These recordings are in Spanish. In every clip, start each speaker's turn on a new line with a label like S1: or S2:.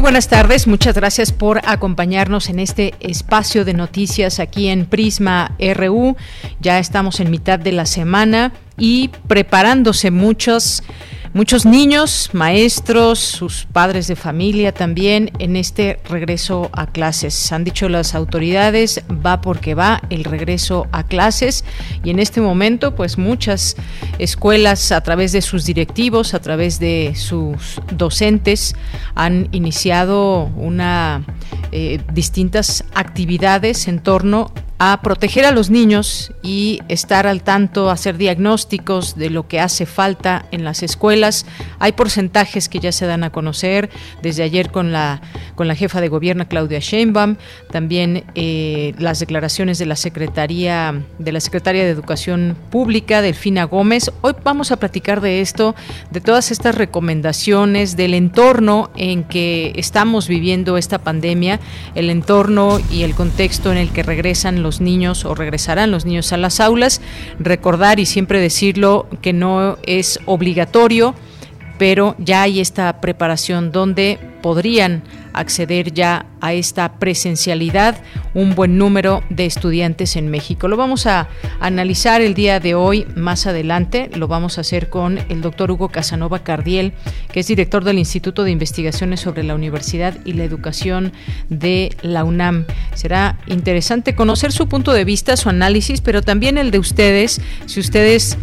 S1: Buenas tardes, muchas gracias por acompañarnos en este espacio de noticias aquí en Prisma RU. Ya estamos en mitad de la semana y preparándose muchos muchos niños, maestros, sus padres de familia también en este regreso a clases. Han dicho las autoridades, va porque va el regreso a clases y en este momento pues muchas escuelas a través de sus directivos, a través de sus docentes han iniciado una eh, distintas actividades en torno a proteger a los niños y estar al tanto, hacer diagnósticos de lo que hace falta en las escuelas. Hay porcentajes que ya se dan a conocer desde ayer con la con la jefa de gobierno Claudia Sheinbaum, también eh, las declaraciones de la secretaría de la secretaria de Educación Pública Delfina Gómez. Hoy vamos a platicar de esto, de todas estas recomendaciones, del entorno en que estamos viviendo esta pandemia, el entorno y el contexto en el que regresan los los niños o regresarán los niños a las aulas. Recordar y siempre decirlo que no es obligatorio, pero ya hay esta preparación donde podrían acceder ya a esta presencialidad un buen número de estudiantes en México. Lo vamos a analizar el día de hoy más adelante. Lo vamos a hacer con el doctor Hugo Casanova Cardiel, que es director del Instituto de Investigaciones sobre la Universidad y la Educación de la UNAM. Será interesante conocer su punto de vista, su análisis, pero también el de ustedes, si ustedes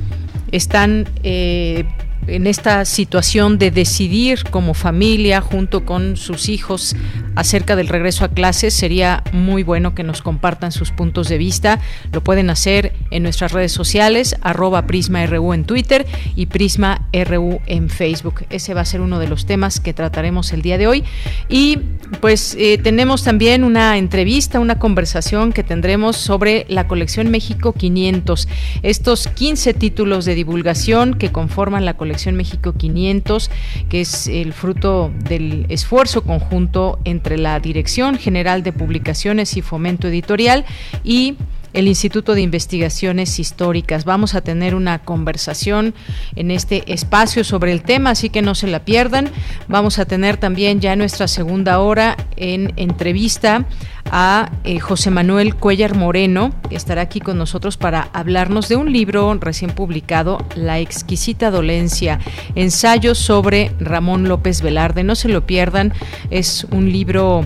S1: están eh, en esta situación de decidir como familia junto con sus hijos acerca del regreso a clases, sería muy bueno que nos compartan sus puntos de vista. Lo pueden hacer en nuestras redes sociales, arroba PrismaRU en Twitter y PrismaRU en Facebook. Ese va a ser uno de los temas que trataremos el día de hoy. Y pues eh, tenemos también una entrevista, una conversación que tendremos sobre la colección México 500. Estos 15 títulos de divulgación que conforman la colección México 500, que es el fruto del esfuerzo conjunto entre la Dirección General de Publicaciones y Fomento Editorial y el Instituto de Investigaciones Históricas. Vamos a tener una conversación en este espacio sobre el tema, así que no se la pierdan. Vamos a tener también ya nuestra segunda hora en entrevista a eh, José Manuel Cuellar Moreno, que estará aquí con nosotros para hablarnos de un libro recién publicado, La exquisita dolencia, ensayos sobre Ramón López Velarde. No se lo pierdan, es un libro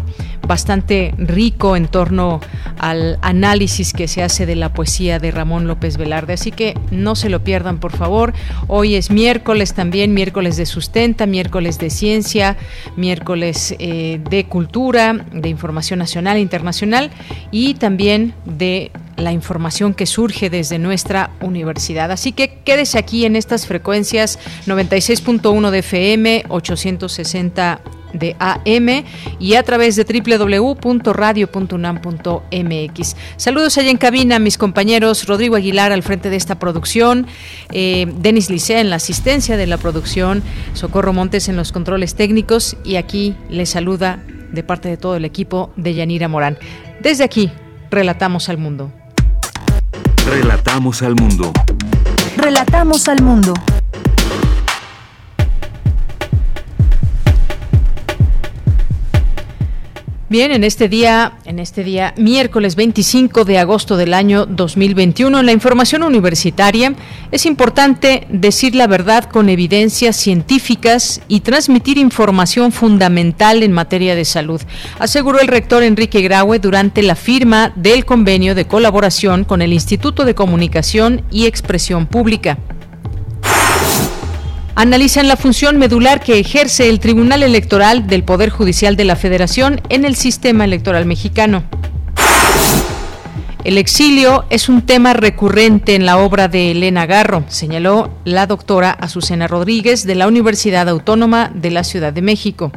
S1: bastante rico en torno al análisis que se hace de la poesía de Ramón López Velarde. Así que no se lo pierdan, por favor. Hoy es miércoles también, miércoles de sustenta, miércoles de ciencia, miércoles eh, de cultura, de información nacional internacional y también de la información que surge desde nuestra universidad. Así que quédese aquí en estas frecuencias 96.1 de FM, 860 de AM y a través de www.radio.unam.mx. Saludos allá en cabina, mis compañeros Rodrigo Aguilar al frente de esta producción, eh, Denis Licea en la asistencia de la producción, Socorro Montes en los controles técnicos y aquí les saluda de parte de todo el equipo de Yanira Morán. Desde aquí, relatamos al mundo.
S2: Relatamos al mundo.
S3: Relatamos al mundo.
S1: Bien, en este día, en este día miércoles 25 de agosto del año 2021, en la información universitaria es importante decir la verdad con evidencias científicas y transmitir información fundamental en materia de salud, aseguró el rector Enrique Graue durante la firma del convenio de colaboración con el Instituto de Comunicación y Expresión Pública analizan la función medular que ejerce el Tribunal Electoral del Poder Judicial de la Federación en el sistema electoral mexicano. El exilio es un tema recurrente en la obra de Elena Garro, señaló la doctora Azucena Rodríguez de la Universidad Autónoma de la Ciudad de México.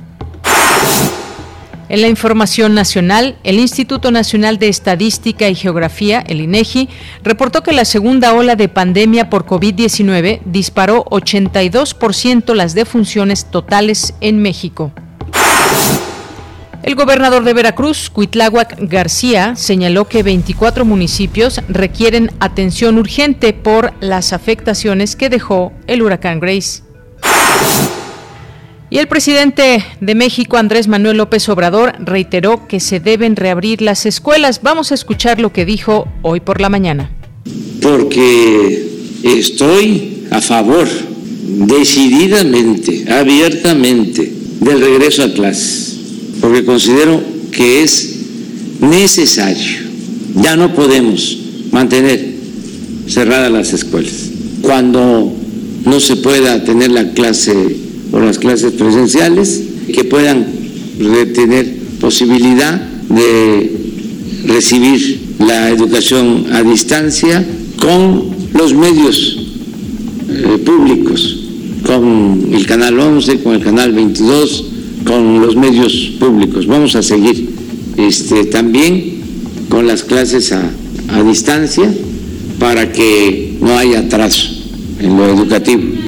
S1: En la información nacional, el Instituto Nacional de Estadística y Geografía, el INEGI, reportó que la segunda ola de pandemia por COVID-19 disparó 82% las defunciones totales en México. El gobernador de Veracruz, Cuitláhuac García, señaló que 24 municipios requieren atención urgente por las afectaciones que dejó el huracán Grace. Y el presidente de México, Andrés Manuel López Obrador, reiteró que se deben reabrir las escuelas. Vamos a escuchar lo que dijo hoy por la mañana.
S2: Porque estoy a favor, decididamente, abiertamente, del regreso a clases, porque considero que es necesario. Ya no podemos mantener cerradas las escuelas. Cuando no se pueda tener la clase por las clases presenciales, que puedan tener posibilidad de recibir la educación a distancia con los medios eh, públicos, con el canal 11, con el canal 22, con los medios públicos. Vamos a seguir este, también con las clases a, a distancia para que no haya atraso en lo educativo.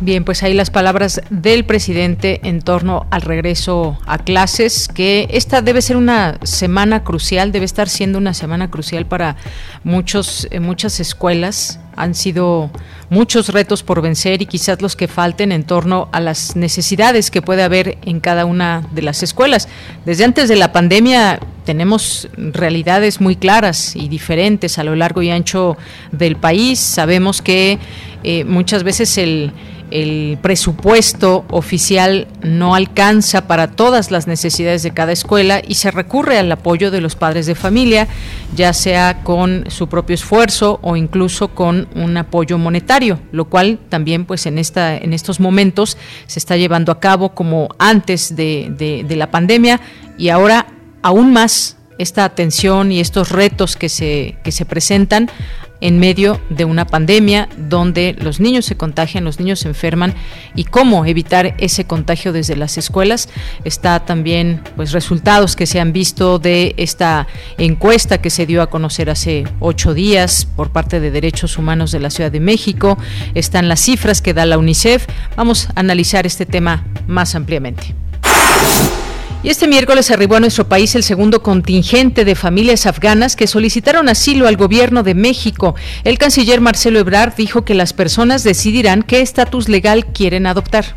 S1: Bien, pues ahí las palabras del presidente en torno al regreso a clases, que esta debe ser una semana crucial, debe estar siendo una semana crucial para muchos, eh, muchas escuelas. Han sido muchos retos por vencer y quizás los que falten en torno a las necesidades que puede haber en cada una de las escuelas. Desde antes de la pandemia tenemos realidades muy claras y diferentes a lo largo y ancho del país. Sabemos que eh, muchas veces el el presupuesto oficial no alcanza para todas las necesidades de cada escuela y se recurre al apoyo de los padres de familia, ya sea con su propio esfuerzo o incluso con un apoyo monetario, lo cual también pues en esta en estos momentos se está llevando a cabo como antes de, de la pandemia y ahora aún más esta atención y estos retos que se, que se presentan en medio de una pandemia donde los niños se contagian, los niños se enferman y cómo evitar ese contagio desde las escuelas. Está también pues resultados que se han visto de esta encuesta que se dio a conocer hace ocho días por parte de Derechos Humanos de la Ciudad de México. Están las cifras que da la UNICEF. Vamos a analizar este tema más ampliamente. Y este miércoles arribó a nuestro país el segundo contingente de familias afganas que solicitaron asilo al gobierno de México. El canciller Marcelo Ebrard dijo que las personas decidirán qué estatus legal quieren adoptar.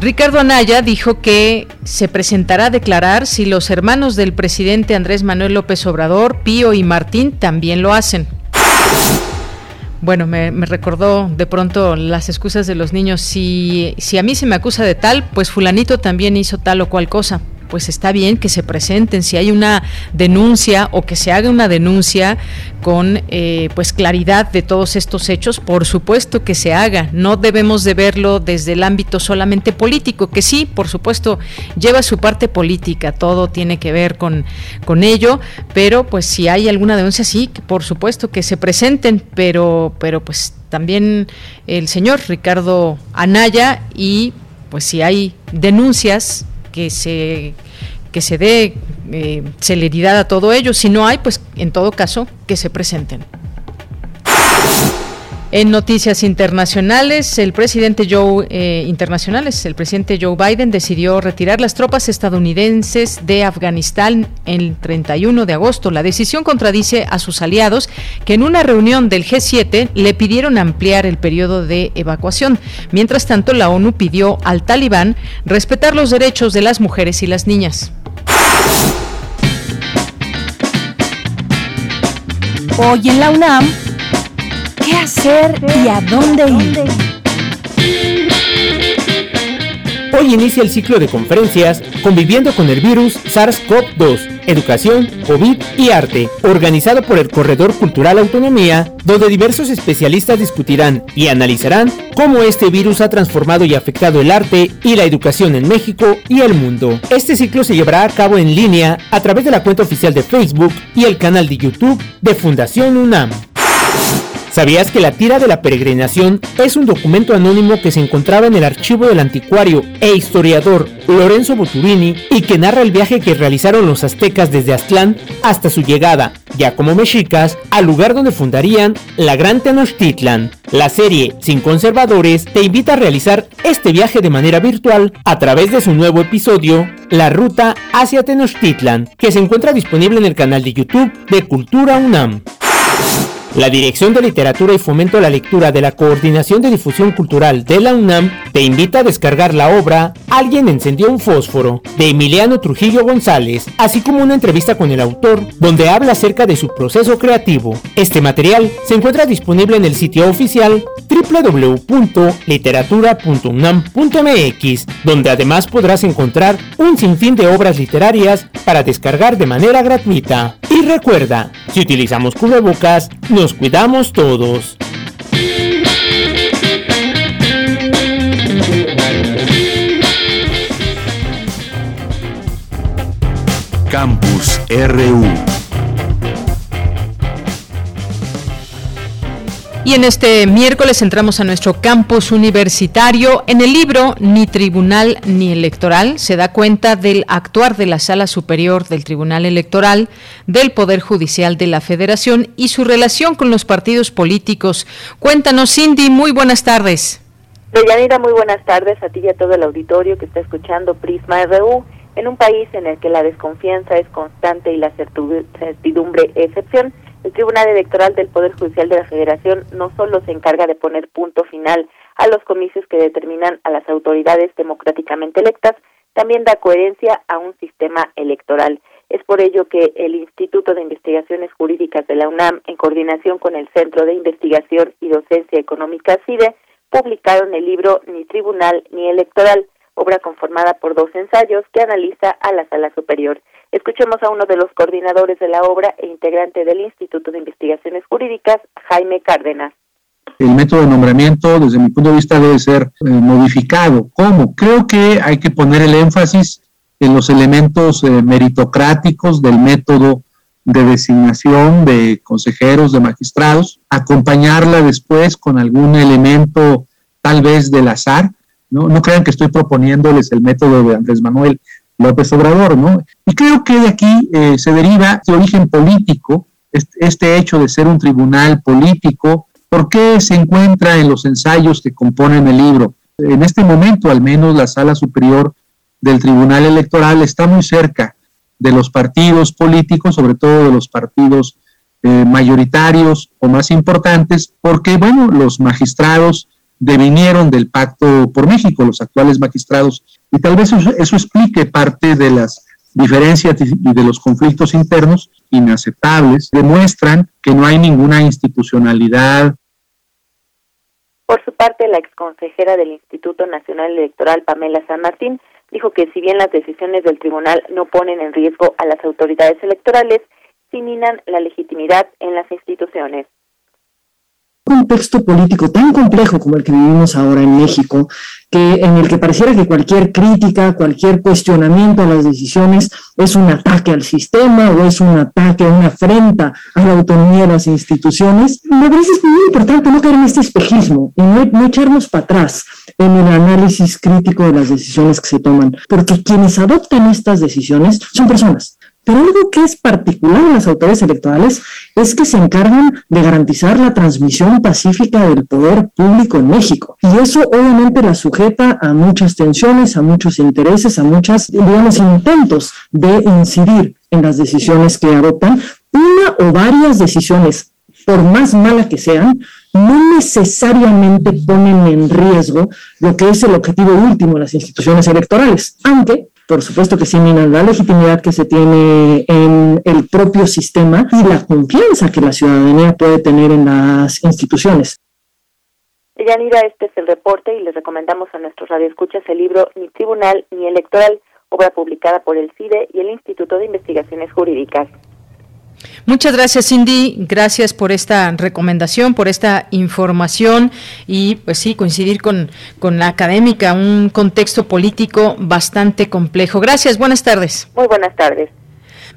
S1: Ricardo Anaya dijo que se presentará a declarar si los hermanos del presidente Andrés Manuel López Obrador, Pío y Martín también lo hacen. Bueno, me, recordó de pronto las excusas de los niños. Si, si a mí se me acusa de tal, pues fulanito también hizo tal o cual cosa pues está bien que se presenten, si hay una denuncia o que se haga una denuncia con eh, pues claridad de todos estos hechos, por supuesto que se haga. No debemos de verlo desde el ámbito solamente político, que sí, por supuesto, lleva su parte política, todo tiene que ver con, con ello, pero pues si hay alguna denuncia, sí, por supuesto que se presenten, pero, pero pues también el señor Ricardo Anaya y pues si hay denuncias que se que se dé eh, celeridad a todo ello. Si no hay, pues en todo caso que se presenten. En noticias internacionales, el presidente Joe eh, internacionales, el presidente Joe Biden decidió retirar las tropas estadounidenses de Afganistán el 31 de agosto. La decisión contradice a sus aliados que en una reunión del G7 le pidieron ampliar el periodo de evacuación. Mientras tanto, la ONU pidió al talibán respetar los derechos de las mujeres y las niñas.
S3: Hoy en la UNAM hacer y a dónde ir.
S4: Hoy inicia el ciclo de conferencias Conviviendo con el virus SARS-CoV-2, Educación, COVID y Arte, organizado por el Corredor Cultural Autonomía, donde diversos especialistas discutirán y analizarán cómo este virus ha transformado y afectado el arte y la educación en México y el mundo. Este ciclo se llevará a cabo en línea a través de la cuenta oficial de Facebook y el canal de YouTube de Fundación UNAM. ¿Sabías que la tira de la peregrinación es un documento anónimo que se encontraba en el archivo del anticuario e historiador Lorenzo Boturini y que narra el viaje que realizaron los aztecas desde Aztlán hasta su llegada, ya como mexicas, al lugar donde fundarían la Gran Tenochtitlan? La serie Sin Conservadores te invita a realizar este viaje de manera virtual a través de su nuevo episodio, La Ruta hacia Tenochtitlan, que se encuentra disponible en el canal de YouTube de Cultura UNAM. La Dirección de Literatura y Fomento a la Lectura de la Coordinación de Difusión Cultural de la UNAM te invita a descargar la obra Alguien encendió un fósforo de Emiliano Trujillo González, así como una entrevista con el autor donde habla acerca de su proceso creativo. Este material se encuentra disponible en el sitio oficial www.literatura.unam.mx, donde además podrás encontrar un sinfín de obras literarias para descargar de manera gratuita. Y recuerda, si utilizamos cubrebocas, nos cuidamos todos.
S1: Campus RU. Y en este miércoles entramos a nuestro campus universitario. En el libro Ni Tribunal ni Electoral se da cuenta del actuar de la Sala Superior del Tribunal Electoral, del Poder Judicial de la Federación y su relación con los partidos políticos. Cuéntanos, Cindy, muy buenas tardes.
S5: Deyanira, muy buenas tardes a ti y a todo el auditorio que está escuchando Prisma RU. En un país en el que la desconfianza es constante y la certidumbre excepción, el Tribunal Electoral del Poder Judicial de la Federación no solo se encarga de poner punto final a los comicios que determinan a las autoridades democráticamente electas, también da coherencia a un sistema electoral. Es por ello que el Instituto de Investigaciones Jurídicas de la UNAM, en coordinación con el Centro de Investigación y Docencia Económica CIDE, publicaron el libro Ni Tribunal ni Electoral, obra conformada por dos ensayos que analiza a la Sala Superior. Escuchemos a uno de los coordinadores de la obra e integrante del Instituto de Investigaciones Jurídicas, Jaime Cárdenas.
S6: El método de nombramiento, desde mi punto de vista, debe ser eh, modificado. ¿Cómo? Creo que hay que poner el énfasis en los elementos eh, meritocráticos del método de designación de consejeros, de magistrados, acompañarla después con algún elemento tal vez del azar. No, crean que estoy proponiéndoles el método de Andrés Manuel, López Obrador, ¿no? Y creo que de aquí eh, se deriva de origen político, este, este, hecho de ser un tribunal político, ¿por qué se encuentra en los ensayos que componen el libro? En este momento, al menos, la sala superior del Tribunal Electoral está muy cerca de los partidos políticos, sobre todo de los partidos eh, mayoritarios o más importantes, porque, bueno, los magistrados devinieron del pacto por México, los actuales magistrados, y tal vez eso, explique parte de las diferencias y de los conflictos internos inaceptables, demuestran que no hay ninguna institucionalidad.
S5: Por su parte, la exconsejera del Instituto Nacional Electoral, Pamela San Martín, dijo que si bien las decisiones del tribunal no ponen en riesgo a las autoridades electorales, sí minan la legitimidad en las instituciones
S7: contexto político tan complejo como el que vivimos ahora en México, que en el que pareciera que cualquier crítica, cualquier cuestionamiento a las decisiones es un ataque al sistema o es un ataque, una afrenta a la autonomía de las instituciones, me parece muy importante no caer en este espejismo y no, no echarnos para atrás en el análisis crítico de las decisiones que se toman, porque quienes adoptan estas decisiones son personas, pero algo que es particular en las autoridades electorales es que se encargan de garantizar la transmisión pacífica del poder público en México. Y eso obviamente la sujeta a muchas tensiones, a muchos intereses, a muchos, digamos, intentos de incidir en las decisiones que adoptan. Una o varias decisiones, por más malas que sean, no necesariamente ponen en riesgo lo que es el objetivo último de las instituciones electorales, aunque por supuesto que sí minan la legitimidad que se tiene en el propio sistema y la confianza que la ciudadanía puede tener en las instituciones.
S5: Yanira, este es el reporte y les recomendamos a nuestros radioescuchas el libro Ni Tribunal ni Electoral, obra publicada por el CIDE y el Instituto de Investigaciones Jurídicas.
S1: Muchas gracias, Cindy. Gracias por esta recomendación, por esta información y, pues sí, coincidir con, con la académica, un contexto político bastante complejo. Gracias, buenas tardes.
S5: Muy buenas tardes.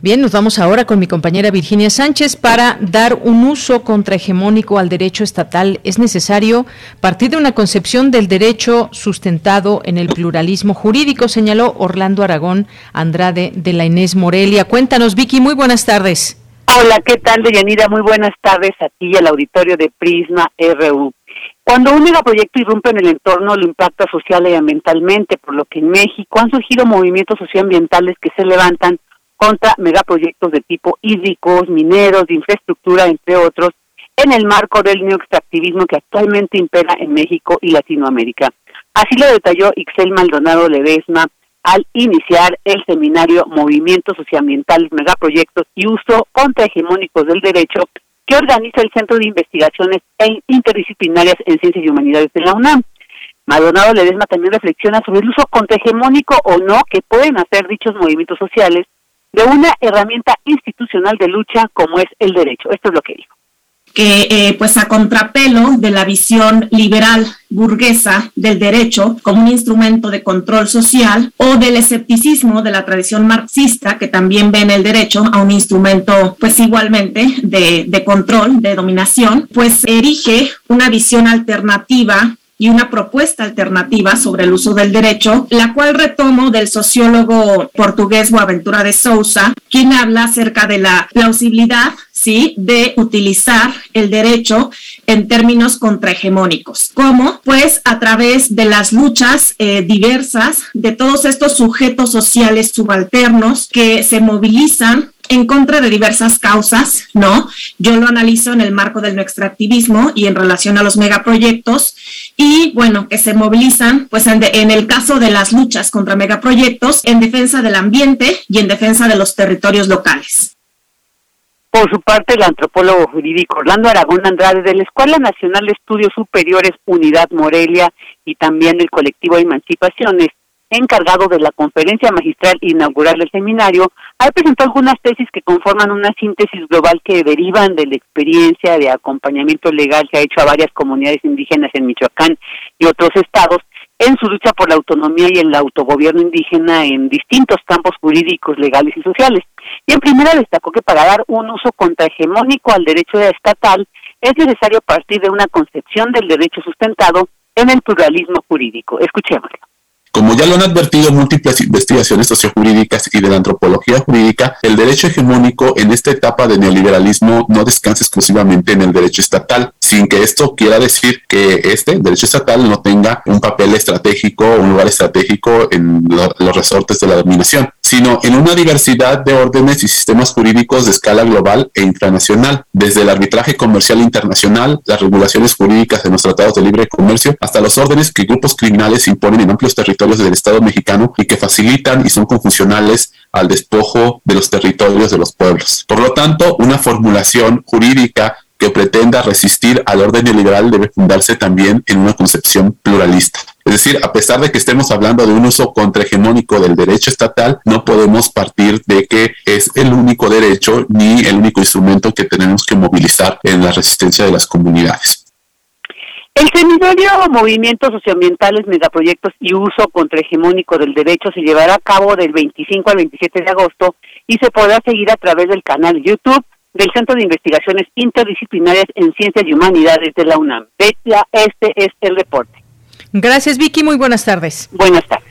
S1: Bien, nos vamos ahora con mi compañera Virginia Sánchez para dar un uso contrahegemónico al derecho estatal. Es necesario partir de una concepción del derecho sustentado en el pluralismo jurídico, señaló Orlando Aragón Andrade de la Inés Morelia. Cuéntanos, Vicky, muy buenas tardes.
S8: Hola, ¿qué tal, Deyanira? Muy buenas tardes a ti y al auditorio de Prisma RU. Cuando un megaproyecto irrumpe en el entorno, lo impacta social y ambientalmente, por lo que en México han surgido movimientos socioambientales que se levantan contra megaproyectos de tipo hídricos, mineros, de infraestructura, entre otros, en el marco del neoextractivismo que actualmente impera en México y Latinoamérica. Así lo detalló Ixel Maldonado Ledesma al iniciar el seminario Movimientos Socioambientales, Megaproyectos y Uso Contrahegemónicos del Derecho que organiza el Centro de Investigaciones e Interdisciplinarias en Ciencias y Humanidades de la UNAM. Maldonado Ledesma también reflexiona sobre el uso contrahegemónico o no que pueden hacer dichos movimientos sociales de una herramienta institucional de lucha como es el derecho. Esto es lo que dijo
S9: que eh, pues a contrapelo de la visión liberal burguesa del derecho como un instrumento de control social o del escepticismo de la tradición marxista que también ve en el derecho a un instrumento pues igualmente de, de control, de dominación, pues erige una visión alternativa y una propuesta alternativa sobre el uso del derecho, la cual retomo del sociólogo portugués Boaventura de Sousa, quien habla acerca de la plausibilidad ¿sí? de utilizar el derecho en términos contrahegemónicos. ¿Cómo? Pues a través de las luchas eh, diversas de todos estos sujetos sociales subalternos que se movilizan en contra de diversas causas, ¿no? Yo lo analizo en el marco del no extractivismo y en relación a los megaproyectos y, bueno, que se movilizan, pues en, en, el caso de las luchas contra megaproyectos, en defensa del ambiente y en defensa de los territorios locales.
S8: Por su parte, el antropólogo jurídico Orlando Aragón Andrade de la Escuela Nacional de Estudios Superiores Unidad Morelia y también del colectivo Emancipaciones encargado de la conferencia magistral inaugural del seminario, ha presentado algunas tesis que conforman una síntesis global que derivan de la experiencia de acompañamiento legal que ha hecho a varias comunidades indígenas en Michoacán y otros estados en su lucha por la autonomía y el autogobierno indígena en distintos campos jurídicos, legales y sociales. Y en primera destacó que para dar un uso contrahegemónico al derecho estatal es necesario partir de una concepción del derecho sustentado en el pluralismo jurídico. Escuchémoslo.
S10: Como ya lo han advertido múltiples investigaciones sociojurídicas y de la antropología jurídica, el derecho hegemónico en esta etapa de neoliberalismo no descansa exclusivamente en el derecho estatal, sin que esto quiera decir que este derecho estatal no tenga un papel estratégico un lugar estratégico en los resortes de la dominación sino en una diversidad de órdenes y sistemas jurídicos de escala global e internacional, desde el arbitraje comercial internacional, las regulaciones jurídicas de los tratados de libre comercio, hasta los órdenes que grupos criminales imponen en amplios territorios del Estado mexicano y que facilitan y son confuncionales al despojo de los territorios de los pueblos. Por lo tanto, una formulación jurídica que pretenda resistir al orden neoliberal debe fundarse también en una concepción pluralista. Es decir, a pesar de que estemos hablando de un uso contrahegemónico del derecho estatal, no podemos partir de que es el único derecho ni el único instrumento que tenemos que movilizar en la resistencia de las comunidades.
S8: El seminario Movimientos Socioambientales, Megaproyectos y Uso Contrahegemónico del Derecho se llevará a cabo del 25 al 27 de agosto y se podrá seguir a través del canal YouTube del Centro de Investigaciones Interdisciplinarias en Ciencias y Humanidades de la UNAM. Este es el reporte.
S1: Gracias, Vicky. Muy buenas tardes.
S8: Buenas tardes.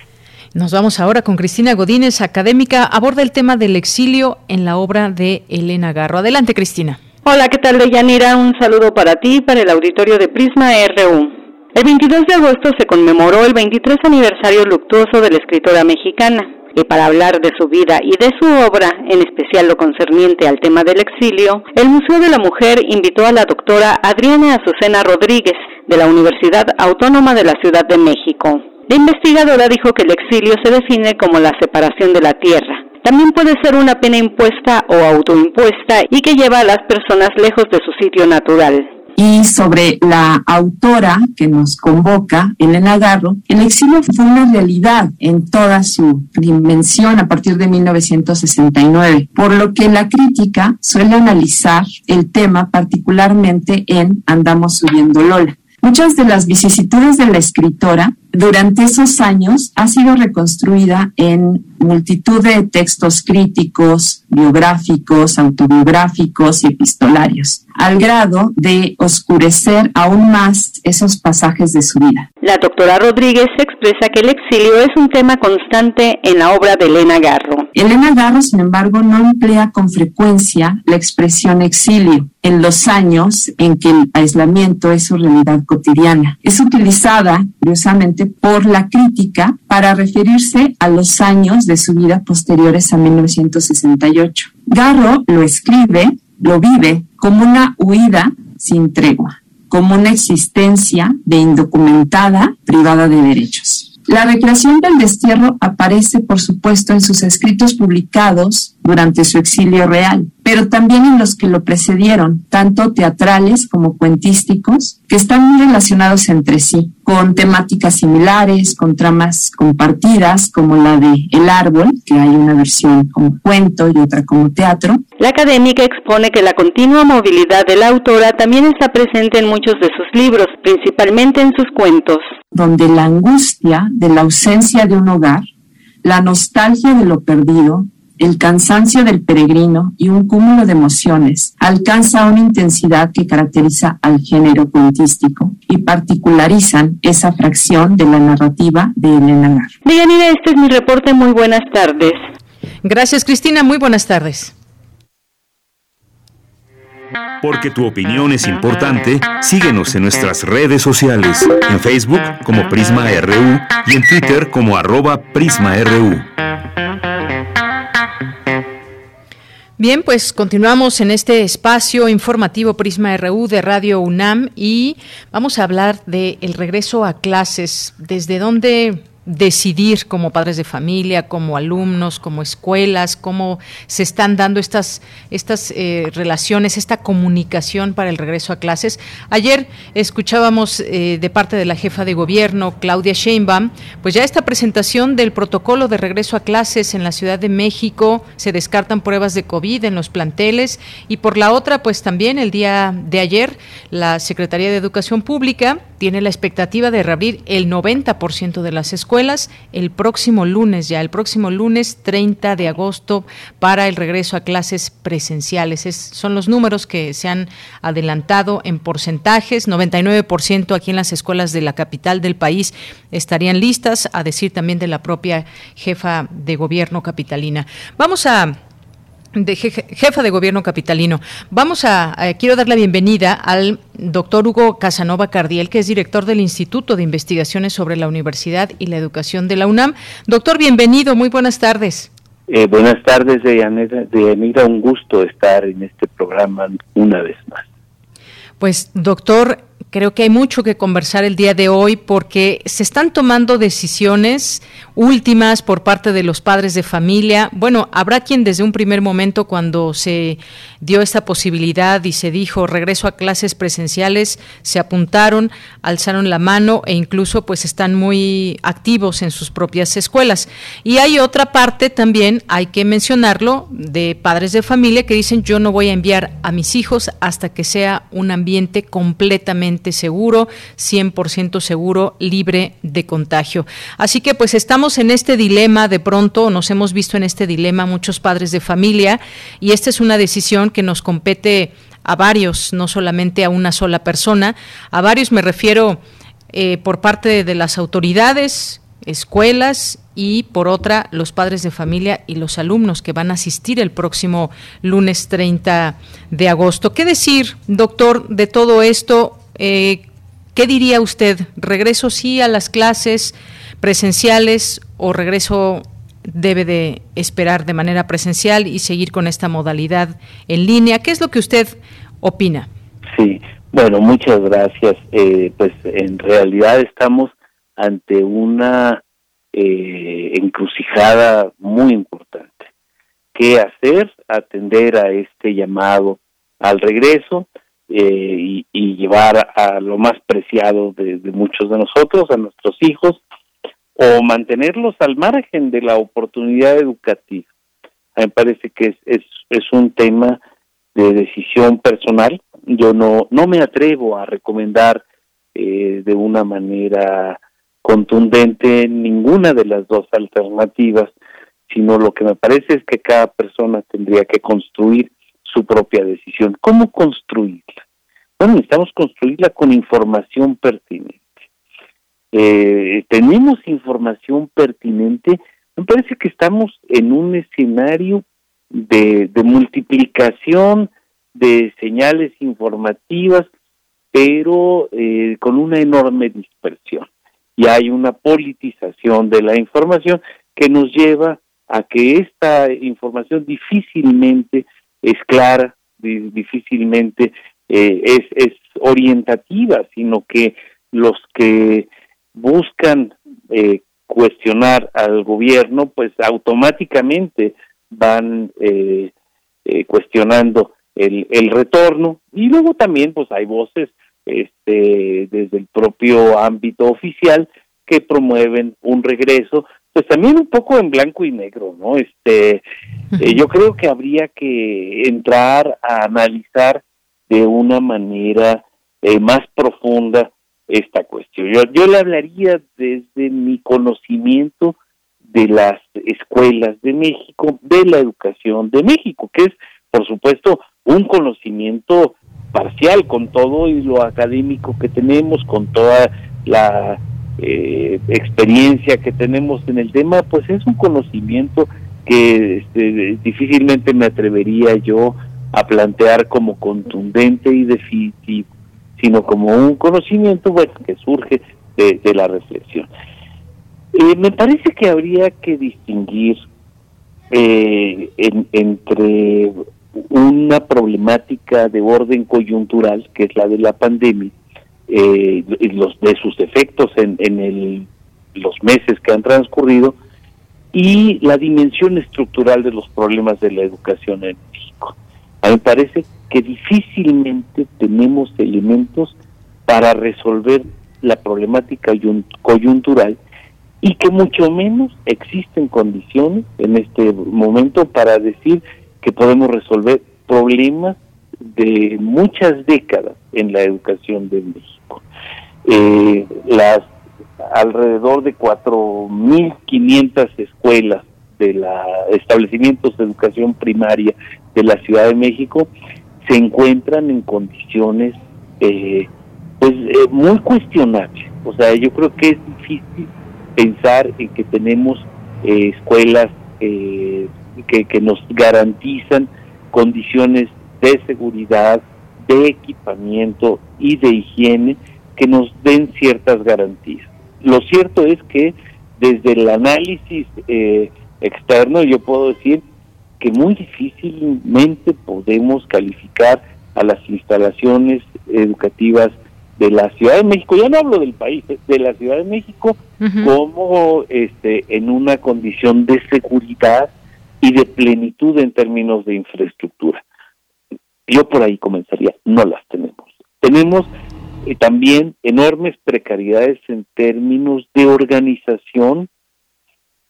S1: Nos vamos ahora con Cristina Godínez, académica, aborda el tema del exilio en la obra de Elena Garro. Adelante, Cristina.
S11: Hola, ¿qué tal, Deyanira? Un saludo para ti, para el auditorio de Prisma RU. El 22 de agosto se conmemoró el 23 aniversario luctuoso de la escritora mexicana. Y para hablar de su vida y de su obra, en especial lo concerniente al tema del exilio, el Museo de la Mujer invitó a la doctora Adriana Azucena Rodríguez, de la Universidad Autónoma de la Ciudad de México. La investigadora dijo que el exilio se define como la separación de la tierra. También puede ser una pena impuesta o autoimpuesta y que lleva a las personas lejos de su sitio natural.
S12: Y sobre la autora que nos convoca, Elena Garro, el exilio fue una realidad en toda su dimensión a partir de 1969, por lo que la crítica suele analizar el tema particularmente en Andamos subiendo Lola. Muchas de las vicisitudes de la escritora durante esos años ha sido reconstruida en multitud de textos críticos, biográficos, autobiográficos y epistolarios, al grado de oscurecer aún más esos pasajes de su vida.
S11: La doctora Rodríguez expresa que el exilio es un tema constante en la obra de Elena Garro.
S12: Elena Garro, sin embargo, no emplea con frecuencia la expresión exilio en los años en que el aislamiento es su realidad cotidiana. Es utilizada, curiosamente, por la crítica para referirse a los años de su vida posteriores a 1968. Garro lo escribe, lo vive como una huida sin tregua, como una existencia de indocumentada privada de derechos. La recreación del destierro aparece, por supuesto, en sus escritos publicados durante su exilio real, pero también en los que lo precedieron, tanto teatrales como cuentísticos, que están muy relacionados entre sí, con temáticas similares, con tramas compartidas, como la de El Árbol, que hay una versión como cuento y otra como teatro.
S11: La académica expone que la continua movilidad de la autora también está presente en muchos de sus libros, principalmente en sus cuentos
S12: donde la angustia de la ausencia de un hogar, la nostalgia de lo perdido, el cansancio del peregrino y un cúmulo de emociones alcanza una intensidad que caracteriza al género cuentístico y particularizan esa fracción de la narrativa de Elena Gar.
S11: Diganira, este es mi reporte. Muy buenas tardes.
S1: Gracias, Cristina. Muy buenas tardes.
S13: Porque tu opinión es importante, síguenos en nuestras redes sociales, en Facebook como Prisma RU y en Twitter como arroba PrismaRU.
S1: Bien, pues continuamos en este espacio informativo Prisma RU de Radio UNAM y vamos a hablar del el regreso a clases, desde dónde decidir como padres de familia, como alumnos, como escuelas, cómo se están dando estas, estas eh, relaciones, esta comunicación para el regreso a clases. Ayer escuchábamos eh, de parte de la jefa de gobierno, Claudia Sheinbaum, pues ya esta presentación del protocolo de regreso a clases en la Ciudad de México, se descartan pruebas de COVID en los planteles y por la otra, pues también el día de ayer, la Secretaría de Educación Pública tiene la expectativa de reabrir el 90% de las escuelas el próximo lunes, ya el próximo lunes 30 de agosto para el regreso a clases presenciales. son los números que se han adelantado en porcentajes. 99% aquí en las escuelas de la capital del país estarían listas, a decir también de la propia jefa de gobierno capitalina. Vamos a de jefa de gobierno capitalino. Vamos a, quiero dar la bienvenida al doctor Hugo Casanova Cardiel, que es director del Instituto de Investigaciones sobre la Universidad y la Educación de la UNAM. Doctor, bienvenido, muy buenas tardes.
S14: Eh, buenas tardes, Deyanira, un gusto estar en este programa una vez más.
S1: Pues, doctor, Creo que hay mucho que conversar el día de hoy porque se están tomando decisiones últimas por parte de los padres de familia. Bueno, habrá quien desde un primer momento cuando se dio esta posibilidad y se dijo regreso a clases presenciales, se apuntaron, alzaron la mano e incluso pues están muy activos en sus propias escuelas. Y hay otra parte también, hay que mencionarlo, de padres de familia que dicen yo no voy a enviar a mis hijos hasta que sea un ambiente completamente seguro, 100% seguro, libre de contagio. Así que pues estamos en este dilema de pronto, nos hemos visto en este dilema muchos padres de familia y esta es una decisión que nos compete a varios, no solamente a una sola persona, a varios me refiero eh, por parte de las autoridades, escuelas y por otra los padres de familia y los alumnos que van a asistir el próximo lunes 30 de agosto. ¿Qué decir, doctor, de todo esto? Eh, ¿Qué diría usted? ¿Regreso sí a las clases presenciales o regreso debe de esperar de manera presencial y seguir con esta modalidad en línea? ¿Qué es lo que usted opina?
S14: Sí, bueno, muchas gracias. Eh, pues en realidad estamos ante una eh, encrucijada muy importante. ¿Qué hacer? Atender a este llamado al regreso y, llevar a, lo más preciado de, muchos de nosotros, a nuestros hijos, o mantenerlos al margen de la oportunidad educativa. A mí me parece que es, es, es un tema de decisión personal. Yo no, no me atrevo a recomendar eh, de una manera contundente ninguna de las dos alternativas, sino lo que me parece es que cada persona tendría que construir su propia decisión. ¿Cómo construirla? Bueno, necesitamos construirla con información pertinente. Eh, tenemos información pertinente, me parece que estamos en un escenario de, multiplicación de señales informativas, pero eh, con una enorme dispersión. Y hay una politización de la información que nos lleva a que esta información difícilmente es clara, difícilmente eh, es, es orientativa, sino que los que buscan eh, cuestionar al gobierno, pues automáticamente van eh, eh, cuestionando el, el retorno. Y luego también pues hay voces este desde el propio ámbito oficial que promueven un regreso pues también un poco en blanco y negro no este eh, yo creo que habría que entrar a analizar de una manera más profunda esta cuestión. Yo, yo le hablaría desde mi conocimiento de las escuelas de México, de la educación de México, que es, por supuesto, un conocimiento parcial con todo y lo académico que tenemos, con toda la eh, experiencia que tenemos en el tema, pues es un conocimiento que este, difícilmente me atrevería yo a plantear como contundente y definitivo, sino como un conocimiento bueno, que surge de la reflexión. Eh, me parece que habría que distinguir eh, entre una problemática de orden coyuntural, que es la de la pandemia, eh, los de sus efectos en, en el, los meses que han transcurrido, y la dimensión estructural de los problemas de la educación en México. A mí me parece que difícilmente tenemos elementos para resolver la problemática coyuntural y que mucho menos existen condiciones en este momento para decir que podemos resolver problemas de muchas décadas en la educación de México. Eh, las alrededor de 4.500 escuelas de la establecimientos de educación primaria de la Ciudad de México se encuentran en condiciones eh, pues eh, muy cuestionables. O sea, yo creo que es difícil pensar en que tenemos eh, escuelas eh, que, que nos garantizan condiciones de seguridad, de equipamiento y de higiene que nos den ciertas garantías. Lo cierto es que desde el análisis eh, externo yo puedo decir que muy difícilmente podemos calificar a las instalaciones educativas de la Ciudad de México, ya no hablo del país, de la Ciudad de México como este en una condición de seguridad y de plenitud en términos de infraestructura. Yo por ahí comenzaría, no las tenemos. Tenemos eh, también enormes precariedades en términos de organización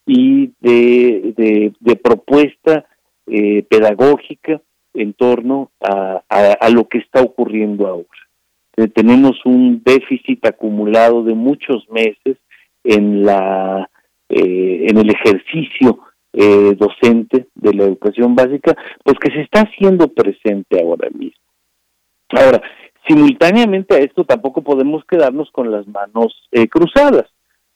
S14: y de, propuesta eh, pedagógica en torno a, a lo que está ocurriendo ahora. Eh, tenemos un déficit acumulado de muchos meses en la eh, en el ejercicio eh, docente de la educación básica, pues que se está haciendo presente ahora mismo. Ahora, simultáneamente a esto tampoco podemos quedarnos con las manos cruzadas.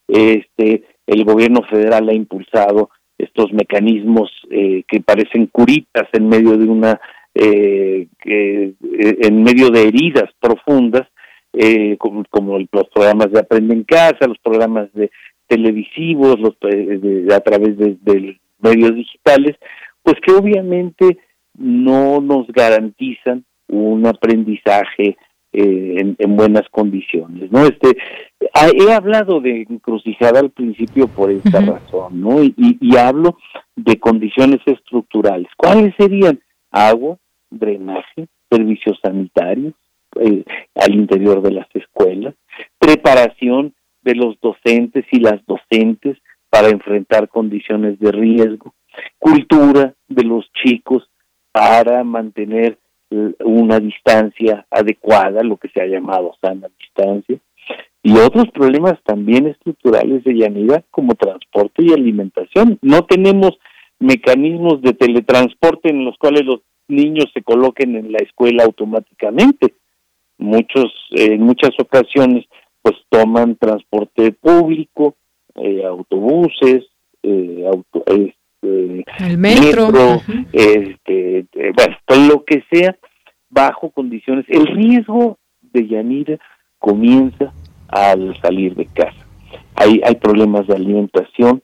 S14: Este, el gobierno federal ha impulsado estos mecanismos que parecen curitas en medio de una eh, eh, en medio de heridas profundas, eh, como, los programas de Aprende en Casa, los programas de televisivos, los, eh, a través de, medios digitales, pues que obviamente no nos garantizan un aprendizaje en, buenas condiciones, ¿no? Este, he hablado de encrucijada al principio por esta razón, ¿no? Y, y, hablo de condiciones estructurales. ¿Cuáles serían? Agua, drenaje, servicios sanitarios, eh, al interior de las escuelas, preparación de los docentes y las docentes para enfrentar condiciones de riesgo, cultura de los chicos para mantener una distancia adecuada, lo que se ha llamado sana distancia, y otros problemas también estructurales de llanidad como transporte y alimentación. No tenemos mecanismos de teletransporte en los cuales los niños se coloquen en la escuela automáticamente. Muchos, en muchas ocasiones, pues toman transporte público, eh, autobuses, eh, auto, este,
S1: el metro,
S14: este, eh, bueno, todo lo que sea, bajo condiciones. El riesgo de Yanira comienza al salir de casa. Hay, hay problemas de alimentación,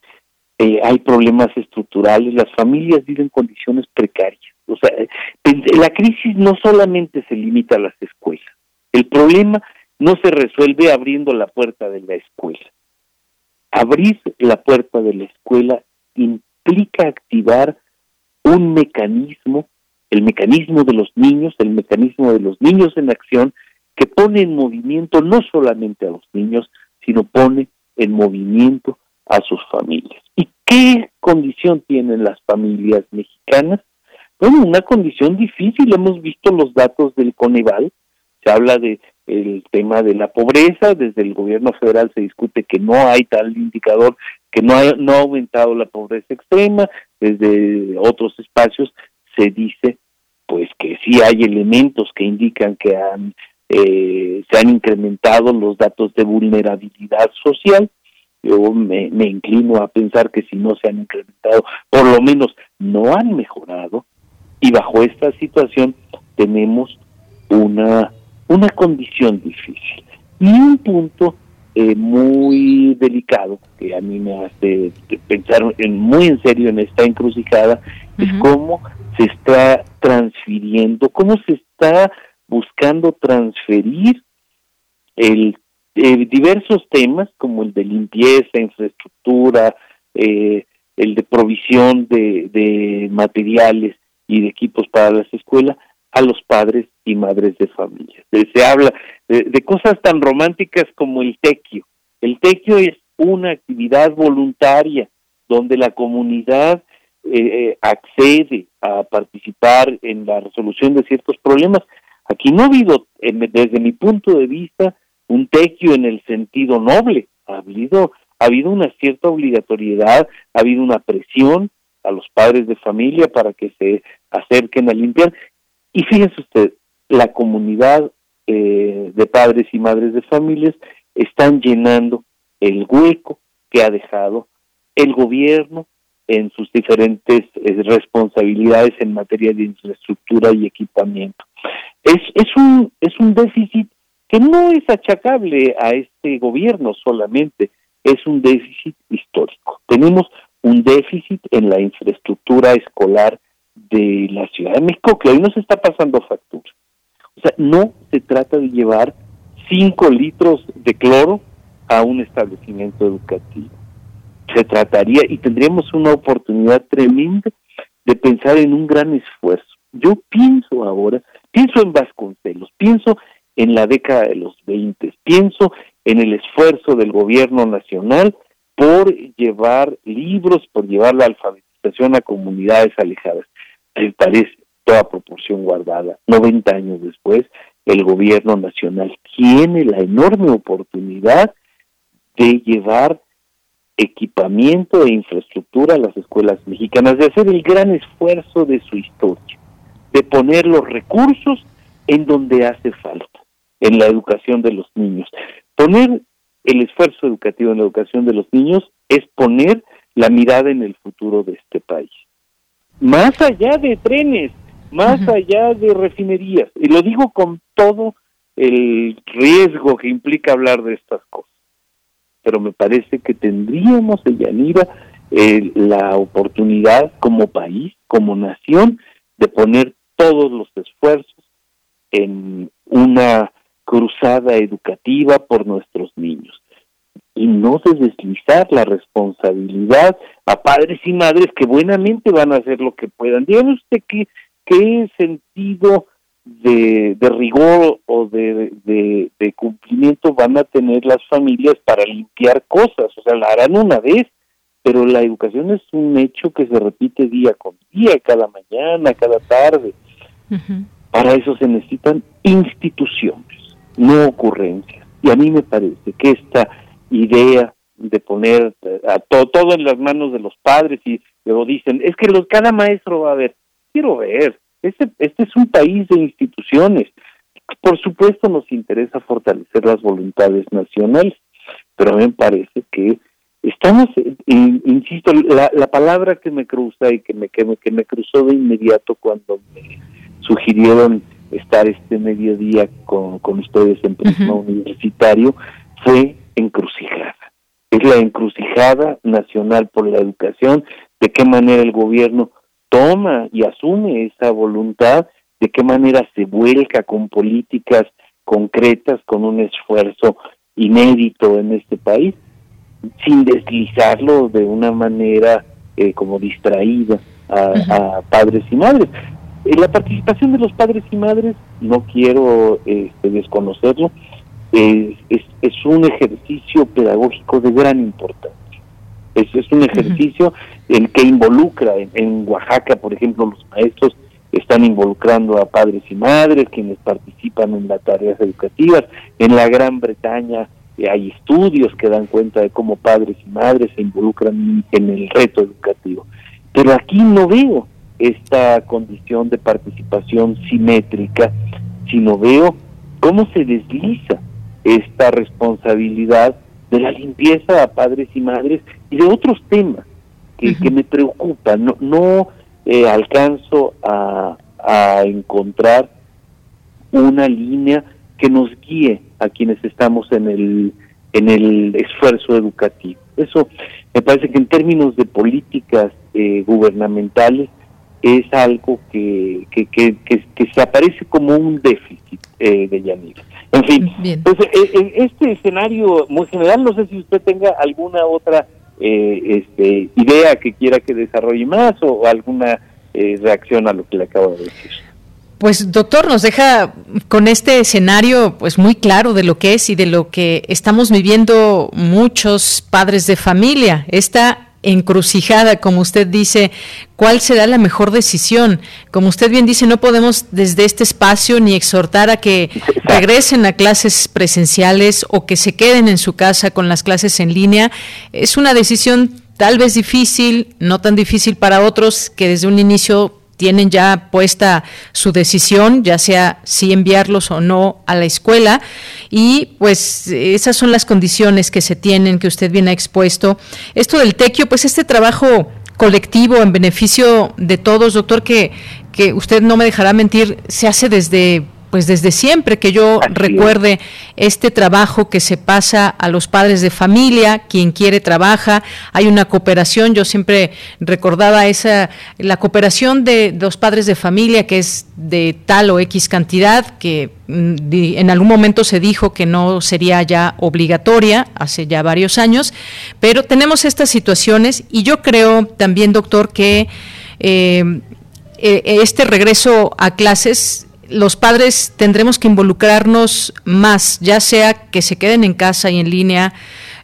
S14: eh, hay problemas estructurales, las familias viven condiciones precarias. O sea, la crisis no solamente se limita a las escuelas, el problema no se resuelve abriendo la puerta de la escuela. Abrir la puerta de la escuela implica activar un mecanismo, el mecanismo de los niños, el mecanismo de los niños en acción, que pone en movimiento no solamente a los niños, sino pone en movimiento a sus familias. ¿Y qué condición tienen las familias mexicanas? Bueno, una condición difícil, hemos visto los datos del Coneval, se habla de el tema de la pobreza, desde el gobierno federal se discute que no hay tal indicador, que no ha, no ha aumentado la pobreza extrema, desde otros espacios se dice pues que sí hay elementos que indican que han eh, se han incrementado los datos de vulnerabilidad social. Yo me, me inclino a pensar que si no se han incrementado, por lo menos no han mejorado. Y bajo esta situación tenemos una, una condición difícil. Y un punto eh, muy delicado que a mí me hace pensar en, muy en serio en esta encrucijada es cómo se está transfiriendo, cómo se está buscando transferir el, eh, diversos temas como el de limpieza, infraestructura, eh, el de provisión de, de, materiales y de equipos para las escuelas a los padres y madres de familia. Se habla de, cosas tan románticas como el tequio. El tequio es una actividad voluntaria donde la comunidad eh, accede a participar en la resolución de ciertos problemas Aquí no ha habido, desde mi punto de vista, un tequio en el sentido noble. Ha habido, ha habido una cierta obligatoriedad, ha habido una presión a los padres de familia para que se acerquen a limpiar. Y fíjense usted, la comunidad eh, de padres y madres de familias están llenando el hueco que ha dejado el gobierno en sus diferentes eh, responsabilidades en materia de infraestructura y equipamiento. Es, es, un, es un déficit que no es achacable a este gobierno solamente, es un déficit histórico. Tenemos un déficit en la infraestructura escolar de la Ciudad de México que hoy nos está pasando factura. O sea, no se trata de llevar cinco litros de cloro a un establecimiento educativo se trataría y tendríamos una oportunidad tremenda de pensar en un gran esfuerzo. Yo pienso ahora, pienso en Vasconcelos, pienso en la década de los 20, pienso en el esfuerzo del gobierno nacional por llevar libros, por llevar la alfabetización a comunidades alejadas. Me parece toda proporción guardada. 90 años después, el gobierno nacional tiene la enorme oportunidad de llevar equipamiento e infraestructura a las escuelas mexicanas, de hacer el gran esfuerzo de su historia, de poner los recursos en donde hace falta, en la educación de los niños. Poner el esfuerzo educativo en la educación de los niños es poner la mirada en el futuro de este país. Más allá de trenes, más allá de refinerías, y lo digo con todo el riesgo que implica hablar de estas cosas. Pero me parece que tendríamos, Yanira, eh, la oportunidad como país, como nación, de poner todos los esfuerzos en una cruzada educativa por nuestros niños y no de deslizar la responsabilidad a padres y madres que buenamente van a hacer lo que puedan. Dígame usted qué, qué sentido de, rigor o de, de, cumplimiento van a tener las familias para limpiar cosas, o sea, la harán una vez, pero la educación es un hecho que se repite día con día, cada mañana, cada tarde. Para eso se necesitan instituciones, no ocurrencias. Y a mí me parece que esta idea de poner eh, a todo en las manos de los padres y luego dicen, es que los, cada maestro va a ver, quiero ver, este, este es un país de instituciones. Por supuesto nos interesa fortalecer las voluntades nacionales, pero a mí me parece que estamos, insisto, la, la, palabra que me cruza y que me, que me, que me cruzó de inmediato cuando me sugirieron estar este mediodía con, con ustedes en Prisma Universitario fue encrucijada. Es la encrucijada nacional por la educación, de qué manera el gobierno toma y asume esa voluntad, de qué manera se vuelca con políticas concretas, con un esfuerzo inédito en este país, sin deslizarlo de una manera eh, como distraída a, padres y madres. Eh, la participación de los padres y madres, no quiero este, desconocerlo, es, es, un ejercicio pedagógico de gran importancia. Es, es un ejercicio el que involucra en, Oaxaca, por ejemplo, los maestros están involucrando a padres y madres, quienes participan en las tareas educativas. En la Gran Bretaña eh, hay estudios que dan cuenta de cómo padres y madres se involucran en el reto educativo. Pero aquí no veo esta condición de participación simétrica, sino veo cómo se desliza esta responsabilidad de la limpieza a padres y madres y de otros temas que, que me preocupan. No, no eh, alcanzo a, a encontrar una línea que nos guíe a quienes estamos en el en el esfuerzo educativo. Eso me parece que en términos de políticas eh, gubernamentales es algo que, que, que, que, se aparece como un déficit eh, de Yanira. En fin, pues, eh, en este escenario muy general, no sé si usted tenga alguna otra eh, este, idea que quiera que desarrolle más o, alguna eh, reacción a lo que le acabo de decir.
S1: Pues doctor, nos deja con este escenario pues muy claro de lo que es y de lo que estamos viviendo muchos padres de familia. Esta encrucijada, como usted dice, cuál será la mejor decisión. Como usted bien dice, no podemos desde este espacio ni exhortar a que regresen a clases presenciales o que se queden en su casa con las clases en línea. Es una decisión tal vez difícil, no tan difícil para otros que desde un inicio tienen ya puesta su decisión, ya sea si enviarlos o no a la escuela. Y pues esas son las condiciones que se tienen, que usted bien ha expuesto. Esto del tequio, pues este trabajo colectivo en beneficio de todos, doctor, que, que usted no me dejará mentir, se hace desde pues desde siempre que yo recuerde este trabajo que se pasa a los padres de familia, quien quiere trabaja, hay una cooperación, yo siempre recordaba esa la cooperación de los padres de familia que es de tal o X cantidad que mm, en algún momento se dijo que no sería ya obligatoria hace ya varios años, pero tenemos estas situaciones y yo creo también, doctor, que eh, eh, este regreso a clases los padres tendremos que involucrarnos más, ya sea que se queden en casa y en línea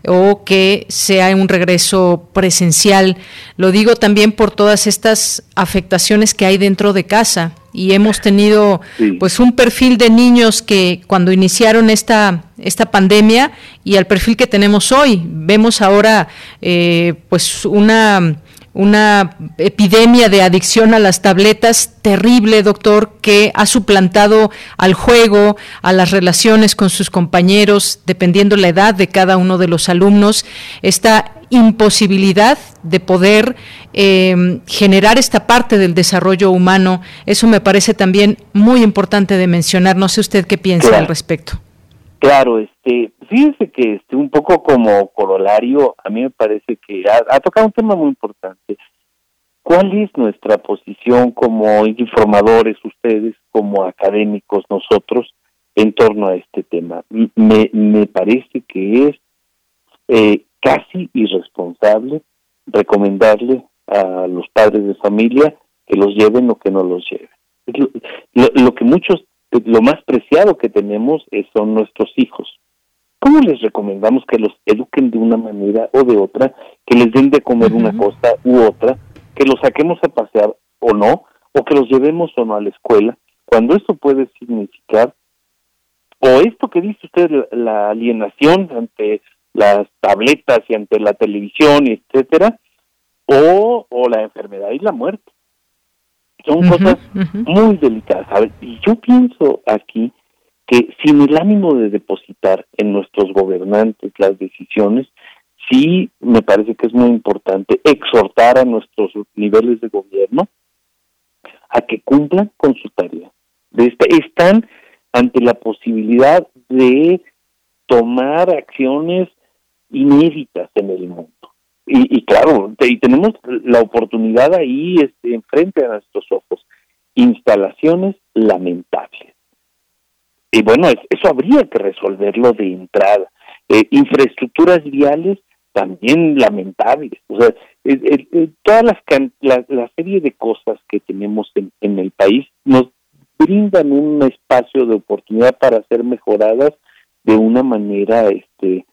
S1: o que sea un regreso presencial. Lo digo también por todas estas afectaciones que hay dentro de casa y hemos tenido pues un perfil de niños que cuando iniciaron esta esta pandemia y al perfil que tenemos hoy vemos ahora eh, pues una una epidemia de adicción a las tabletas terrible, doctor, que ha suplantado al juego, a las relaciones con sus compañeros, dependiendo la edad de cada uno de los alumnos, esta imposibilidad de poder eh, generar esta parte del desarrollo humano, eso me parece también muy importante de mencionar. No sé usted qué piensa al respecto.
S14: Claro, este, fíjese que este, un poco como corolario, a mí me parece que ha, tocado un tema muy importante. ¿Cuál es nuestra posición como informadores, ustedes, como académicos, nosotros, en torno a este tema? Me, me parece que es eh, casi irresponsable recomendarle a los padres de familia que los lleven o que no los lleven. Lo, lo, que muchos lo más preciado que tenemos son nuestros hijos. ¿Cómo les recomendamos que los eduquen de una manera o de otra, que les den de comer una cosa u otra, que los saquemos a pasear o no, o que los llevemos o no a la escuela, cuando esto puede significar, o esto que dice usted, la alienación ante las tabletas y ante la televisión, etcétera, o, o la enfermedad y la muerte. Son cosas muy delicadas. y yo pienso aquí que sin el ánimo de depositar en nuestros gobernantes las decisiones, sí me parece que es muy importante exhortar a nuestros niveles de gobierno a que cumplan con su tarea. Están ante la posibilidad de tomar acciones inéditas en el mundo. Y, claro, y tenemos la oportunidad ahí este, enfrente de nuestros ojos. Instalaciones lamentables. Y bueno, eso habría que resolverlo de entrada. Eh, infraestructuras viales también lamentables. O sea, todas las la, serie de cosas que tenemos en, en el país nos brindan un espacio de oportunidad para ser mejoradas de una manera este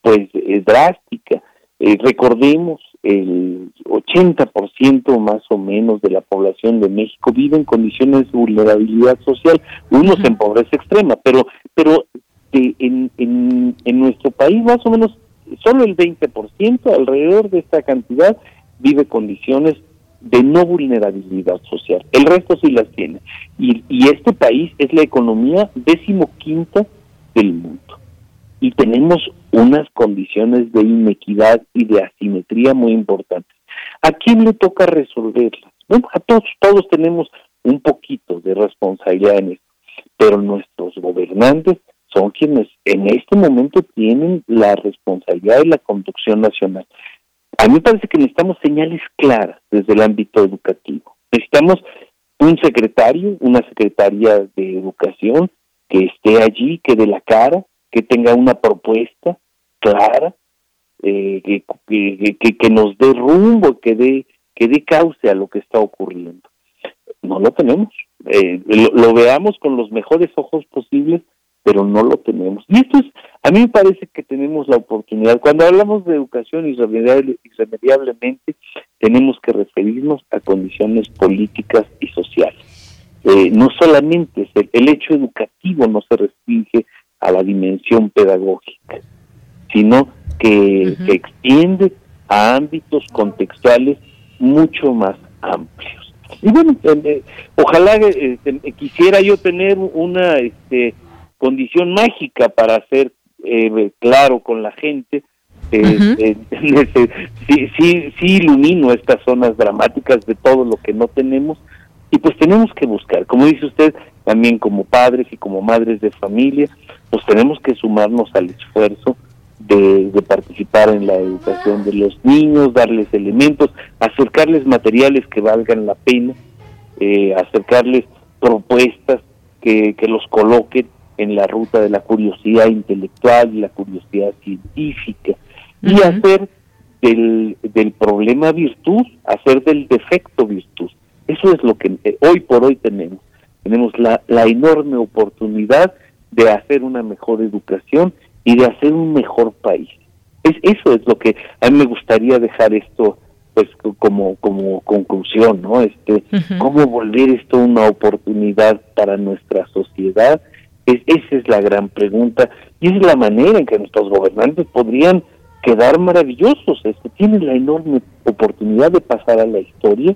S14: pues eh, drástica. Eh, recordemos, el 80% más o menos de la población de México vive en condiciones de vulnerabilidad social, unos en pobreza extrema, pero pero en, en, en nuestro país más o menos solo el 20%, alrededor de esta cantidad, vive condiciones de no vulnerabilidad social. El resto sí las tiene. Y, y este país es la economía decimoquinta del mundo. Y tenemos unas condiciones de inequidad y de asimetría muy importantes. ¿A quién le toca resolverlas? Bueno, a todos, todos tenemos un poquito de responsabilidad en esto, pero nuestros gobernantes son quienes en este momento tienen la responsabilidad de la conducción nacional. A mí me parece que necesitamos señales claras desde el ámbito educativo. Necesitamos un secretario, una secretaria de educación que esté allí, que dé la cara, que tenga una propuesta clara, eh, que, que, que, nos dé rumbo, que dé, que dé cauce a lo que está ocurriendo. No lo tenemos. Eh, lo, veamos con los mejores ojos posibles, pero no lo tenemos. Y esto es, a mí me parece que tenemos la oportunidad. Cuando hablamos de educación irremediablemente, tenemos que referirnos a condiciones políticas y sociales. Eh, no solamente el, el hecho educativo no se restringe a la dimensión pedagógica, sino que se extiende a ámbitos contextuales mucho más amplios. Y bueno, eh, ojalá eh, quisiera yo tener una este, condición mágica para ser eh, claro con la gente. sí, sí, sí ilumino estas zonas dramáticas de todo lo que no tenemos y pues tenemos que buscar, como dice usted, también como padres y como madres de familia, pues tenemos que sumarnos al esfuerzo de, participar en la educación de los niños, darles elementos, acercarles materiales que valgan la pena, eh, acercarles propuestas que, que los coloquen en la ruta de la curiosidad intelectual y la curiosidad científica y hacer del, del problema virtud, hacer del defecto virtud. Eso es lo que eh, hoy por hoy tenemos. Tenemos la, la enorme oportunidad de hacer una mejor educación y de hacer un mejor país. Es, eso es lo que a mí me gustaría dejar esto pues como como conclusión, ¿no? Este, cómo volver esto una oportunidad para nuestra sociedad. Es, esa es la gran pregunta y es la manera en que nuestros gobernantes podrían quedar maravillosos. Este, tienen la enorme oportunidad de pasar a la historia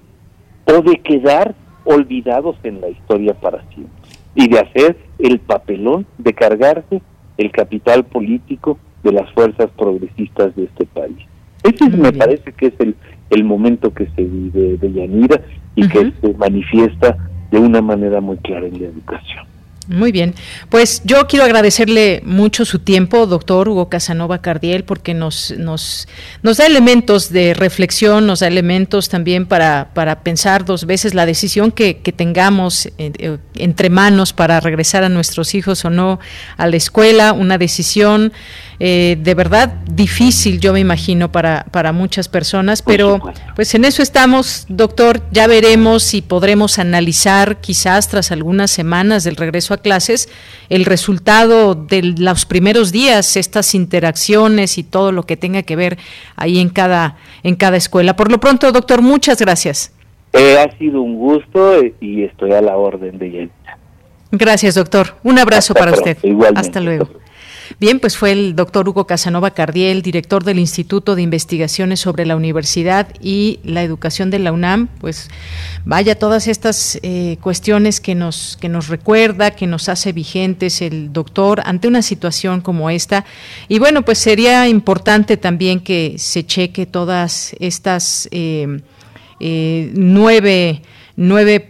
S14: o de quedar olvidados en la historia para siempre y de hacer el papelón de cargarse el capital político de las fuerzas progresistas de este país. Ese me parece que es el, el momento que se vive de Yanira y que se manifiesta de una manera muy clara en la educación.
S1: Muy bien, pues yo quiero agradecerle mucho su tiempo, doctor Hugo Casanova Cardiel, porque nos, nos, nos da elementos de reflexión, nos da elementos también para, para pensar dos veces la decisión que, que tengamos eh, eh, entre manos para regresar a nuestros hijos o no a la escuela, una decisión eh, de verdad difícil, yo me imagino, para, para muchas personas, pero pues en eso estamos, doctor, ya veremos si podremos analizar quizás tras algunas semanas del regreso a clases el resultado de los primeros días, estas interacciones y todo lo que tenga que ver ahí en cada, en cada escuela. Por lo pronto, doctor, muchas gracias.
S14: Eh, ha sido un gusto eh, y estoy a la orden de Jenny.
S1: Gracias, doctor. Un abrazo para usted. Hasta luego. Bien, pues fue el doctor Hugo Casanova Cardiel, director del Instituto de Investigaciones sobre la Universidad y la Educación de la UNAM. Pues vaya todas estas eh, cuestiones que nos, que nos recuerda, que nos hace vigentes el doctor ante una situación como esta. Y bueno, pues sería importante también que se cheque todas estas eh, eh, nueve, nueve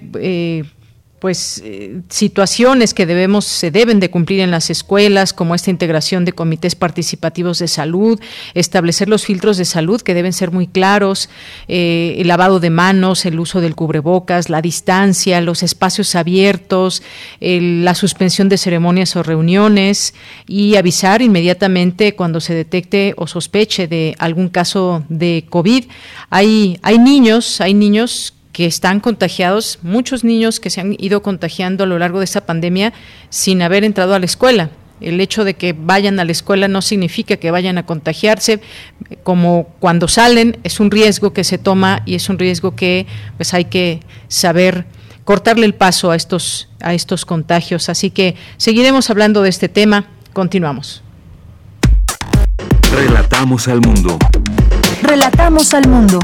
S1: pues eh, situaciones que debemos se deben de cumplir en las escuelas como esta integración de comités participativos de salud establecer los filtros de salud que deben ser muy claros eh, el lavado de manos el uso del cubrebocas la distancia los espacios abiertos la suspensión de ceremonias o reuniones y avisar inmediatamente cuando se detecte o sospeche de algún caso de covid. Hay hay niños hay niños que están contagiados, muchos niños que se han ido contagiando a lo largo de esta pandemia sin haber entrado a la escuela. El hecho de que vayan a la escuela no significa que vayan a contagiarse, como cuando salen es un riesgo que se toma y es un riesgo que pues hay que saber cortarle el paso a estos a estos contagios. Así que seguiremos hablando de este tema. Continuamos.
S13: Relatamos al mundo.
S3: Relatamos al mundo.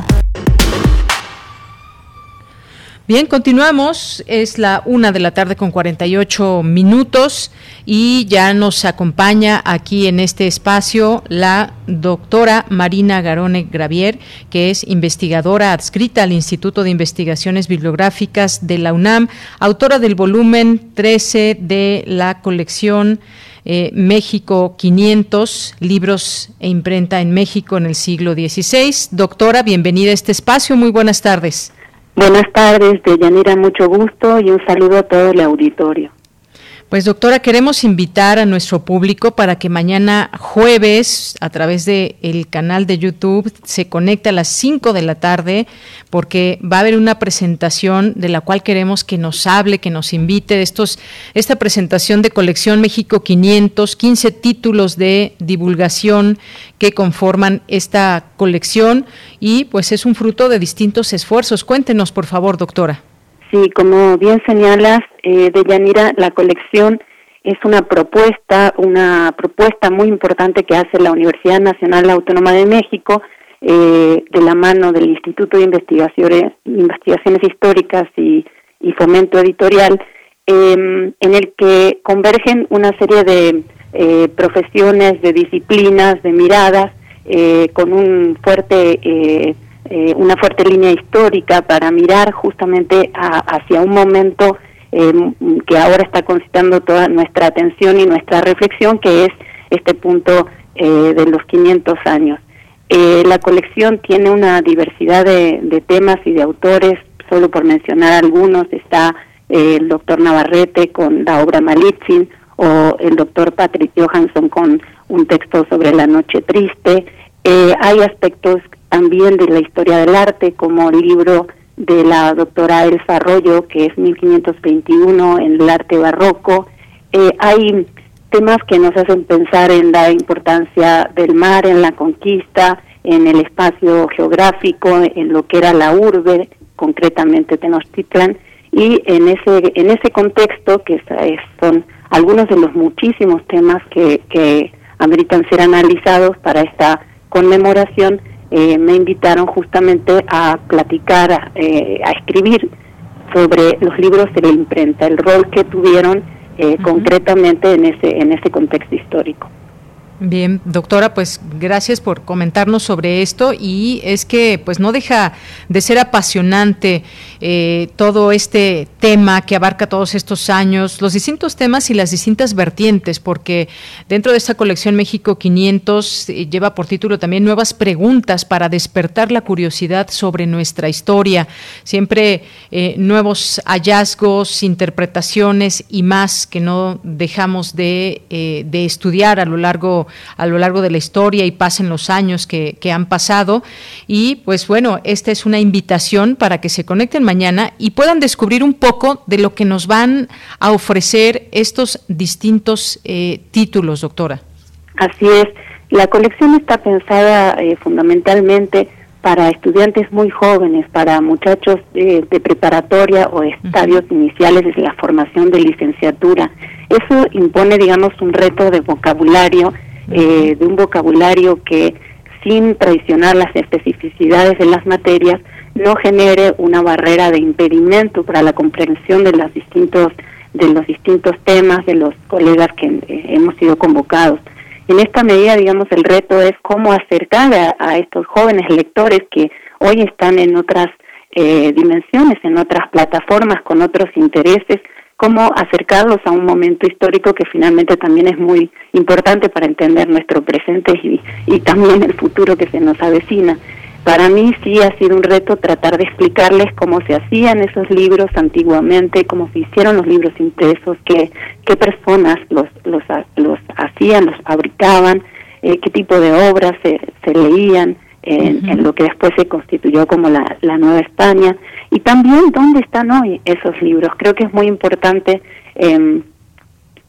S1: Bien, continuamos. Es la una de la tarde con 48 minutos y ya nos acompaña aquí en este espacio la doctora Marina Garone Gravier, que es investigadora adscrita al Instituto de Investigaciones Bibliográficas de la UNAM, autora del volumen 13 de la colección eh, México 500, libros e imprenta en México en el siglo XVI. Doctora, bienvenida a este espacio. Muy buenas tardes.
S15: Buenas tardes, Deyanira, mucho gusto y un saludo a todo el auditorio.
S1: Pues doctora, queremos invitar a nuestro público para que mañana jueves a través de el canal de YouTube se conecte a las 5 de la tarde porque va a haber una presentación de la cual queremos que nos hable, que nos invite de estos esta presentación de colección México 500, 15 títulos de divulgación que conforman esta colección y pues es un fruto de distintos esfuerzos. Cuéntenos, por favor, doctora.
S15: Sí, como bien señalas, eh, Yanira, la colección es una propuesta, una propuesta muy importante que hace la Universidad Nacional Autónoma de México eh, de la mano del Instituto de Investigaciones, Investigaciones Históricas y, Fomento Editorial, em, en el que convergen una serie de eh, profesiones, de disciplinas, de miradas, eh, con un fuerte eh, eh, una fuerte línea histórica para mirar justamente hacia un momento eh, que ahora está concitando toda nuestra atención y nuestra reflexión, que es este punto eh, de los 500 años. la colección tiene una diversidad de, temas y de autores, solo por mencionar algunos, está el doctor Navarrete con la obra Malitzin o el doctor Patrick Johansson con un texto sobre la noche triste. hay aspectos también de la historia del arte, como el libro de la doctora Elsa Arroyo, que es 1521 en el arte barroco. Eh, hay temas que nos hacen pensar en la importancia del mar, en la conquista, en el espacio geográfico, en lo que era la urbe, concretamente Tenochtitlan, y en ese, en ese contexto, que son algunos de los muchísimos temas que, que ameritan ser analizados para esta conmemoración, eh, me invitaron justamente a platicar, eh, a escribir sobre los libros de la imprenta, el rol que tuvieron eh, concretamente en ese, en ese contexto histórico.
S1: Bien, doctora, pues gracias por comentarnos sobre esto y es que pues no deja de ser apasionante eh, todo este tema que abarca todos estos años, los distintos temas y las distintas vertientes, porque dentro de esta colección México 500 eh, lleva por título también nuevas preguntas para despertar la curiosidad sobre nuestra historia, siempre eh, nuevos hallazgos, interpretaciones y más que no dejamos de, de estudiar a lo largo a lo largo de la historia y pasen los años que, han pasado. Y pues bueno, esta es una invitación para que se conecten mañana y puedan descubrir un poco de lo que nos van a ofrecer estos distintos eh, títulos, doctora.
S15: Así es. La colección está pensada eh, fundamentalmente para estudiantes muy jóvenes, para muchachos de, preparatoria o estadios iniciales de la formación de licenciatura. Eso impone, digamos, un reto de vocabulario eh, de un vocabulario que sin traicionar las especificidades de las materias no genere una barrera de impedimento para la comprensión de los distintos de los distintos temas de los colegas que eh, hemos sido convocados. En esta medida, digamos, el reto es cómo acercar a, estos jóvenes lectores que hoy están en otras eh, dimensiones, en otras plataformas, con otros intereses, cómo acercarlos a un momento histórico que finalmente también es muy importante para entender nuestro presente y, también el futuro que se nos avecina. Para mí sí ha sido un reto tratar de explicarles cómo se hacían esos libros antiguamente, cómo se hicieron los libros impresos, qué, qué personas los, los, los hacían, los fabricaban, eh, qué tipo de obras se, se leían, en, lo que después se constituyó como la, Nueva España, y también dónde están hoy esos libros. Creo que es muy importante em,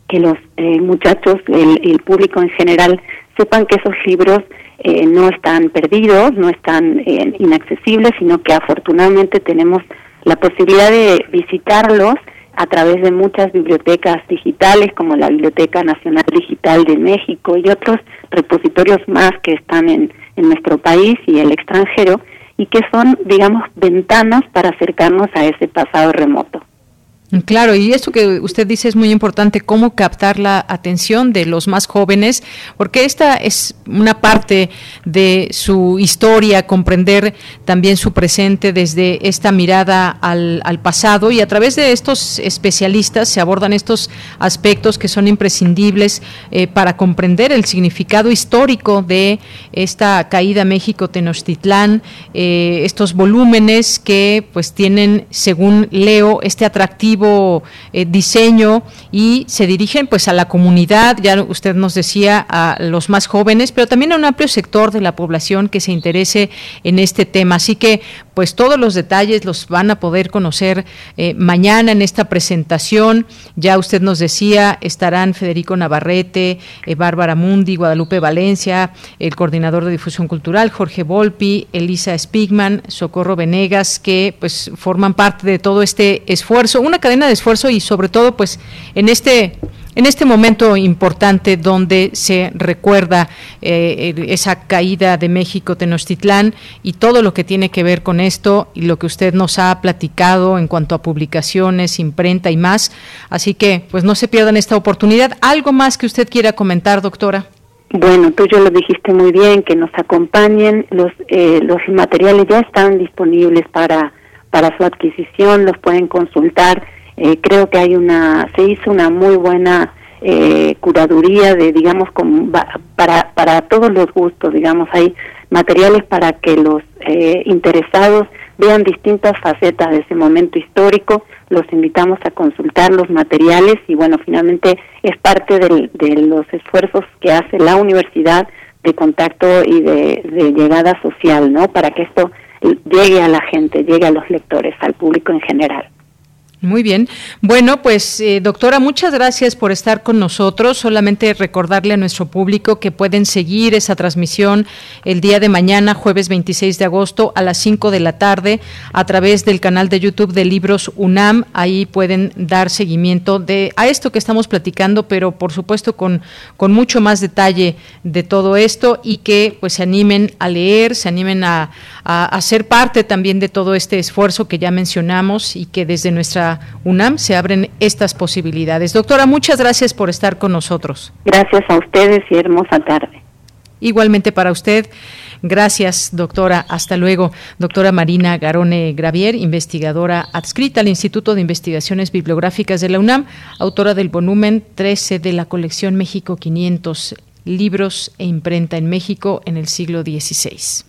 S15: que los eh, muchachos, el, el, público en general, sepan que esos libros eh, no están perdidos, no están eh, inaccesibles, sino que afortunadamente tenemos la posibilidad de visitarlos a través de muchas bibliotecas digitales como la Biblioteca Nacional Digital de México y otros repositorios más que están en, en nuestro país y el extranjero y que son, digamos, ventanas para acercarnos a ese pasado remoto.
S1: Claro, y esto que usted dice es muy importante, cómo captar la atención de los más jóvenes, porque esta es una parte de su historia, comprender también su presente desde esta mirada al, pasado y a través de estos especialistas se abordan estos aspectos que son imprescindibles eh, para comprender el significado histórico de esta caída México-Tenochtitlán, eh, estos volúmenes que pues tienen, según leo, este atractivo eh, diseño y se dirigen pues a la comunidad, ya usted nos decía, a los más jóvenes, pero también a un amplio sector de la población que se interese en este tema. Así que pues todos los detalles los van a poder conocer eh, mañana en esta presentación. Ya usted nos decía, estarán Federico Navarrete, eh, Bárbara Mundi, Guadalupe Valencia, el coordinador de difusión cultural, Jorge Volpi, Elisa Spigman, Socorro Venegas, que pues forman parte de todo este esfuerzo. Una de esfuerzo y sobre todo pues en este en este momento importante donde se recuerda eh, esa caída de México Tenochtitlán y todo lo que tiene que ver con esto y lo que usted nos ha platicado en cuanto a publicaciones, imprenta y más. Así que pues no se pierdan esta oportunidad. ¿Algo más que usted quiera comentar, doctora?
S15: Bueno, tú ya lo dijiste muy bien, que nos acompañen. Los, eh, los materiales ya están disponibles para, para su adquisición, los pueden consultar eh, creo que hay una, se hizo una muy buena eh, curaduría de, digamos, para, para todos los gustos, digamos, hay materiales para que los eh, interesados vean distintas facetas de ese momento histórico, los invitamos a consultar los materiales y bueno, finalmente es parte de los esfuerzos que hace la universidad de contacto y de, de llegada social, ¿no? Para que esto llegue a la gente, llegue a los lectores, al público en general.
S1: Muy bien. Bueno, pues eh, doctora, muchas gracias por estar con nosotros. Solamente recordarle a nuestro público que pueden seguir esa transmisión el día de mañana, jueves 26 de agosto, a las 5 de la tarde, a través del canal de YouTube de Libros UNAM. Ahí pueden dar seguimiento de a esto que estamos platicando, pero por supuesto con, mucho más detalle de todo esto y que pues se animen a leer, se animen a ser parte también de todo este esfuerzo que ya mencionamos y que desde nuestra la UNAM se abren estas posibilidades. Doctora, muchas gracias por estar con nosotros.
S15: Gracias a ustedes y hermosa tarde.
S1: Igualmente para usted. Gracias, doctora. Hasta luego. Doctora Marina Garone Gravier, investigadora adscrita al Instituto de Investigaciones Bibliográficas de la UNAM, autora del volumen 13 de la colección México 500, libros e imprenta en México en el siglo XVI.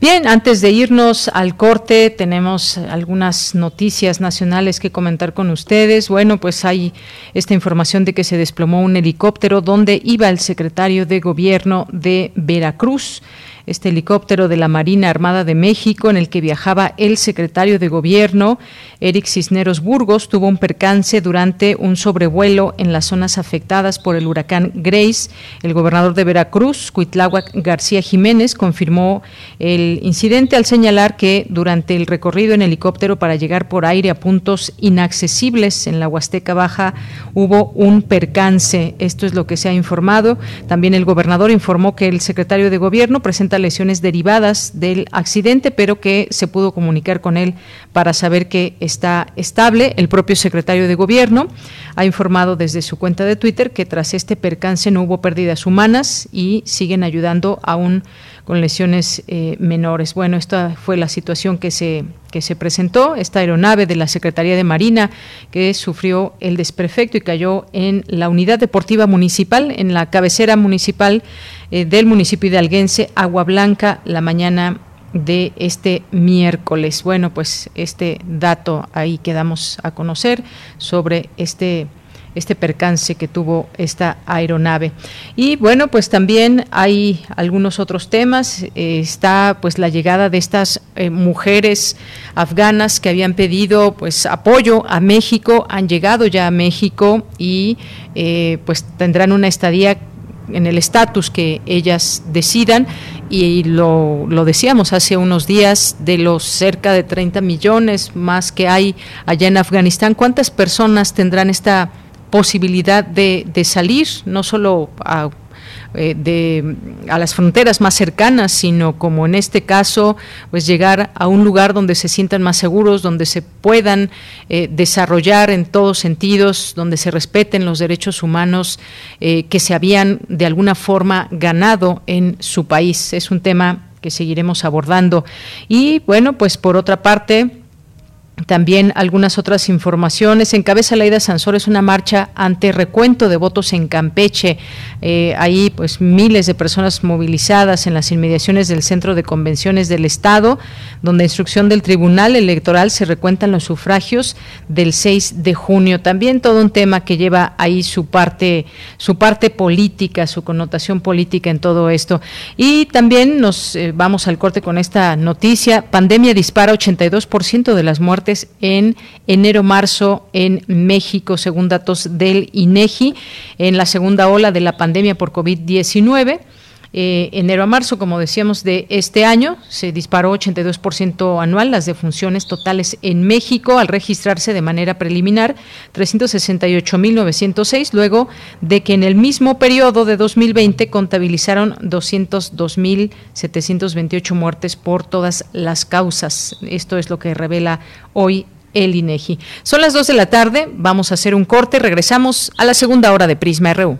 S1: Bien, antes de irnos al corte, tenemos algunas noticias nacionales que comentar con ustedes. Bueno, pues hay esta información de que se desplomó un helicóptero donde iba el secretario de Gobierno de Veracruz este helicóptero de la Marina Armada de México en el que viajaba el secretario de Gobierno, Eric Cisneros Burgos, tuvo un percance durante un sobrevuelo en las zonas afectadas por el huracán Grace. El gobernador de Veracruz, Cuitláhuac García Jiménez, confirmó el incidente al señalar que durante el recorrido en helicóptero para llegar por aire a puntos inaccesibles en la Huasteca Baja hubo un percance. Esto es lo que se ha informado. También el gobernador informó que el secretario de Gobierno presenta lesiones derivadas del accidente, pero que se pudo comunicar con él para saber que está estable. El propio secretario de Gobierno ha informado desde su cuenta de Twitter que tras este percance no hubo pérdidas humanas y siguen ayudando aún con lesiones eh, menores. Bueno, esta fue la situación que se, que se presentó, esta aeronave de la Secretaría de Marina que sufrió el desperfecto y cayó en la unidad deportiva municipal, en la cabecera municipal eh, del municipio de Alguense, Agua Blanca, la mañana de este miércoles. Bueno, pues este dato ahí quedamos a conocer sobre este este percance que tuvo esta aeronave. Y bueno, pues también hay algunos otros temas. Eh, está pues la llegada de estas eh, mujeres afganas que habían pedido pues apoyo a México, han llegado ya a México y pues tendrán una estadía en el estatus que ellas decidan y lo, lo, decíamos hace unos días de los cerca de 30 millones más que hay allá en Afganistán, ¿cuántas personas tendrán esta posibilidad de, de salir, no solo a, eh, de, a las fronteras más cercanas, sino como en este caso, pues llegar a un lugar donde se sientan más seguros, donde se puedan eh, desarrollar en todos sentidos, donde se respeten los derechos humanos eh, que se habían de alguna forma ganado en su país. Es un tema que seguiremos abordando. Y bueno, pues por otra parte, también algunas otras informaciones. Encabeza Laida Sansores una marcha ante recuento de votos en Campeche. Eh, ahí, pues, miles de personas movilizadas en las inmediaciones del Centro de Convenciones del Estado, donde instrucción del Tribunal Electoral se recuentan los sufragios del 6 de junio. También todo un tema que lleva ahí su parte, su parte política, su connotación política en todo esto. Y también nos eh, vamos al corte con esta noticia. Pandemia dispara 82% de las muertes en enero-marzo en México, según datos del INEGI, en la segunda ola de la pandemia por COVID-19. Eh, enero a marzo, como decíamos, de este año se disparó 82% anual las defunciones totales en México al registrarse de manera preliminar 368.906, luego de que en el mismo periodo de 2020 contabilizaron 202.728 muertes por todas las causas. Esto es lo que revela hoy el INEGI. Son las 2 de la tarde, vamos a hacer un corte, regresamos a la segunda hora de Prisma RU.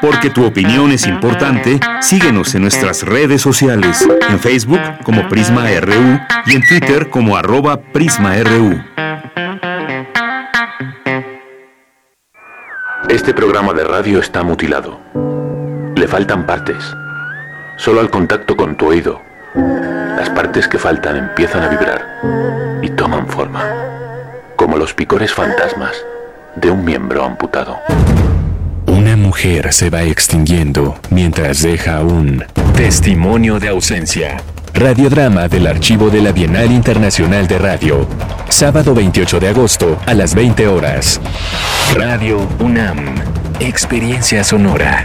S13: Porque tu opinión es importante, síguenos en nuestras redes sociales, en Facebook como Prisma RU y en Twitter como arroba PrismaRU.
S16: Este programa de radio está mutilado. Le faltan partes. Solo al contacto con tu oído, las partes que faltan empiezan a vibrar y toman forma, como los picores fantasmas de un miembro amputado.
S17: Mujer se va extinguiendo mientras deja un testimonio de ausencia. Radiodrama del archivo de la Bienal Internacional de Radio. Sábado 28 de agosto a las 20 horas. Radio UNAM. Experiencia sonora.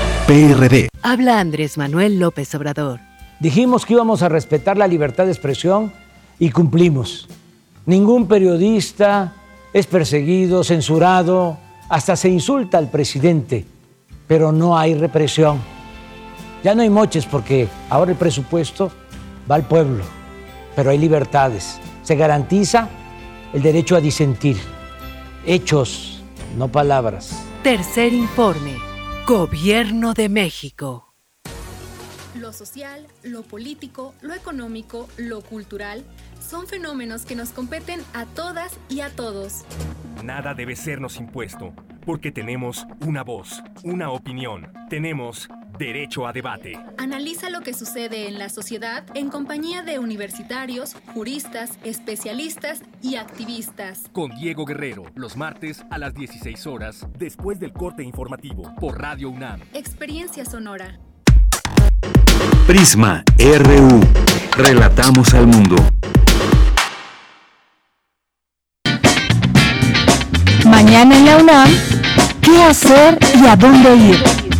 S18: PRD.
S19: Habla Andrés Manuel López Obrador.
S20: Dijimos que íbamos a respetar la libertad de expresión y cumplimos. Ningún periodista es perseguido, censurado, hasta se insulta al presidente, pero no hay represión. Ya no hay moches porque ahora el presupuesto va al pueblo, pero hay libertades. Se garantiza el derecho a disentir. Hechos, no palabras.
S19: Tercer informe. Gobierno de México.
S21: Lo social, lo político, lo económico, lo cultural son fenómenos que nos competen a todas y a todos.
S22: Nada debe sernos impuesto, porque tenemos una voz, una opinión, tenemos derecho a debate.
S21: Analiza lo que sucede en la sociedad en compañía de universitarios, juristas, especialistas y activistas.
S22: Con Diego Guerrero, los martes a las 16 horas, después del corte informativo, por Radio UNAM.
S21: Experiencia sonora.
S13: Prisma RU. Relatamos al mundo.
S3: Mañana en la UNAM, ¿qué hacer y a dónde ir?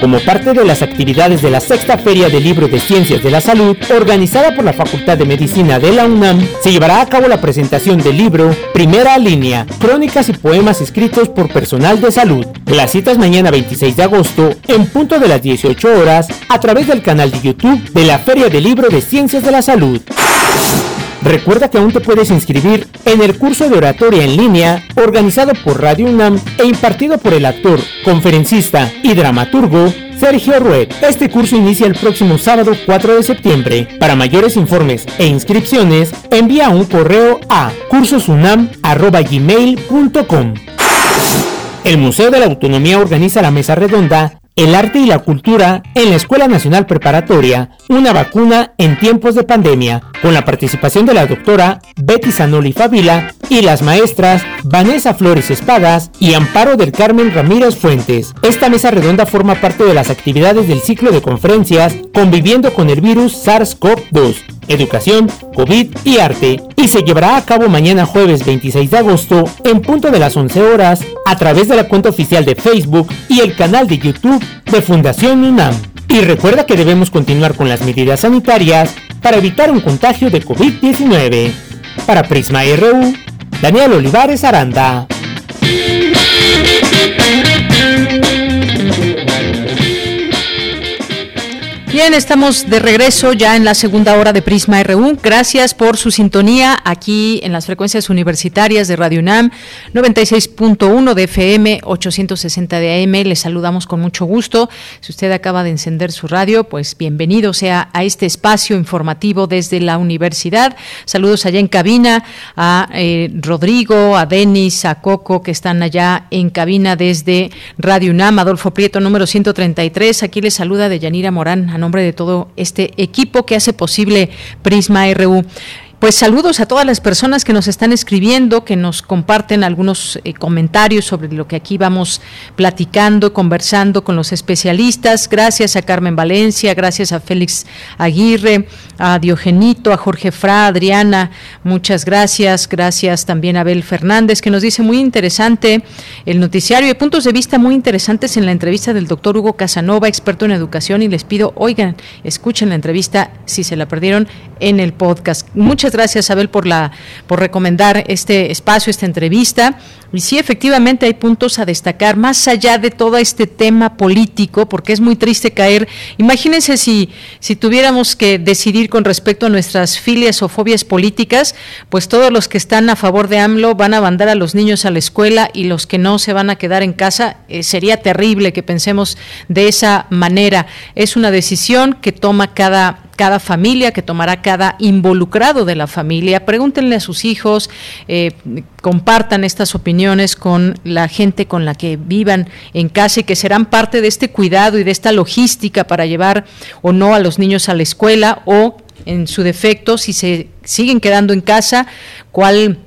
S4: Como parte de las actividades de la Sexta Feria del Libro de Ciencias de la Salud, organizada por la Facultad de Medicina de la UNAM, se llevará a cabo la presentación del libro Primera Línea, Crónicas y Poemas escritos por personal de salud. La cita es mañana 26 de agosto, en punto de las 18 horas, a través del canal de YouTube de la Feria del Libro de Ciencias de la Salud. Recuerda que aún te puedes inscribir en el curso de oratoria en línea organizado por Radio UNAM e impartido por el actor, conferencista y dramaturgo Sergio Rued. Este curso inicia el próximo sábado 4 de septiembre. Para mayores informes e inscripciones, envía un correo a cursosunam.gmail.com. El Museo de la Autonomía organiza la mesa redonda el arte y la cultura en la Escuela Nacional Preparatoria, una vacuna en tiempos de pandemia, con la participación de la doctora Betty Zanoli Favila y las maestras Vanessa Flores Espadas y Amparo del Carmen Ramírez Fuentes. Esta mesa redonda forma parte de las actividades del ciclo de conferencias Conviviendo con el virus SARS-CoV-2, Educación, COVID y Arte, y se llevará a cabo mañana jueves 26 de agosto en punto de las 11 horas a través de la cuenta oficial de Facebook y el canal de YouTube de Fundación UNAM. Y recuerda que debemos continuar con las medidas sanitarias para evitar un contagio de COVID-19. Para Prisma RU, Daniel Olivares Aranda.
S1: Bien, estamos de regreso ya en la segunda hora de Prisma RU. Gracias por su sintonía aquí en las frecuencias universitarias de Radio UNAM, 96.1 de FM, 860 de AM. Les saludamos con mucho gusto. Si usted acaba de encender su radio, pues bienvenido sea a este espacio informativo desde la universidad. Saludos allá en cabina a eh, Rodrigo, a Denis, a Coco, que están allá en cabina desde Radio UNAM. Adolfo Prieto, número 133. Aquí les saluda de Yanira Morán nombre de todo este equipo que hace posible Prisma RU. Pues saludos a todas las personas que nos están escribiendo, que nos comparten algunos eh, comentarios sobre lo que aquí vamos platicando, conversando con los especialistas. Gracias a Carmen Valencia, gracias a Félix Aguirre, a Diogenito, a Jorge Fra, Adriana, muchas gracias. Gracias también a Abel Fernández, que nos dice muy interesante el noticiario y puntos de vista muy interesantes en la entrevista del doctor Hugo Casanova, experto en educación, y les pido, oigan, escuchen la entrevista si se la perdieron en el podcast. Muchas gracias, Abel, por la por recomendar este espacio, esta entrevista. Y sí, efectivamente hay puntos a destacar, más allá de todo este tema político, porque es muy triste caer. Imagínense si, si tuviéramos que decidir con respecto a nuestras filias o fobias políticas, pues todos los que están a favor de AMLO van a mandar a los niños a la escuela y los que no se van a quedar en casa. Eh, sería terrible que pensemos de esa manera. Es una decisión que toma cada cada familia, que tomará cada involucrado de la familia. Pregúntenle a sus hijos, eh, compartan estas opiniones con la gente con la que vivan en casa y que serán parte de este cuidado y de esta logística para llevar o no a los niños a la escuela o en su defecto, si se siguen quedando en casa, cuál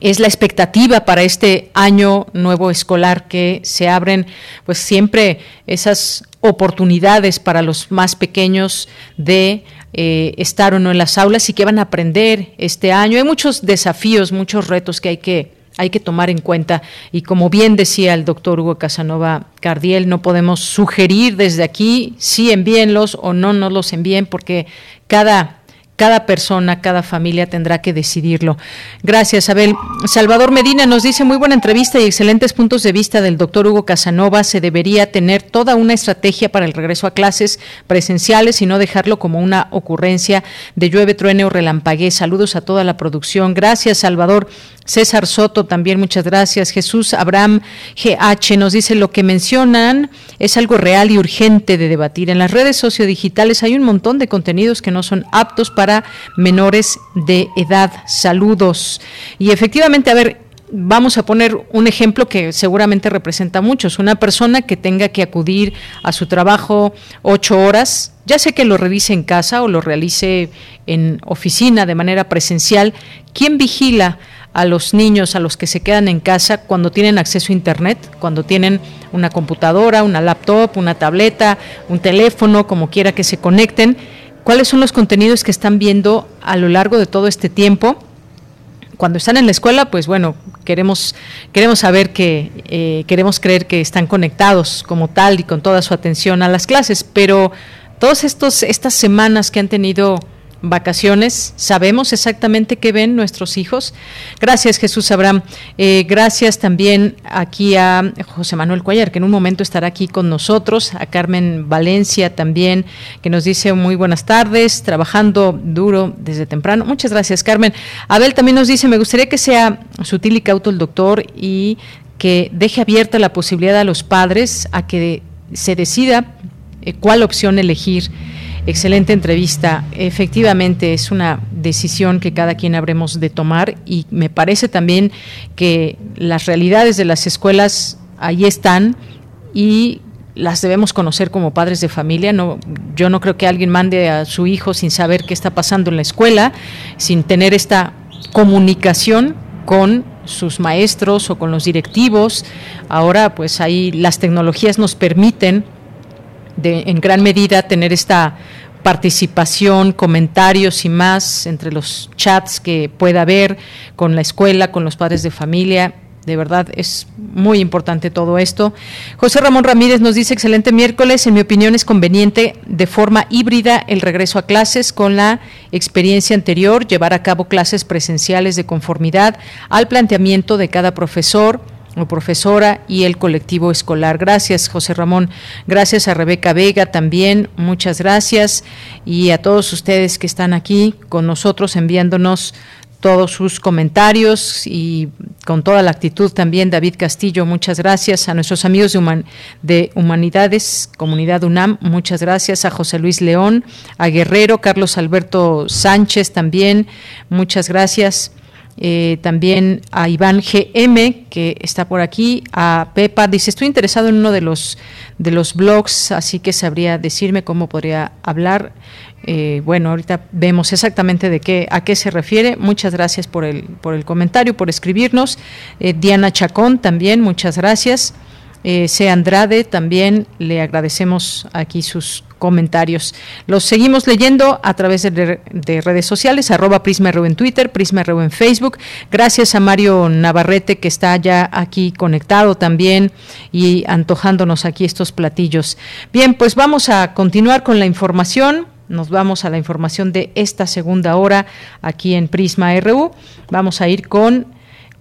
S1: es la expectativa para este año nuevo escolar que se abren pues siempre esas oportunidades para los más pequeños de eh, estar o no en las aulas y que van a aprender este año. Hay muchos desafíos, muchos retos que hay que hay que tomar en cuenta. Y como bien decía el doctor Hugo Casanova Cardiel, no podemos sugerir desde aquí si envíenlos o no nos los envíen, porque cada cada persona, cada familia tendrá que decidirlo. Gracias, Abel. Salvador Medina nos dice muy buena entrevista y excelentes puntos de vista del doctor Hugo Casanova. Se debería tener toda una estrategia para el regreso a clases presenciales y no dejarlo como una ocurrencia de llueve, truene o relampaguee. Saludos a toda la producción. Gracias, Salvador. César Soto también, muchas gracias. Jesús Abraham GH nos dice lo que mencionan es algo real y urgente de debatir. En las redes sociodigitales hay un montón de contenidos que no son aptos para menores de edad. Saludos. Y efectivamente, a ver, vamos a poner un ejemplo que seguramente representa a muchos. Una persona que tenga que acudir a su trabajo ocho horas, ya sea que lo revise en casa o lo realice en oficina de manera presencial, ¿quién vigila? A los niños, a los que se quedan en casa cuando tienen acceso a Internet, cuando tienen una computadora, una laptop, una tableta, un teléfono, como quiera que se conecten, cuáles son los contenidos que están viendo a lo largo de todo este tiempo. Cuando están en la escuela, pues bueno, queremos, queremos saber que, eh, queremos creer que están conectados como tal y con toda su atención a las clases, pero todas estas semanas que han tenido vacaciones. Sabemos exactamente qué ven nuestros hijos. Gracias, Jesús Abraham. Eh, gracias también aquí a José Manuel Cuellar, que en un momento estará aquí con nosotros, a Carmen Valencia también, que nos dice muy buenas tardes, trabajando duro desde temprano. Muchas gracias, Carmen. Abel también nos dice, me gustaría que sea sutil y cauto el doctor y que deje abierta la posibilidad a los padres a que se decida eh, cuál opción elegir Excelente entrevista. Efectivamente, es una decisión que cada quien habremos de tomar y me parece también que las realidades de las escuelas ahí están y las debemos conocer como padres de familia. No, yo no creo que alguien mande a su hijo sin saber qué está pasando en la escuela, sin tener esta comunicación con sus maestros o con los directivos. Ahora, pues ahí las tecnologías nos permiten de, en gran medida tener esta participación, comentarios y más entre los chats que pueda haber con la escuela, con los padres de familia. De verdad es muy importante todo esto. José Ramón Ramírez nos dice, excelente miércoles, en mi opinión es conveniente de forma híbrida el regreso a clases con la experiencia anterior, llevar a cabo clases presenciales de conformidad al planteamiento de cada profesor o profesora y el colectivo escolar. Gracias, José Ramón. Gracias a Rebeca Vega también. Muchas gracias. Y a todos ustedes que están aquí con nosotros enviándonos todos sus comentarios y con toda la actitud también David Castillo, muchas gracias a nuestros amigos de, de, Humanidades, Comunidad UNAM, muchas gracias a José Luis León, a Guerrero, Carlos Alberto Sánchez también, muchas gracias eh, también a Iván GM, que está por aquí, a Pepa, dice, estoy interesado en uno de los, de los blogs, así que sabría decirme cómo podría hablar. Eh, bueno, ahorita vemos exactamente de qué, a qué se refiere. Muchas gracias por el, por el comentario, por escribirnos. Eh, Diana Chacón también, muchas gracias. C. Andrade, también le agradecemos aquí sus comentarios. Los seguimos leyendo a través de, redes sociales, arroba PrismaRU en Twitter, PrismaRU en Facebook. Gracias a Mario Navarrete que está ya aquí conectado también y antojándonos aquí estos platillos. Bien, pues vamos a continuar con la información. Nos vamos a la información de esta segunda hora aquí en Prisma RU. Vamos a ir con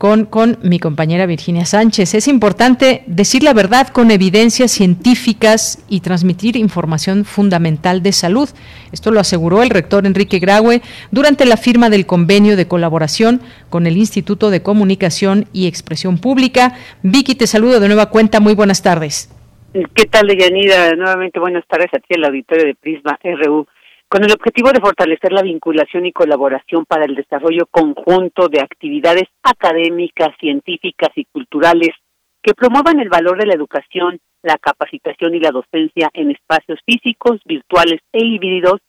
S1: con, mi compañera Virginia Sánchez. Es importante decir la verdad con evidencias científicas y transmitir información fundamental de salud. Esto lo aseguró el rector Enrique Graue durante la firma del convenio de colaboración con el Instituto de Comunicación y Expresión Pública. Vicky, te saludo de nueva cuenta. Muy buenas tardes.
S8: ¿Qué tal, Deyanira? Nuevamente buenas tardes a ti, el auditorio de Prisma RU. Con el objetivo de fortalecer la vinculación y colaboración para el desarrollo conjunto de actividades académicas, científicas y culturales que promuevan el valor de la educación, la capacitación y la docencia en espacios físicos, virtuales e híbridos,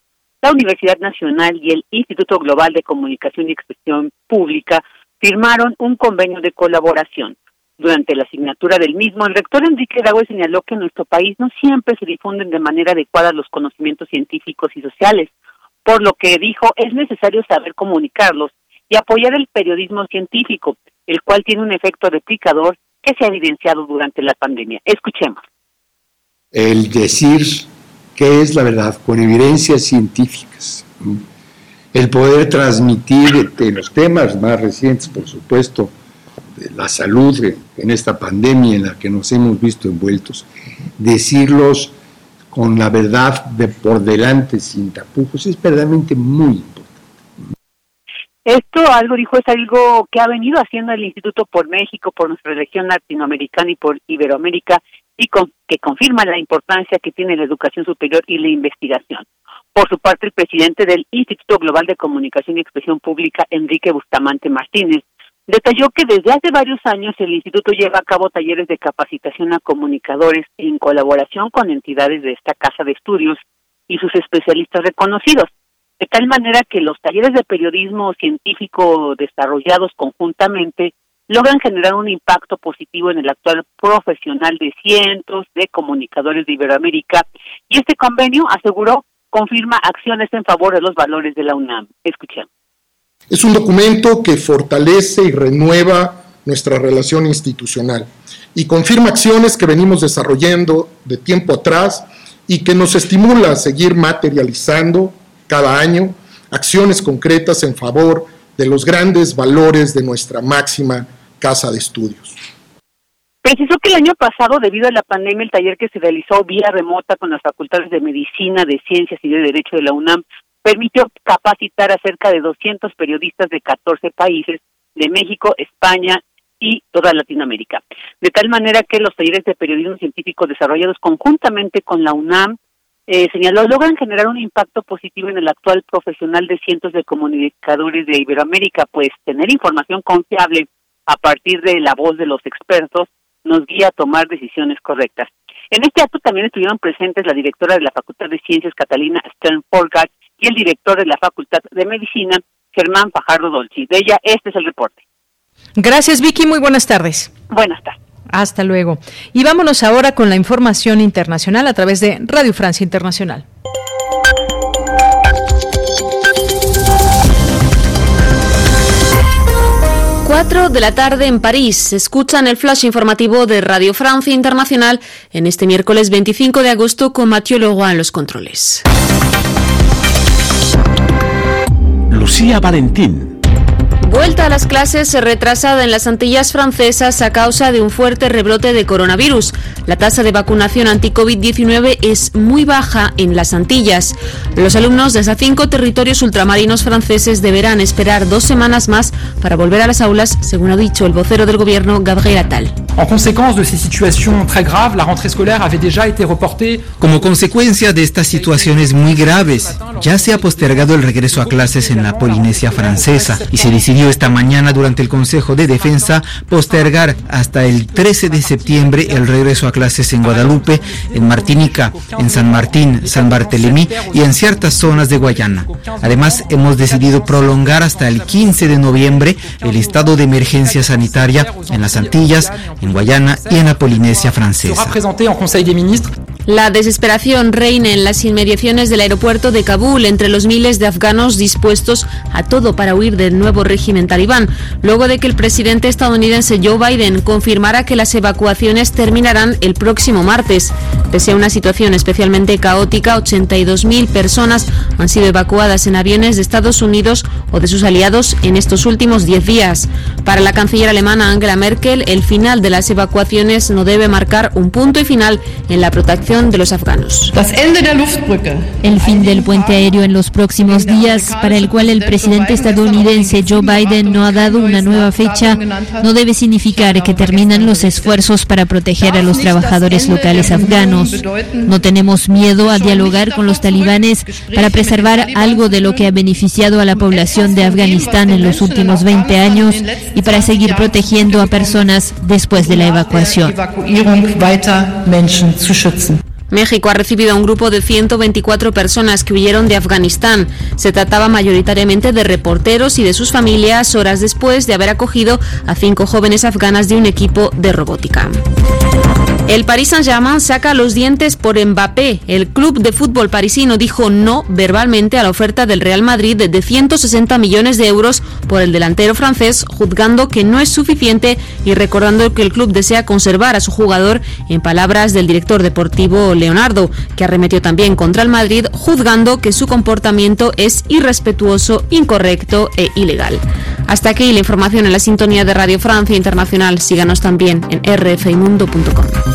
S8: la Universidad Nacional y el Instituto Global de Comunicación y Expresión Pública firmaron un convenio de colaboración. Durante la asignatura del mismo, el rector Enrique Dagüe señaló que en nuestro país no siempre se difunden de manera adecuada los conocimientos científicos y sociales, por lo que dijo es necesario saber comunicarlos y apoyar el periodismo científico, el cual tiene un efecto replicador que se ha evidenciado durante la pandemia. Escuchemos.
S23: El decir qué es la verdad con evidencias científicas, el poder transmitir en los temas más recientes, por supuesto, de la salud en esta pandemia en la que nos hemos visto envueltos, decirlos con la verdad de por delante, sin tapujos, es verdaderamente muy importante.
S8: Esto, algo dijo, es algo que ha venido haciendo el Instituto por México, por nuestra región latinoamericana y por Iberoamérica, y que confirma la importancia que tiene la educación superior y la investigación. Por su parte, el presidente del Instituto Global de Comunicación y Expresión Pública, Enrique Bustamante Martínez, detalló que desde hace varios años el instituto lleva a cabo talleres de capacitación a comunicadores en colaboración con entidades de esta casa de estudios y sus especialistas reconocidos, de tal manera que los talleres de periodismo científico desarrollados conjuntamente logran generar un impacto positivo en el actual profesional de cientos de comunicadores de Iberoamérica y este convenio, aseguró, confirma acciones en favor de los valores de la UNAM. Escuchemos.
S24: Es un documento que fortalece y renueva nuestra relación institucional y confirma acciones que venimos desarrollando de tiempo atrás y que nos estimula a seguir materializando cada año acciones concretas en favor de los grandes valores de nuestra máxima casa de estudios.
S8: Precisó que el año pasado, debido a la pandemia, el taller que se realizó vía remota con las facultades de Medicina, de Ciencias y de Derecho de la UNAM permitió capacitar a cerca de 200 periodistas de 14 países, de México, España y toda Latinoamérica. De tal manera que los talleres de periodismo científico desarrollados conjuntamente con la UNAM, eh, señaló, logran generar un impacto positivo en el actual profesional de cientos de comunicadores de Iberoamérica, pues tener información confiable a partir de la voz de los expertos nos guía a tomar decisiones correctas. En este acto también estuvieron presentes la directora de la Facultad de Ciencias, Catalina Stern Forgat, y el director de la Facultad de Medicina, Germán Fajardo Dolci. De ella, este es el reporte.
S1: Gracias, Vicky. Muy buenas tardes.
S8: Buenas tardes.
S1: Hasta luego. Y vámonos ahora con la información internacional a través de Radio Francia Internacional.
S25: Cuatro de la tarde en París. Escuchan el flash informativo de Radio Francia Internacional en este miércoles 25 de agosto con Mathieu Leroy en los controles.
S26: Lucía Valentín.
S25: Vuelta a las clases retrasada en las Antillas francesas a causa de un fuerte rebrote de coronavirus. La tasa de vacunación anti-COVID-19 es muy baja en las Antillas. Los alumnos de esas cinco territorios ultramarinos franceses deberán esperar dos semanas más para volver a las aulas, según ha dicho el vocero del gobierno, Gabriel Attal.
S27: Como consecuencia de estas situaciones muy graves, ya se ha postergado el regreso a clases en la Polinesia francesa y se decidió esta mañana durante el Consejo de Defensa postergar hasta el 13 de septiembre el regreso a clases en Guadalupe, en Martinica, en San Martín, San Bartolomé y en ciertas zonas de Guayana. Además, hemos decidido prolongar hasta el 15 de noviembre el estado de emergencia sanitaria en las Antillas, en Guayana y en la Polinesia francesa.
S25: La desesperación reina en las inmediaciones del aeropuerto de Kabul entre los miles de afganos dispuestos a todo para huir del nuevo régimen talibán, luego de que el presidente estadounidense Joe Biden confirmara que las evacuaciones terminarán el próximo martes. Pese a una situación especialmente caótica, 82.000 personas han sido evacuadas en aviones de Estados Unidos o de sus aliados en estos últimos 10 días. Para la canciller alemana Angela Merkel, el final de las evacuaciones no debe marcar un punto y final en la protección de los afganos.
S28: El fin del puente aéreo en los próximos días, para el cual el presidente estadounidense Joe Biden no ha dado una nueva fecha, no debe significar que terminan los esfuerzos para proteger a los trabajadores locales afganos. No tenemos miedo a dialogar con los talibanes para preservar algo de lo que ha beneficiado a la población de Afganistán en los últimos 20 años y para seguir protegiendo a personas después de la evacuación.
S25: México ha recibido a un grupo de 124 personas que huyeron de Afganistán. Se trataba mayoritariamente de reporteros y de sus familias horas después de haber acogido a cinco jóvenes afganas de un equipo de robótica. El Paris Saint-Germain saca los dientes por Mbappé. El club de fútbol parisino dijo no verbalmente a la oferta del Real Madrid de 160 millones de euros por el delantero francés, juzgando que no es suficiente y recordando que el club desea conservar a su jugador, en palabras del director deportivo Leonardo, que arremetió también contra el Madrid, juzgando que su comportamiento es irrespetuoso, incorrecto e ilegal. Hasta aquí la información en la sintonía de Radio Francia Internacional. Síganos también en rfimundo.com.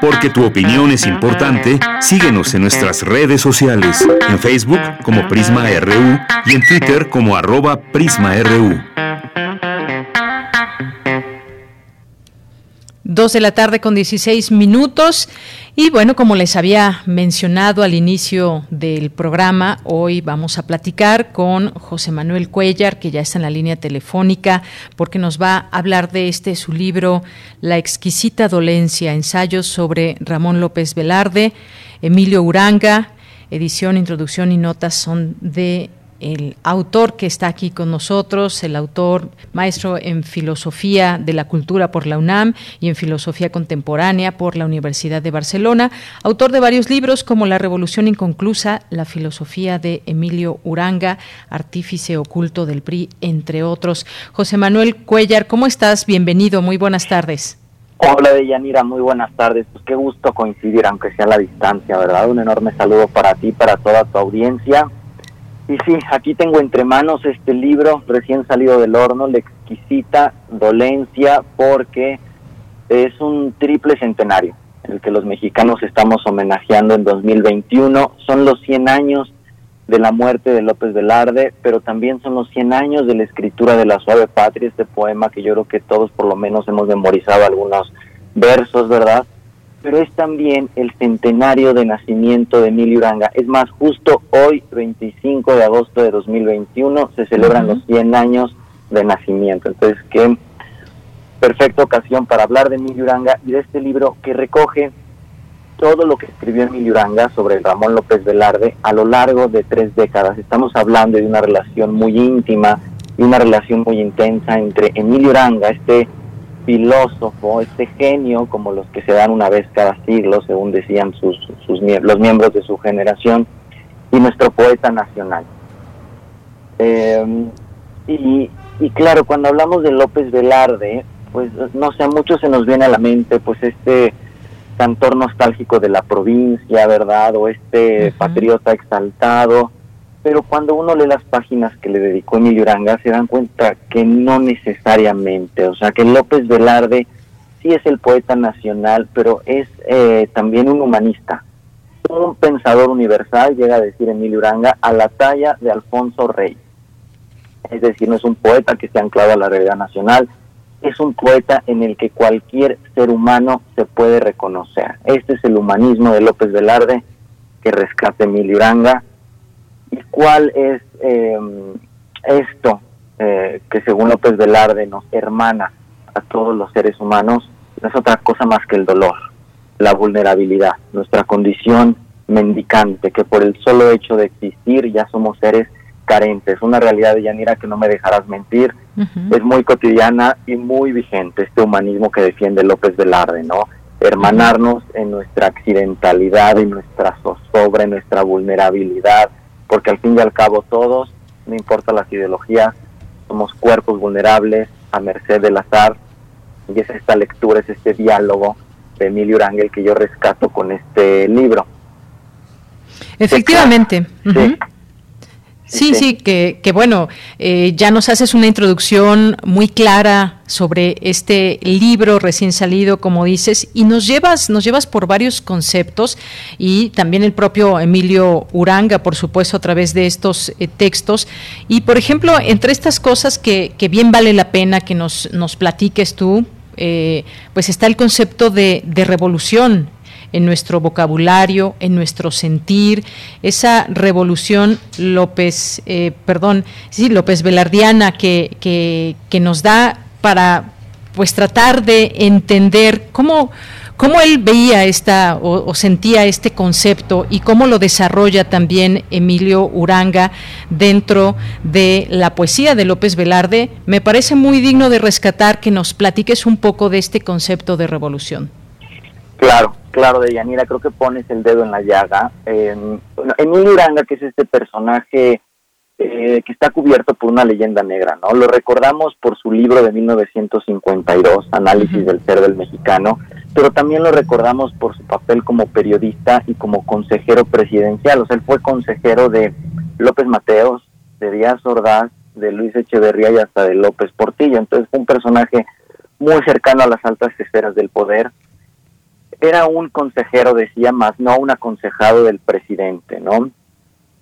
S13: Porque tu opinión es importante, síguenos en nuestras redes sociales, en Facebook como Prisma RU y en Twitter como arroba PrismaRU.
S1: Dos de la tarde con 16 minutos. Y bueno, como les había mencionado al inicio del programa, hoy vamos a platicar con José Manuel Cuellar, que ya está en la línea telefónica, porque nos va a hablar de este su libro, La exquisita dolencia, ensayos sobre Ramón López Velarde, Emilio Uranga, edición, introducción y notas son de el autor que está aquí con nosotros, el autor maestro en filosofía de la cultura por la UNAM y en filosofía contemporánea por la Universidad de Barcelona, autor de varios libros como La Revolución Inconclusa, La filosofía de Emilio Uranga, artífice oculto del PRI, entre otros. José Manuel Cuellar, ¿cómo estás? Bienvenido, muy buenas tardes.
S29: Hola Deyanira, muy buenas tardes. Pues qué gusto coincidir, aunque sea a la distancia, ¿verdad? Un enorme saludo para ti, para toda tu audiencia. Y sí, aquí tengo entre manos este libro recién salido del horno, La exquisita dolencia, porque es un triple centenario, el que los mexicanos estamos homenajeando en 2021. Son los 100 años de la muerte de López Velarde, pero también son los 100 años de la escritura de La Suave Patria, este poema que yo creo que todos por lo menos hemos memorizado algunos versos, ¿verdad? Pero es también el centenario de nacimiento de Emilio Uranga. Es más, justo hoy, 25 de agosto de 2021, se celebran los 100 años de nacimiento. Entonces, qué perfecta ocasión para hablar de Emilio Uranga y de este libro que recoge todo lo que escribió Emilio Uranga sobre Ramón López Velarde a lo largo de tres décadas. Estamos hablando de una relación muy íntima y una relación muy intensa entre Emilio Uranga, este filósofo, este genio, como los que se dan una vez cada siglo, según decían sus, sus, los miembros de su generación, y nuestro poeta nacional. Em, y, y, claro, cuando hablamos de López Velarde, pues no sé, a muchos se nos viene a la mente pues este cantor nostálgico de la provincia, ¿verdad? O este patriota exaltado, pero cuando uno lee las páginas que le dedicó Emilio Uranga se dan cuenta que no necesariamente, o sea que López Velarde sí es el poeta nacional, pero es eh, también un humanista, un pensador universal, llega a decir Emilio Uranga, a la talla de Alfonso Rey. Es decir, no es un poeta que esté anclado a la realidad nacional, es un poeta en el que cualquier ser humano se puede reconocer. Este es el humanismo de López Velarde que rescata Emilio Uranga ¿Y cuál es eh, esto eh, que según López Velarde nos hermana a todos los seres humanos? No es otra cosa más que el dolor, la vulnerabilidad, nuestra condición mendicante, que por el solo hecho de existir ya somos seres carentes. Una realidad de Yanira que no me dejarás mentir, es muy cotidiana y muy vigente este humanismo que defiende López Velarde, ¿no? Hermanarnos en nuestra accidentalidad, en nuestra zozobra, en nuestra vulnerabilidad, porque al fin y al cabo todos, no importa las ideologías, somos cuerpos vulnerables a merced del azar, y es esta lectura, es este diálogo de Emilio Urangel que yo rescato con este libro.
S1: Efectivamente. Sí, sí, que, que bueno, eh, ya nos haces una introducción muy clara sobre este libro recién salido, como dices, y nos llevas, nos llevas por varios conceptos y también el propio Emilio Uranga, por supuesto, a través de estos eh, textos. Y por ejemplo, entre estas cosas que, que bien vale la pena que nos, nos platiques tú, eh, pues está el concepto de, de revolución en nuestro vocabulario, en nuestro sentir, esa revolución López, eh, perdón, sí, López Velardiana que, que, que nos da para pues tratar de entender cómo, cómo él veía esta o, sentía este concepto y cómo lo desarrolla también Emilio Uranga dentro de la poesía de López Velarde, me parece muy digno de rescatar que nos platiques un poco de este concepto de revolución.
S29: Claro, claro, de Yanira, creo que pones el dedo en la llaga. Emilio Uranga, que es este personaje eh, que está cubierto por una leyenda negra, ¿no? Lo recordamos por su libro de 1952, Análisis del Ser del Mexicano, pero también lo recordamos por su papel como periodista y como consejero presidencial. O sea, él fue consejero de López Mateos, de Díaz Ordaz, de Luis Echeverría y hasta de López Portillo. Entonces fue un personaje muy cercano a las altas esferas del poder. Era un consejero, decía más, no un aconsejado del presidente, ¿no?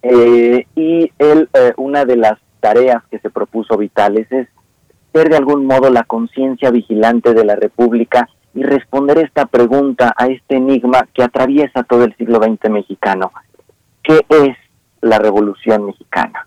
S29: Eh, y él, eh, una de las tareas que se propuso Vitales es ser de algún modo la conciencia vigilante de la República y responder esta pregunta a este enigma que atraviesa todo el siglo XX mexicano. ¿Qué es la Revolución Mexicana?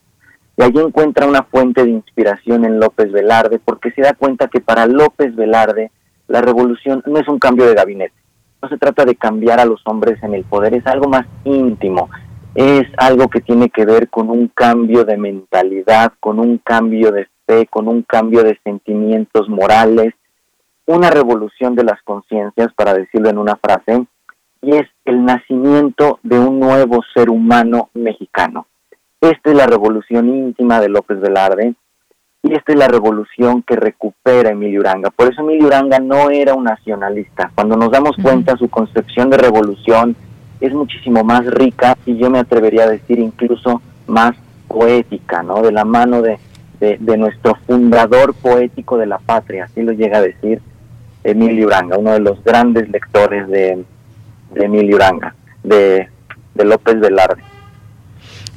S29: Y allí encuentra una fuente de inspiración en López Velarde, porque se da cuenta que para López Velarde la revolución no es un cambio de gabinete, no se trata de cambiar a los hombres en el poder, es algo más íntimo, es algo que tiene que ver con un cambio de mentalidad, con un cambio de fe, con un cambio de sentimientos morales, una revolución de las conciencias, para decirlo en una frase, y es el nacimiento de un nuevo ser humano mexicano. Esta es la revolución íntima de López Velarde y esta es la revolución que recupera Emilio Uranga. Por eso Emilio Uranga no era un nacionalista. Cuando nos damos cuenta, su concepción de revolución, es muchísimo más rica y yo me atrevería a decir incluso más poética, ¿no? De la mano de, de, nuestro fundador poético de la patria, así lo llega a decir Emilio Uranga, uno de los grandes lectores de, de Emilio Uranga, de, de López Velarde.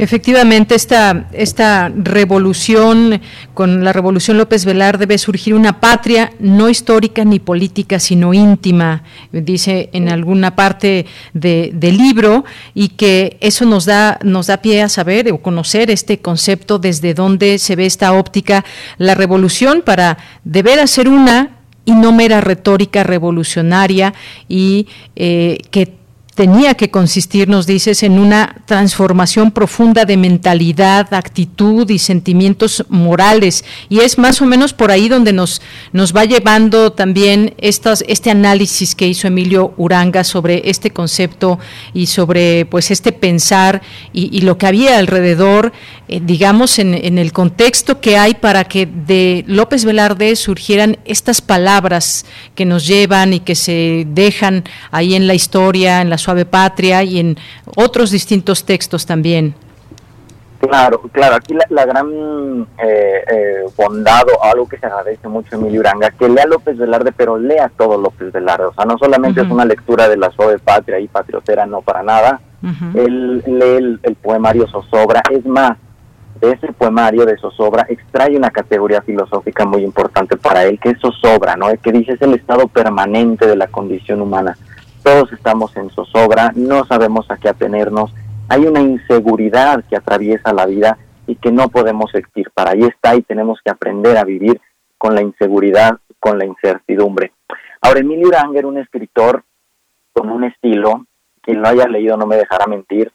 S1: Efectivamente, esta, esta revolución, con la revolución López Velar, debe surgir una patria no histórica ni política, sino íntima, dice en alguna parte del libro, y que eso nos da, nos da pie a saber o conocer este concepto desde dónde se ve esta óptica, la revolución para deber hacer una y no mera retórica revolucionaria y eh, que tenía que consistir, nos dices, en una transformación profunda de mentalidad, actitud y sentimientos morales. Y es más o menos por ahí donde nos, nos va llevando también este análisis que hizo Emilio Uranga sobre este concepto y sobre pues este pensar y, lo que había alrededor, eh, digamos, en, en, el contexto que hay para que de López Velarde surgieran estas palabras que nos llevan y que se dejan ahí en la historia, en la Suave Patria y en otros distintos textos también.
S29: Claro, claro, aquí la, gran eh, eh, bondad o algo que se agradece mucho en Emilio Uranga, que lea López Velarde, pero lea todo López Velarde, o sea, no solamente es una lectura de la suave patria y patriotera, no para nada, él lee el, poemario Zozobra, es más, de ese poemario de Zozobra extrae una categoría filosófica muy importante para él, que es Zozobra, ¿no? que dice es el estado permanente de la condición humana todos estamos en zozobra, no sabemos a qué atenernos, hay una inseguridad que atraviesa la vida y que no podemos para Ahí está y tenemos que aprender a vivir con la inseguridad, con la incertidumbre. Ahora, Emilio Uranga era un escritor con un estilo, quien lo haya leído no me dejará mentir,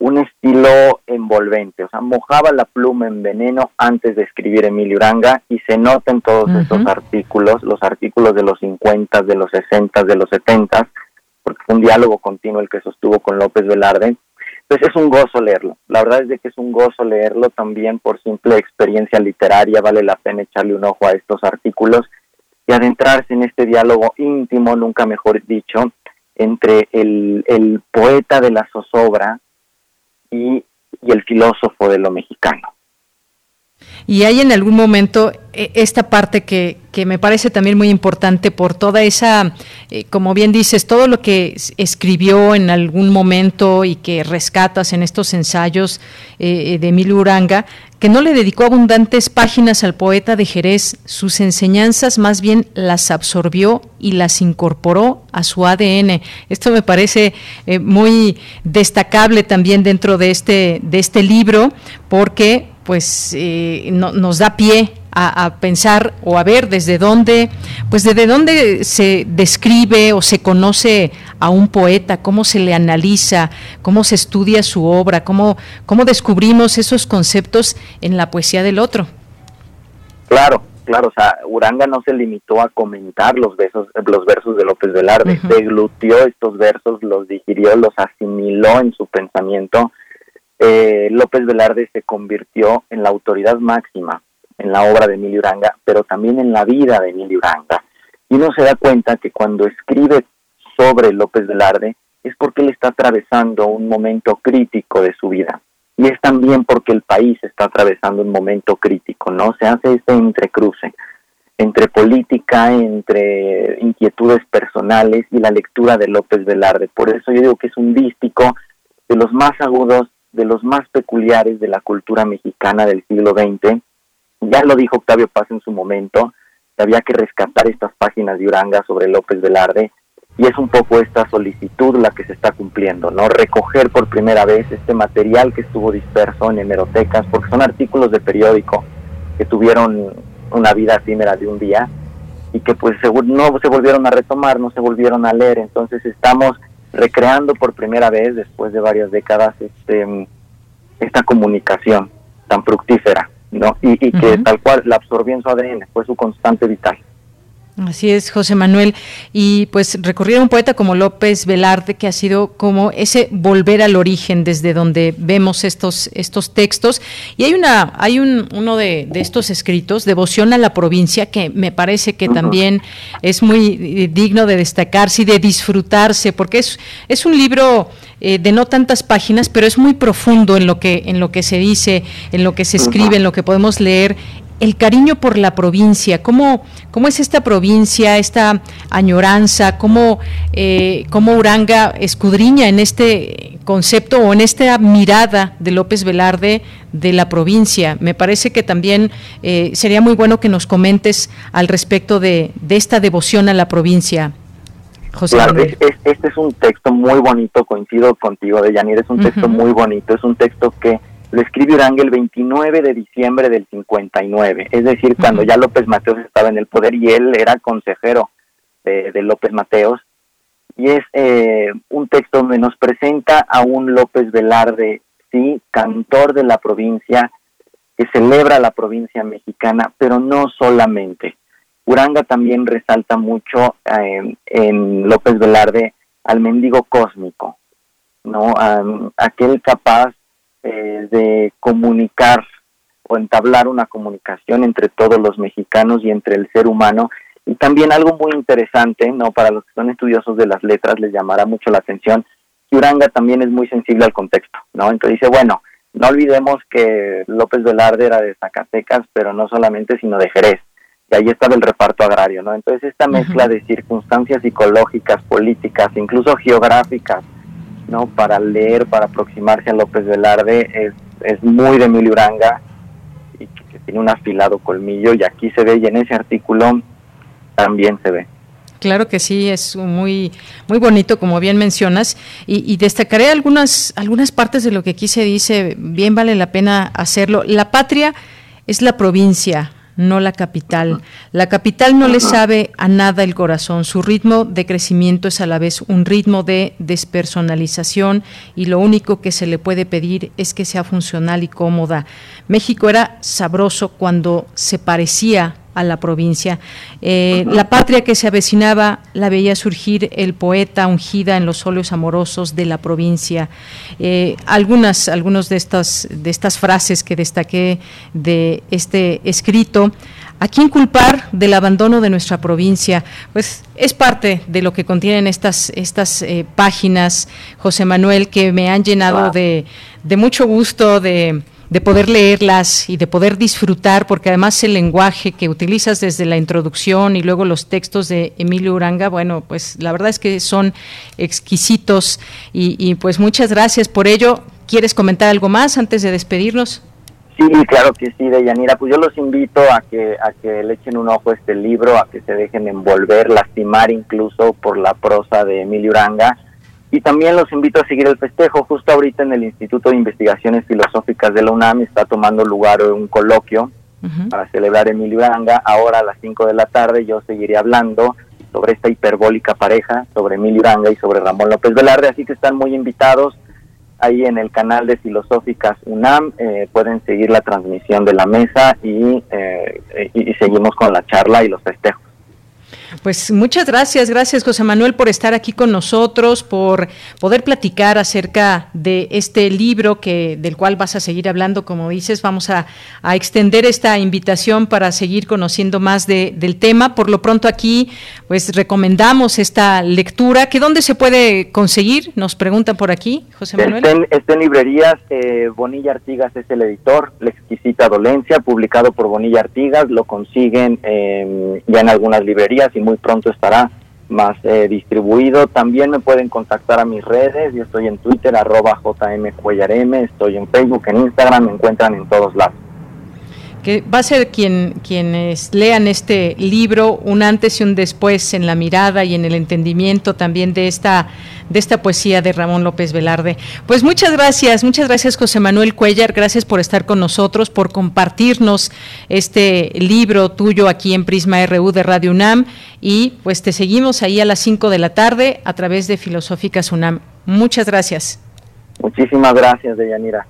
S29: un estilo envolvente, o sea, mojaba la pluma en veneno antes de escribir Emilio Uranga y se nota en todos estos artículos, los artículos de los 50, de los 60, de los 70, porque fue un diálogo continuo el que sostuvo con López Velarde. Pues es un gozo leerlo. La verdad es de que es un gozo leerlo también por simple experiencia literaria. Vale la pena echarle un ojo a estos artículos y adentrarse en este diálogo íntimo, nunca mejor dicho, entre el, el poeta de la zozobra y, el filósofo de lo mexicano.
S1: Y hay en algún momento eh, esta parte que, que, me parece también muy importante por toda esa, eh, como bien dices, todo lo que escribió en algún momento y que rescatas en estos ensayos eh, de Emilio Uranga, que no le dedicó abundantes páginas al poeta de Jerez, sus enseñanzas más bien las absorbió y las incorporó a su ADN. Esto me parece eh, muy destacable también dentro de este, de este libro, porque pues eh, nos da pie a, pensar o a ver desde dónde, pues desde dónde se describe o se conoce a un poeta, cómo se le analiza, cómo se estudia su obra, cómo, cómo descubrimos esos conceptos en la poesía del otro.
S29: Claro, claro, o sea, Uranga no se limitó a comentar los versos, los versos de López Velarde, se glutió estos versos, los digirió, los asimiló en su pensamiento. Eh, López Velarde se convirtió en la autoridad máxima en la obra de Emilio Uranga, pero también en la vida de Emilio Uranga. Y uno se da cuenta que cuando escribe sobre López Velarde es porque él está atravesando un momento crítico de su vida. Y es también porque el país está atravesando un momento crítico, ¿no? Se hace este entrecruce entre política, entre inquietudes personales y la lectura de López Velarde. Por eso yo digo que es un dístico de los más agudos, de los más peculiares de la cultura mexicana del siglo XX ya lo dijo Octavio Paz en su momento, que había que rescatar estas páginas de Uranga sobre López Velarde y es un poco esta solicitud la que se está cumpliendo, ¿no? Recoger por primera vez este material que estuvo disperso en hemerotecas, porque son artículos de periódico que tuvieron una vida efímera de un día y que pues no se volvieron a retomar, no se volvieron a leer, entonces estamos recreando por primera vez después de varias décadas este esta comunicación tan fructífera. ¿No? Y, que tal cual la absorbió en su ADN, fue su constante vital.
S1: Así es, José Manuel. Y pues recorrer a un poeta como López Velarde, que ha sido como ese volver al origen desde donde vemos estos, estos textos. Y hay una, hay un, uno de, estos escritos, Devoción a la provincia, que me parece que también es muy eh, digno de destacarse y de disfrutarse, porque es, es un libro eh, de no tantas páginas, pero es muy profundo en lo que, en lo que se dice, en lo que se escribe, en lo que podemos leer el cariño por la provincia, cómo, cómo es esta provincia, esta añoranza, cómo, eh, cómo Uranga escudriña en este concepto o en esta mirada de López Velarde de la provincia. Me parece que también eh, sería muy bueno que nos comentes al respecto de, esta devoción a la provincia.
S29: José este es un texto muy bonito, coincido contigo, de Yanir, es un texto muy bonito, es un texto que lo escribe Uranga el 29 de diciembre del 59, es decir, cuando ya López Mateos estaba en el poder y él era consejero de, López Mateos. Y es eh, un texto donde nos presenta a un López Velarde, sí, cantor de la provincia, que celebra la provincia mexicana, pero no solamente. Uranga también resalta mucho eh, en López Velarde al mendigo cósmico, ¿no? aquel capaz eh, de comunicar o entablar una comunicación entre todos los mexicanos y entre el ser humano. Y también algo muy interesante, ¿no? Para los que son estudiosos de las letras les llamará mucho la atención, que Uranga también es muy sensible al contexto, ¿no? Entonces dice, bueno, no olvidemos que López Velarde era de Zacatecas, pero no solamente, sino de Jerez. Y ahí estaba el reparto agrario, ¿no? Entonces esta mezcla de circunstancias psicológicas, políticas, incluso geográficas, ¿no? Para leer, para aproximarse a López Velarde es, es muy de Emilio Uranga y que, tiene un afilado colmillo y aquí se ve y en ese artículo también se ve.
S1: Claro que sí, es muy muy bonito, como bien mencionas, y, y, destacaré algunas algunas partes de lo que aquí se dice. Bien vale la pena hacerlo. La patria es la provincia, no la capital. La capital no le sabe a nada el corazón. Su ritmo de crecimiento es a la vez un ritmo de despersonalización y lo único que se le puede pedir es que sea funcional y cómoda. México era sabroso cuando se parecía a la provincia. Eh, la patria que se avecinaba la veía surgir el poeta ungida en los óleos amorosos de la provincia. Eh, algunas, algunas de estas, de estas frases que destaqué de este escrito. ¿A quién culpar del abandono de nuestra provincia? Pues es parte de lo que contienen estas, estas eh, páginas, José Manuel, que me han llenado de, de mucho gusto, de, de poder leerlas y de poder disfrutar, porque además el lenguaje que utilizas desde la introducción y luego los textos de Emilio Uranga, bueno, pues la verdad es que son exquisitos y, pues muchas gracias por ello. ¿Quieres comentar algo más antes de despedirnos?
S29: Sí, claro que sí, Deyanira. Pues yo los invito a que, a que le echen un ojo a este libro, a que se dejen envolver, lastimar incluso por la prosa de Emilio Uranga. Y también los invito a seguir el festejo. Justo ahorita en el Instituto de Investigaciones Filosóficas de la UNAM está tomando lugar un coloquio para celebrar Emilio Uranga. Ahora a las 5 de la tarde yo seguiré hablando sobre esta hiperbólica pareja, sobre Emilio Uranga y sobre Ramón López Velarde. Así que están muy invitados ahí en el canal de Filosóficas UNAM. Eh, pueden seguir la transmisión de la mesa y, eh, y seguimos con la charla y los festejos.
S1: Pues muchas gracias, gracias José Manuel por estar aquí con nosotros, por poder platicar acerca de este libro que del cual vas a seguir hablando, como dices, vamos a, extender esta invitación para seguir conociendo más del tema. Por lo pronto aquí, pues recomendamos esta lectura, que dónde se puede conseguir, nos preguntan por aquí, José Manuel.
S29: Está en, librerías, eh, Bonilla Artigas es el editor, La exquisita dolencia, publicado por Bonilla Artigas, lo consiguen eh, ya en algunas librerías muy pronto estará más eh, distribuido. También me pueden contactar a mis redes, yo estoy en Twitter, arroba jmcuellarm, estoy en Facebook, en Instagram, me encuentran en todos lados
S1: que va a ser quien, quienes lean este libro un antes y un después en la mirada y en el entendimiento también de esta, de esta poesía de Ramón López Velarde. Pues muchas gracias, muchas gracias José Manuel Cuellar, gracias por estar con nosotros, por compartirnos este libro tuyo aquí en Prisma RU de Radio UNAM y pues te seguimos ahí a las 5 de la tarde a través de Filosóficas UNAM. Muchas gracias.
S29: Muchísimas gracias, Deyanira.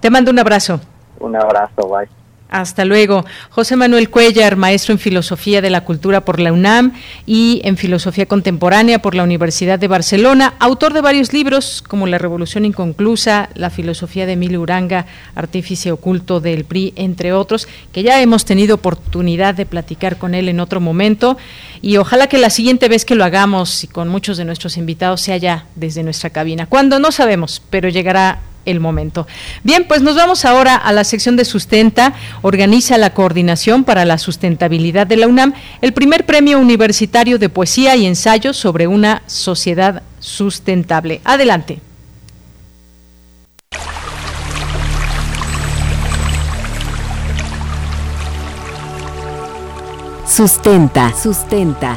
S1: Te mando un abrazo.
S29: Un abrazo, bye.
S1: Hasta luego. José Manuel Cuellar, maestro en Filosofía de la Cultura por la UNAM y en Filosofía Contemporánea por la Universidad de Barcelona, autor de varios libros como La Revolución Inconclusa, La Filosofía de Emilio Uranga, Artífice Oculto del PRI, entre otros, que ya hemos tenido oportunidad de platicar con él en otro momento. Y ojalá que la siguiente vez que lo hagamos y con muchos de nuestros invitados sea ya desde nuestra cabina. Cuando no sabemos, pero llegará el momento. Bien, pues nos vamos ahora a la sección de sustenta. Organiza la Coordinación para la Sustentabilidad de la UNAM el primer premio universitario de poesía y ensayo sobre una sociedad sustentable. Adelante.
S30: Sustenta, sustenta.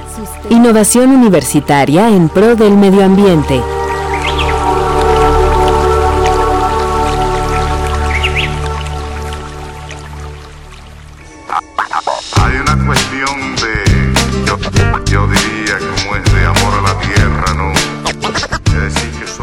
S30: Innovación universitaria en pro del medio ambiente.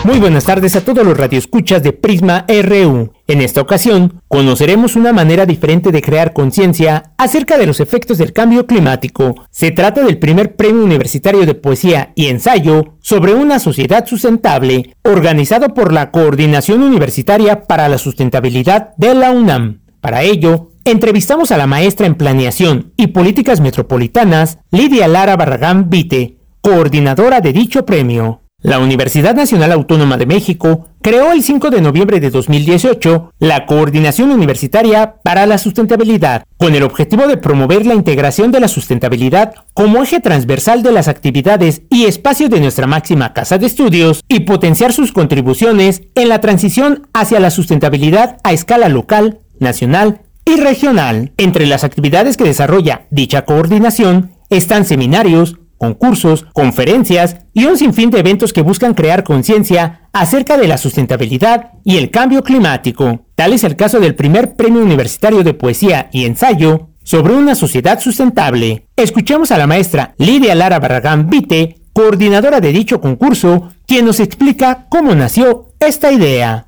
S4: Muy buenas tardes a todos los radioescuchas de Prisma RU. En esta ocasión, conoceremos una manera diferente de crear conciencia acerca de los efectos del cambio climático. Se trata del primer premio universitario de poesía y ensayo sobre una sociedad sustentable, organizado por la Coordinación Universitaria para la Sustentabilidad de la UNAM. Para ello, entrevistamos a la maestra en Planeación y Políticas Metropolitanas, Lidia Lara Barragán Vite, coordinadora de dicho premio. La Universidad Nacional Autónoma de México creó el 5 de noviembre de 2018 la Coordinación Universitaria para la Sustentabilidad, con el objetivo de promover la integración de la sustentabilidad como eje transversal de las actividades y espacios de nuestra máxima casa de estudios y potenciar sus contribuciones en la transición hacia la sustentabilidad a escala local, nacional y regional. Entre las actividades que desarrolla dicha coordinación están seminarios, concursos, conferencias y un sinfín de eventos que buscan crear conciencia acerca de la sustentabilidad y el cambio climático. Tal es el caso del primer Premio Universitario de Poesía y Ensayo sobre una sociedad sustentable. Escuchamos a la maestra Lidia Lara Barragán Vite, coordinadora de dicho concurso, quien nos explica cómo nació esta idea.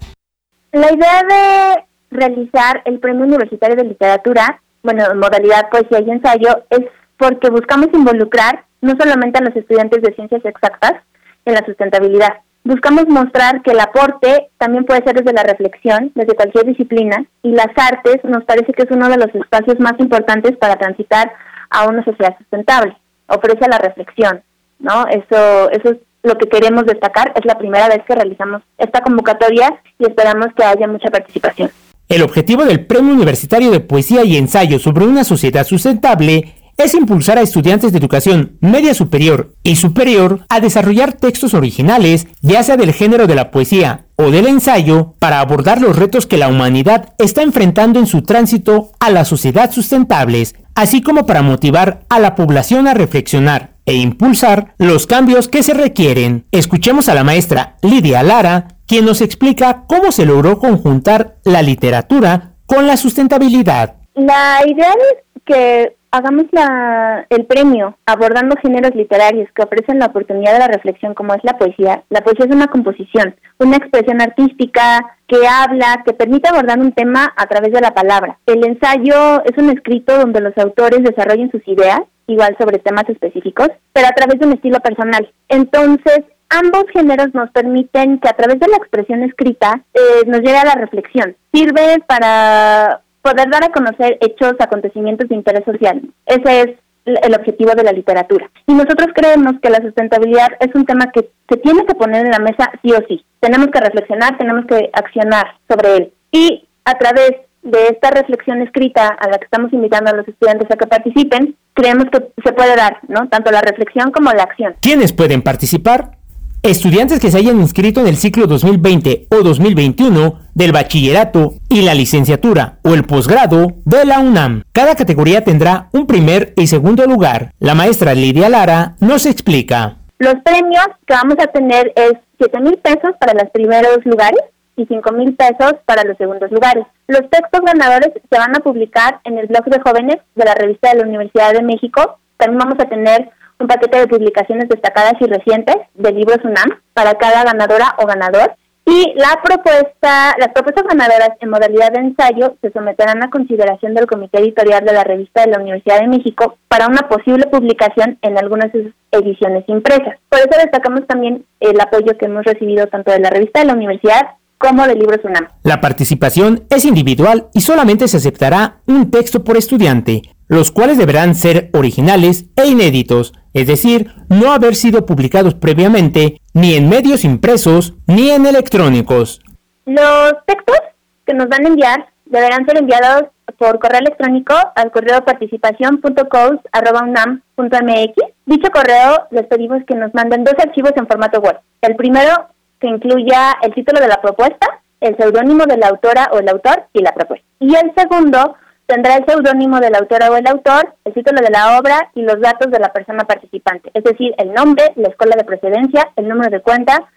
S31: La idea de realizar el Premio Universitario de Literatura, bueno, en modalidad poesía y ensayo, es porque buscamos involucrar no solamente a los estudiantes de ciencias exactas en la sustentabilidad. Buscamos mostrar que el aporte también puede ser desde la reflexión, desde cualquier disciplina, y las artes nos parece que es uno de los espacios más importantes para transitar a una sociedad sustentable. Ofrece la reflexión, ¿no? Eso, eso es lo que queremos destacar. Es la primera vez que realizamos esta convocatoria y esperamos que haya mucha participación.
S4: El objetivo del Premio Universitario de Poesía y Ensayo sobre una sociedad sustentable es impulsar a estudiantes de educación media superior y superior a desarrollar textos originales, ya sea del género de la poesía o del ensayo, para abordar los retos que la humanidad está enfrentando en su tránsito a la sociedad sustentables, así como para motivar a la población a reflexionar e impulsar los cambios que se requieren. Escuchemos a la maestra Lidia Lara, quien nos explica cómo se logró conjuntar la literatura con la sustentabilidad.
S31: La idea es que hagamos la, el premio abordando géneros literarios que ofrecen la oportunidad de la reflexión como es la poesía. La poesía es una composición, una expresión artística que habla, que permite abordar un tema a través de la palabra. El ensayo es un escrito donde los autores desarrollen sus ideas, igual sobre temas específicos, pero a través de un estilo personal. Entonces, ambos géneros nos permiten que a través de la expresión escrita eh, nos llegue a la reflexión. Sirve para poder dar a conocer hechos, acontecimientos de interés social. Ese es el objetivo de la literatura. Y nosotros creemos que la sustentabilidad es un tema que se tiene que poner en la mesa sí o sí. Tenemos que reflexionar, tenemos que accionar sobre él. Y a través de esta reflexión escrita a la que estamos invitando a los estudiantes a que participen, creemos que se puede dar, ¿no? Tanto la reflexión como la acción.
S4: ¿Quiénes pueden participar? Estudiantes que se hayan inscrito en el ciclo 2020 o 2021 del bachillerato y la licenciatura o el posgrado de la UNAM. Cada categoría tendrá un primer y segundo lugar. La maestra Lidia Lara nos explica.
S31: Los premios que vamos a tener es 7 mil pesos para los primeros lugares y 5 mil pesos para los segundos lugares. Los textos ganadores se van a publicar en el blog de jóvenes de la revista de la Universidad de México. También vamos a tener un paquete de publicaciones destacadas y recientes de libros UNAM para cada ganadora o ganador. Y la propuesta, las propuestas ganadoras en modalidad de ensayo se someterán a consideración del comité editorial de la revista de la Universidad de México para una posible publicación en algunas ediciones impresas. Por eso destacamos también el apoyo que hemos recibido tanto de la revista de la universidad como de Libros UNAM.
S4: La participación es individual y solamente se aceptará un texto por estudiante, los cuales deberán ser originales e inéditos, es decir, no haber sido publicados previamente ni en medios impresos ni en electrónicos.
S31: Los textos que nos van a enviar deberán ser enviados por correo electrónico al correo participación.codes.unam.mx. Dicho correo les pedimos que nos manden dos archivos en formato Word. El primero que incluya el título de la propuesta, el seudónimo de la autora o el autor y la propuesta. Y el segundo tendrá el seudónimo de la autora o el autor, el título de la obra y los datos de la persona participante, es decir, el nombre, la escuela de procedencia, el número de cuenta,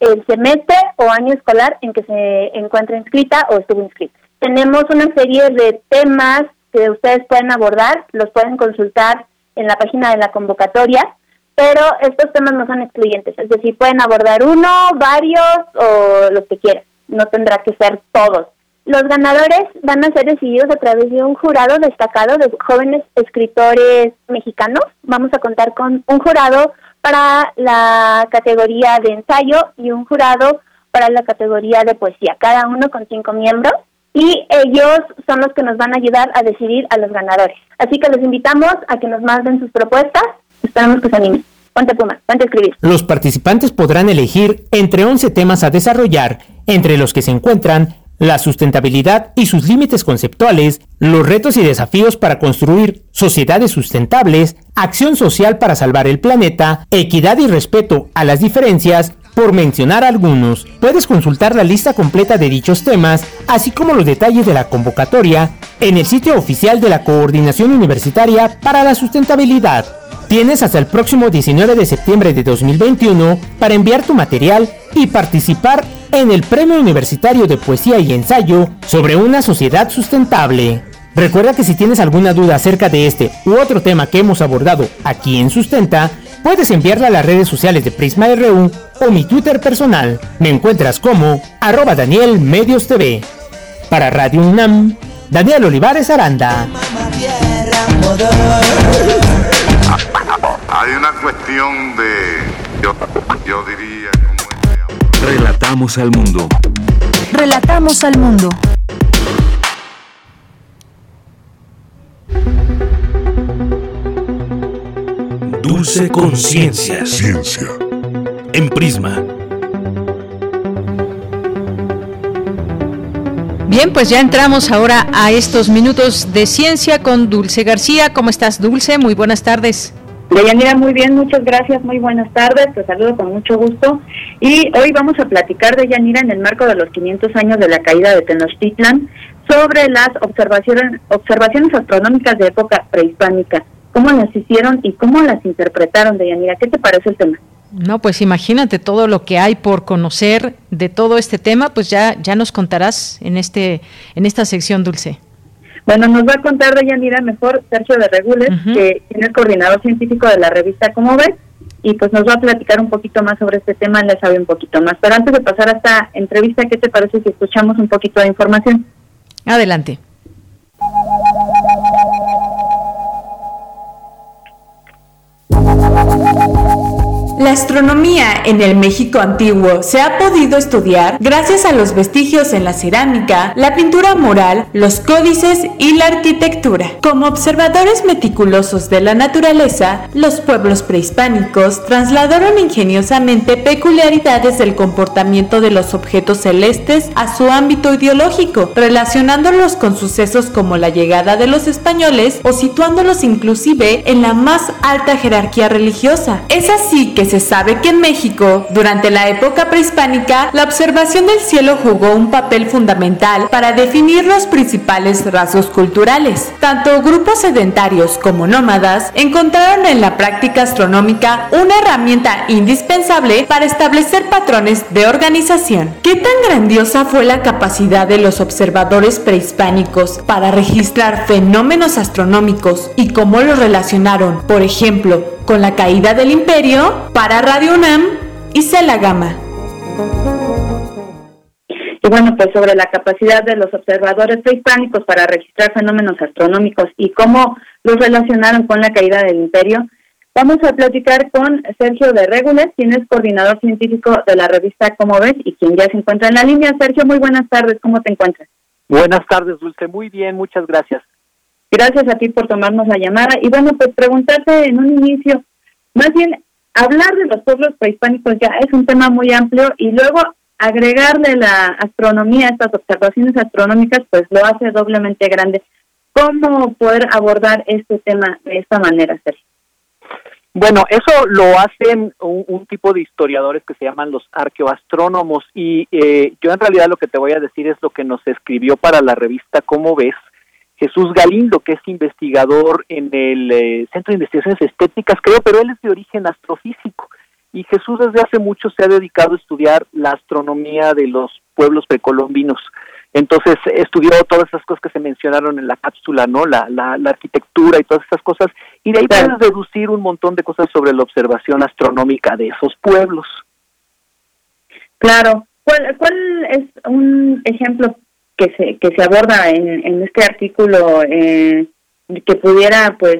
S31: el semestre o año escolar en que se encuentra inscrita o estuvo inscrita. Tenemos una serie de temas que ustedes pueden abordar, los pueden consultar en la página de la convocatoria pero estos temas no son excluyentes, es decir, pueden abordar uno, varios o los que quieran, no tendrá que ser todos. Los ganadores van a ser decididos a través de un jurado destacado de jóvenes escritores mexicanos. Vamos a contar con un jurado para la categoría de ensayo y un jurado para la categoría de poesía, cada uno con cinco miembros y ellos son los que nos van a ayudar a decidir a los ganadores. Así que les invitamos a que nos manden sus propuestas Esperamos que se animen. Ponte Puma, ponte a escribir.
S4: Los participantes podrán elegir entre 11 temas a desarrollar, entre los que se encuentran la sustentabilidad y sus límites conceptuales, los retos y desafíos para construir sociedades sustentables, acción social para salvar el planeta, equidad y respeto a las diferencias, por mencionar algunos. Puedes consultar la lista completa de dichos temas, así como los detalles de la convocatoria, en el sitio oficial de la Coordinación Universitaria para la Sustentabilidad. Tienes hasta el próximo 19 de septiembre de 2021 para enviar tu material y participar en el Premio Universitario de Poesía y Ensayo sobre una sociedad sustentable. Recuerda que si tienes alguna duda acerca de este u otro tema que hemos abordado aquí en Sustenta, puedes enviarla a las redes sociales de Prisma RU o mi Twitter personal. Me encuentras como arroba Daniel Medios TV. Para Radio UNAM, Daniel Olivares Aranda.
S32: Hay una cuestión de, yo, diría,
S13: Relatamos al mundo.
S3: Relatamos al mundo.
S26: Dulce conciencia. Ciencia. En Prisma.
S1: Bien, pues ya entramos ahora a estos minutos de ciencia con Dulce García. ¿Cómo estás, Dulce? Muy buenas tardes.
S33: Deyanira, muy bien, muchas gracias, muy buenas tardes, te saludo con mucho gusto. Y hoy vamos a platicar de Yanira en el marco de los 500 años de la caída de Tenochtitlan sobre las observaciones, observaciones astronómicas de época prehispánica, cómo las hicieron y cómo las interpretaron, Deyanira. ¿Qué te parece el tema?
S1: No, pues imagínate todo lo que hay por conocer de todo este tema, pues ya ya nos contarás en este en esta sección Dulce.
S33: Bueno, nos va a contar de Yanira mejor Sergio de Regules, que tiene el coordinador científico de la revista Como ves, y pues nos va a platicar un poquito más sobre este tema, le sabe un poquito más. Pero antes de pasar a esta entrevista, ¿qué te parece si escuchamos un poquito de información?
S1: Adelante.
S34: La astronomía en el México antiguo se ha podido estudiar gracias a los vestigios en la cerámica, la pintura mural, los códices y la arquitectura. Como observadores meticulosos de la naturaleza, los pueblos prehispánicos trasladaron ingeniosamente peculiaridades del comportamiento de los objetos celestes a su ámbito ideológico, relacionándolos con sucesos como la llegada de los españoles o situándolos inclusive en la más alta jerarquía religiosa. Es así que se sabe que en México, durante la época prehispánica, la observación del cielo jugó un papel fundamental para definir los principales rasgos culturales. Tanto grupos sedentarios como nómadas encontraron en la práctica astronómica una herramienta indispensable para establecer patrones de organización. ¿Qué tan grandiosa fue la capacidad de los observadores prehispánicos para registrar fenómenos astronómicos y cómo los relacionaron, por ejemplo, con la caída del imperio para Radio UNAM y Gama.
S33: Y bueno, pues sobre la capacidad de los observadores prehispánicos para registrar fenómenos astronómicos y cómo los relacionaron con la caída del imperio, vamos a platicar con Sergio de Regules, quien es coordinador científico de la revista Como ves y quien ya se encuentra en la línea. Sergio, muy buenas tardes, ¿cómo te encuentras?
S35: Buenas tardes, Dulce, muy bien, muchas gracias.
S33: Gracias a ti por tomarnos la llamada. Y bueno, pues preguntarte en un inicio, más bien hablar de los pueblos prehispánicos ya es un tema muy amplio y luego agregarle la astronomía, estas observaciones astronómicas, pues lo hace doblemente grande. ¿Cómo poder abordar este tema de esta manera, Sergio?
S35: Bueno, eso lo hacen un, tipo de historiadores que se llaman los arqueoastrónomos y eh, yo en realidad lo que te voy a decir es lo que nos escribió para la revista Cómo ves, Jesús Galindo, que es investigador en el eh, Centro de Investigaciones Estéticas, creo, pero él es de origen astrofísico. Y Jesús desde hace mucho se ha dedicado a estudiar la astronomía de los pueblos precolombinos. Entonces estudió todas esas cosas que se mencionaron en la cápsula, ¿no? La, la, arquitectura y todas esas cosas. Y de ahí puedes deducir un montón de cosas sobre la observación astronómica de esos pueblos.
S33: Claro. ¿Cuál, cuál es un ejemplo que se, que se aborda en, en este artículo eh, que pudiera, pues,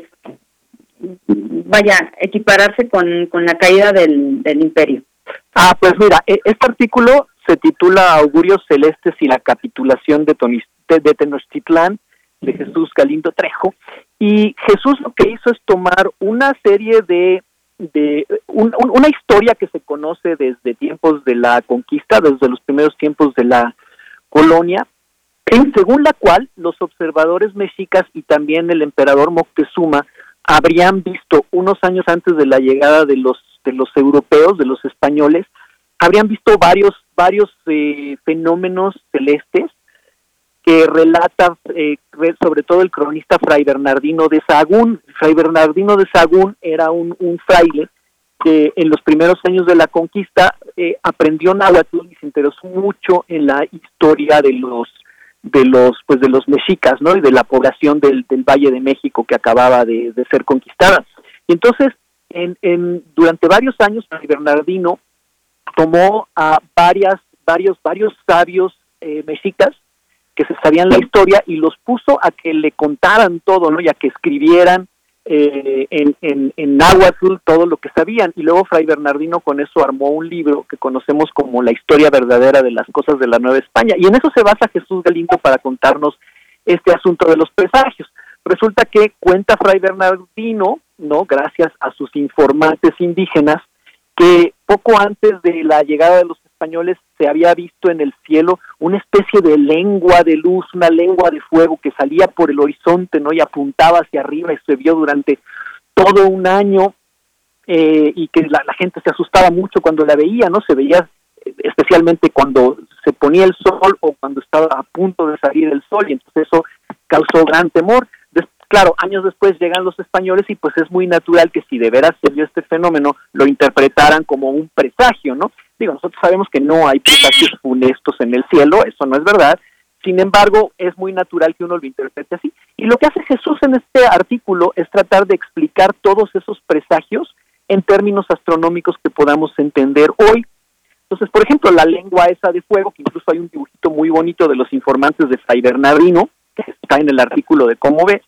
S33: vaya, equipararse con, con la caída del, del imperio.
S35: Ah, pues mira, e, este artículo se titula Augurios Celestes y la capitulación de, de, Tenochtitlán de Jesús Galindo Trejo. Y Jesús lo que hizo es tomar una serie de, de una historia que se conoce desde tiempos de la conquista, desde los primeros tiempos de la colonia, según la cual los observadores mexicas y también el emperador Moctezuma habrían visto unos años antes de la llegada de los de los europeos, de los españoles, habrían visto varios varios eh, fenómenos celestes que relata eh, sobre todo el cronista Fray Bernardino de Sahagún. Fray Bernardino de Sahagún era un, fraile que en los primeros años de la conquista eh, aprendió náhuatl y se interesó mucho en la historia de los de los pues de los mexicas no y de la población del, del Valle de México que acababa de, ser conquistada. Y entonces en, en durante varios años Bernardino tomó a varias varios varios sabios eh, mexicas que se sabían la historia y los puso a que le contaran todo no y a que escribieran eh, en, en, en todo lo que sabían. Y luego Fray Bernardino con eso armó un libro que conocemos como La historia verdadera de las cosas de la Nueva España. Y en eso se basa Jesús Galindo para contarnos este asunto de los presagios. Resulta que cuenta Fray Bernardino, ¿no? Gracias a sus informantes indígenas, que poco antes de la llegada de los españoles se había visto en el cielo una especie de lengua de luz, una lengua de fuego que salía por el horizonte, ¿no? Y apuntaba hacia arriba y se vio durante todo un año eh, y que la, gente se asustaba mucho cuando la veía, ¿no? Se veía eh, especialmente cuando se ponía el sol o cuando estaba a punto de salir el sol y entonces eso causó gran temor. claro, años después llegan los españoles y pues es muy natural que si de veras se vio este fenómeno lo interpretaran como un presagio, ¿no? Digo, nosotros sabemos que no hay presagios funestos en el cielo, eso no es verdad, sin embargo, es muy natural que uno lo interprete así. Y lo que hace Jesús en este artículo es tratar de explicar todos esos presagios en términos astronómicos que podamos entender hoy. Entonces, por ejemplo, la lengua esa de fuego, que incluso hay un dibujito muy bonito de los informantes de Fray Bernardino, que está en el artículo de cómo ve.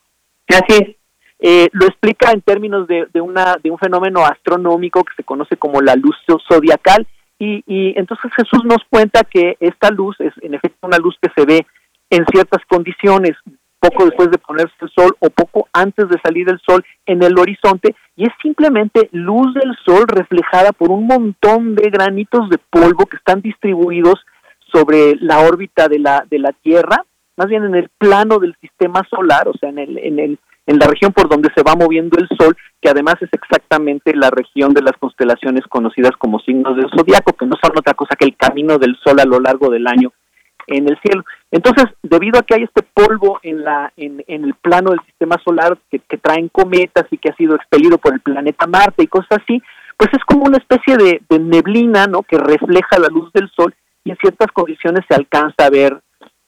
S35: Así eh, lo explica en términos de, de, una, de un fenómeno astronómico que se conoce como la luz zodiacal. Y, y entonces Jesús nos cuenta que esta luz es en efecto una luz que se ve en ciertas condiciones, poco después de ponerse el sol o poco antes de salir el sol en el horizonte y es simplemente luz del sol reflejada por un montón de granitos de polvo que están distribuidos sobre la órbita de la de la Tierra, más bien en el plano del sistema solar, o sea, en el en el en la región por donde se va moviendo el sol, que además es exactamente la región de las constelaciones conocidas como signos del zodiaco, que no son otra cosa que el camino del sol a lo largo del año en el cielo. Entonces, debido a que hay este polvo en, la, en, el plano del sistema solar que, traen cometas y que ha sido expelido por el planeta Marte y cosas así, pues es como una especie de, neblina, ¿no? Que refleja la luz del sol y en ciertas condiciones se alcanza a ver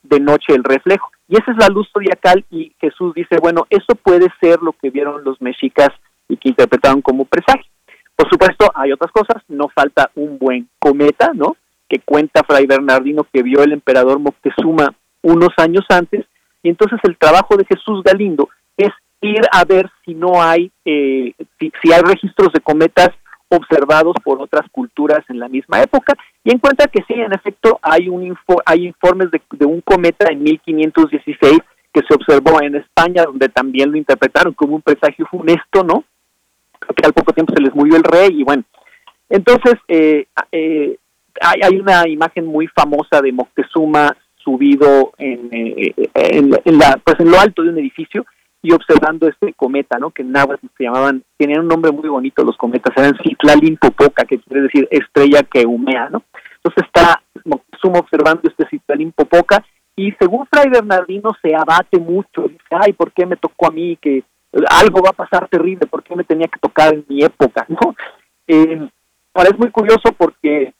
S35: de noche el reflejo. Y esa es la luz zodiacal y Jesús dice, bueno, eso puede ser lo que vieron los mexicas y que interpretaron como presagio. Por supuesto, hay otras cosas, no falta un buen cometa, ¿no? que cuenta Fray Bernardino que vio el emperador Moctezuma unos años antes, y entonces el trabajo de Jesús Galindo es ir a ver si no hay, eh, si, hay registros de cometas observados por otras culturas en la misma época y encuentra que sí, en efecto, hay un info, hay informes de, de, un cometa en 1516 que se observó en España, donde también lo interpretaron como un presagio funesto, ¿no? que al poco tiempo se les murió el rey y bueno, entonces eh, eh, hay, hay una imagen muy famosa de Moctezuma subido en, eh, en, la, pues en lo alto de un edificio y observando este cometa, ¿no? Que en náhuatl se llamaban, tenían un nombre muy bonito los cometas, eran Citlalin Popoca, que quiere decir estrella que humea, ¿no? Entonces está Moctezuma observando este Citlalin Popoca y según Fray Bernardino se abate mucho, dice, ay, ¿por qué me tocó a mí? Que algo va a pasar terrible, ¿por qué me tenía que tocar en mi época? ¿no? Eh, ahora es muy curioso porque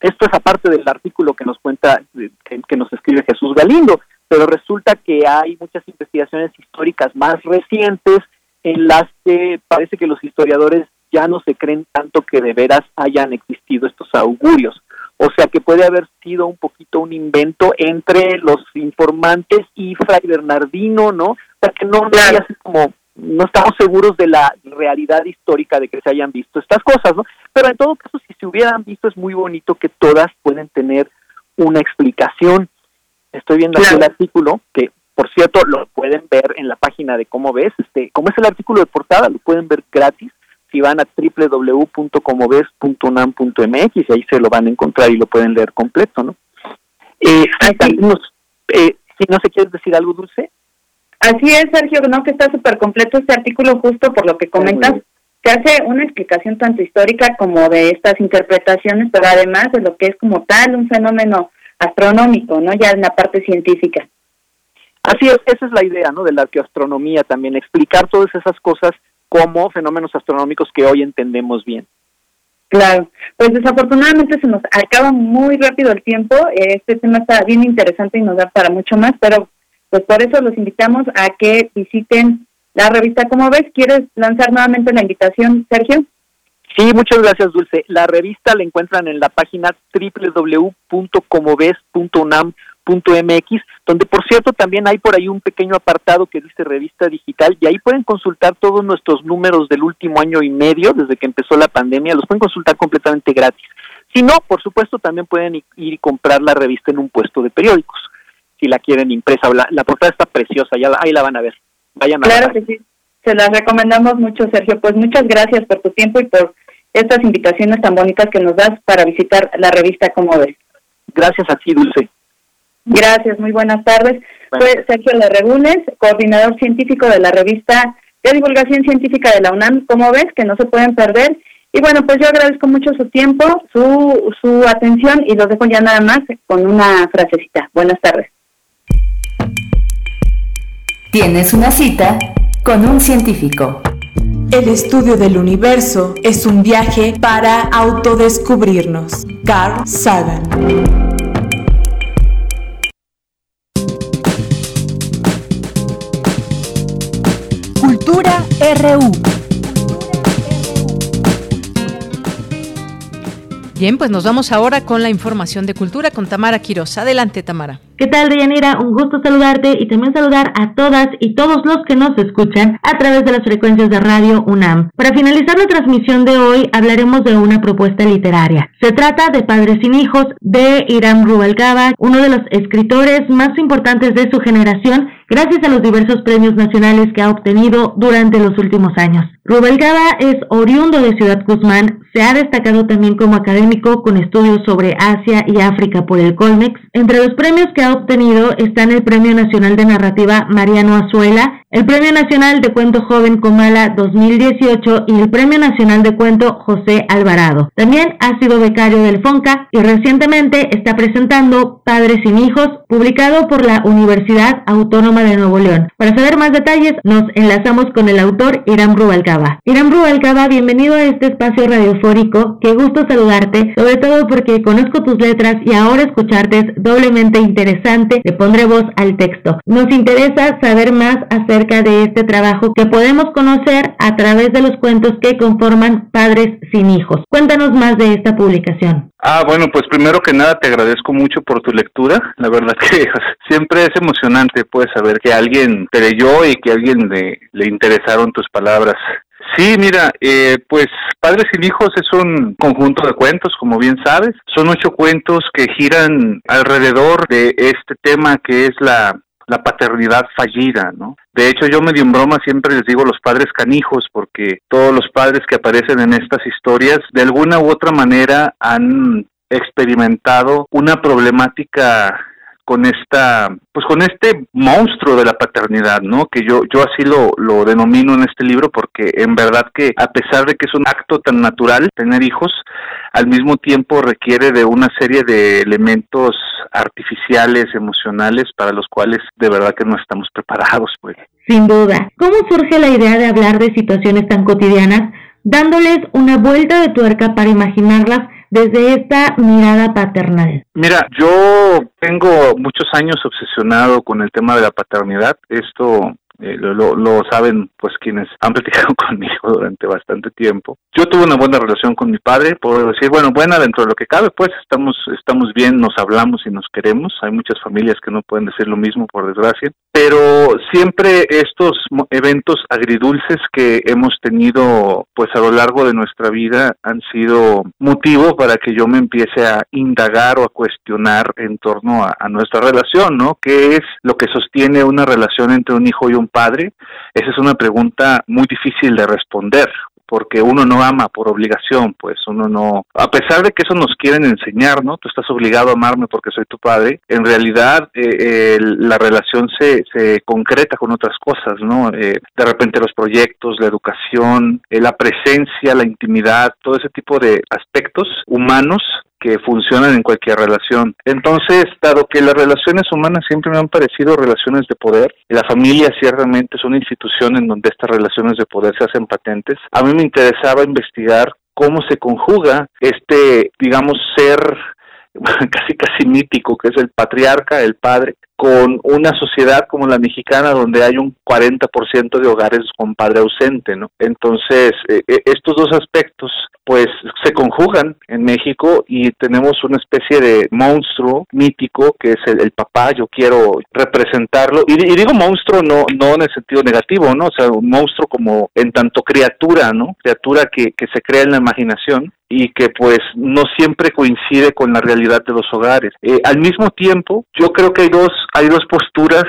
S35: esto es aparte del artículo que nos cuenta, que, nos escribe Jesús Galindo, pero resulta que hay muchas investigaciones históricas más recientes en las que parece que los historiadores ya no se creen tanto que de veras hayan existido estos augurios. O sea que puede haber sido un poquito un invento entre los informantes y Fray Bernardino, ¿no? O sea que no, así como no estamos seguros de la realidad histórica de que se hayan visto estas cosas, ¿no? Pero en todo caso, si se hubieran visto, es muy bonito que todas pueden tener una explicación. Estoy viendo aquí el artículo, que por cierto lo pueden ver en la página de cómo ves, este, como es el artículo de portada, lo pueden ver gratis si van a www.comoves.unam.mx y ahí se lo van a encontrar y lo pueden leer completo, ¿no? Eh, eh, si no se quieres decir algo, Dulce.
S33: Así es, Sergio, ¿no? Que está súper completo este artículo justo por lo que comentas. Se hace una explicación tanto histórica como de estas interpretaciones, pero además de lo que es como tal un fenómeno astronómico, ¿no? Ya en la parte científica.
S35: Así es, esa es la idea, ¿no? De la arqueoastronomía también, explicar todas esas cosas como fenómenos astronómicos que hoy entendemos bien.
S33: Claro, pues desafortunadamente se nos acaba muy rápido el tiempo. Este tema está bien interesante y nos da para mucho más, pero pues por eso los invitamos a que visiten la revista Como ves. ¿Quieres lanzar nuevamente la invitación, Sergio?
S35: Sí, muchas gracias, Dulce. La revista la encuentran en la página www.comoves.unam.mx, donde por cierto también hay por ahí un pequeño apartado que dice revista digital y ahí pueden consultar todos nuestros números del último año y medio, desde que empezó la pandemia, los pueden consultar completamente gratis. Si no, por supuesto, también pueden ir y comprar la revista en un puesto de periódicos si la quieren impresa. La, la portada está preciosa, ya ahí la van a ver. Vayan
S33: claro que sí. Se la recomendamos mucho, Sergio. Pues muchas gracias por tu tiempo y por estas invitaciones tan bonitas que nos das para visitar la revista Como ves.
S35: Gracias a ti, Dulce.
S33: Gracias, muy buenas tardes. Soy Sergio Larregunes, coordinador científico de la revista de divulgación científica de la UNAM, como ves, que no se pueden perder. Y bueno, pues yo agradezco mucho su tiempo, su, su atención y los dejo ya nada más con una frasecita. Buenas tardes.
S30: Tienes una cita con un científico.
S34: El estudio del universo es un viaje para autodescubrirnos. Carl Sagan.
S3: Cultura RU.
S1: Bien, pues nos vamos ahora con la información de cultura con Tamara Quiroz. Adelante, Tamara.
S36: ¿Qué tal, Deyanira? Un gusto saludarte y también saludar a todas y todos los que nos escuchan a través de las frecuencias de Radio UNAM. Para finalizar la transmisión de hoy, hablaremos de una propuesta literaria. Se trata de Padres sin Hijos de Iram Rubalcaba, uno de los escritores más importantes de su generación gracias a los diversos premios nacionales que ha obtenido durante los últimos años. Rubalcaba es oriundo de Ciudad Guzmán, se ha destacado también como académico con estudios sobre Asia y África por el Colmex. Entre los premios que ha obtenido están el Premio Nacional de Narrativa Mariano Azuela, el Premio Nacional de Cuento Joven Comala 2018 y el Premio Nacional de Cuento José Alvarado. También ha sido becario del FONCA y recientemente está presentando Padres sin Hijos, publicado por la Universidad Autónoma de Nuevo León. Para saber más detalles, nos enlazamos con el autor Irán Rubalcaba. Irán Rubalcaba, bienvenido a este espacio radiofórico. Qué gusto saludarte, sobre todo porque conozco tus letras y ahora escucharte es doblemente interesante. Le pondré voz al texto. Nos interesa saber más acerca de este trabajo que podemos conocer a través de los cuentos que conforman Padres sin Hijos. Cuéntanos más de esta publicación.
S37: Ah, bueno, pues primero que nada te agradezco mucho por tu lectura. La verdad que siempre es emocionante, pues, saber que alguien te leyó y que alguien le interesaron tus palabras. Sí, mira, eh, pues Padres sin Hijos es un conjunto de cuentos, como bien sabes. Son ocho cuentos que giran alrededor de este tema que es la, la paternidad fallida, ¿no? De hecho, yo medio en broma siempre les digo los padres canijos, porque todos los padres que aparecen en estas historias, de alguna u otra manera, han experimentado una problemática con esta pues con este monstruo de la paternidad no que yo yo así lo, lo denomino en este libro porque en verdad que a pesar de que es un acto tan natural tener hijos al mismo tiempo requiere de una serie de elementos artificiales emocionales para los cuales de verdad que no estamos preparados pues.
S36: Sin duda. Cómo surge la idea de hablar de situaciones tan cotidianas dándoles una vuelta de tuerca para imaginarlas desde esta mirada paternal?
S37: Mira, yo tengo muchos años obsesionado con el tema de la paternidad. Esto eh, lo, lo, saben pues quienes han platicado conmigo durante bastante tiempo. Yo tuve una buena relación con mi padre, puedo decir, bueno, buena dentro de lo que cabe, pues estamos, estamos bien, nos hablamos y nos queremos. Hay muchas familias que no pueden decir lo mismo, por desgracia. Pero siempre estos eventos agridulces que hemos tenido pues a lo largo de nuestra vida han sido motivo para que yo me empiece a indagar o a cuestionar en torno a, a nuestra relación, ¿no? ¿Qué es lo que sostiene una relación entre un hijo y un padre? Esa es una pregunta muy difícil de responder porque uno no ama por obligación, pues uno no, a pesar de que eso nos quieren enseñar, ¿no? Tú estás obligado a amarme porque soy tu padre, en realidad eh, la relación se, se concreta con otras cosas, ¿no? Eh, de repente los proyectos, la educación, eh, la presencia, la intimidad, todo ese tipo de aspectos humanos que funcionan en cualquier relación. Entonces, dado que las relaciones humanas siempre me han parecido relaciones de poder, y la familia ciertamente es una institución en donde estas relaciones de poder se hacen patentes, a mí me interesaba investigar cómo se conjuga este, digamos, ser casi casi mítico que es el patriarca, el padre, con una sociedad como la mexicana donde hay un 40% de hogares con padre ausente, ¿no? Entonces, eh, eh, estos dos aspectos pues se conjugan en México y tenemos una especie de monstruo mítico que es el, papá, yo quiero representarlo y, digo monstruo no no en el sentido negativo, ¿no? O sea, un monstruo como en tanto criatura, ¿no? Criatura que, que se crea en la imaginación y que pues no siempre coincide con la realidad de los hogares. Eh, al mismo tiempo, yo creo que hay dos hay dos posturas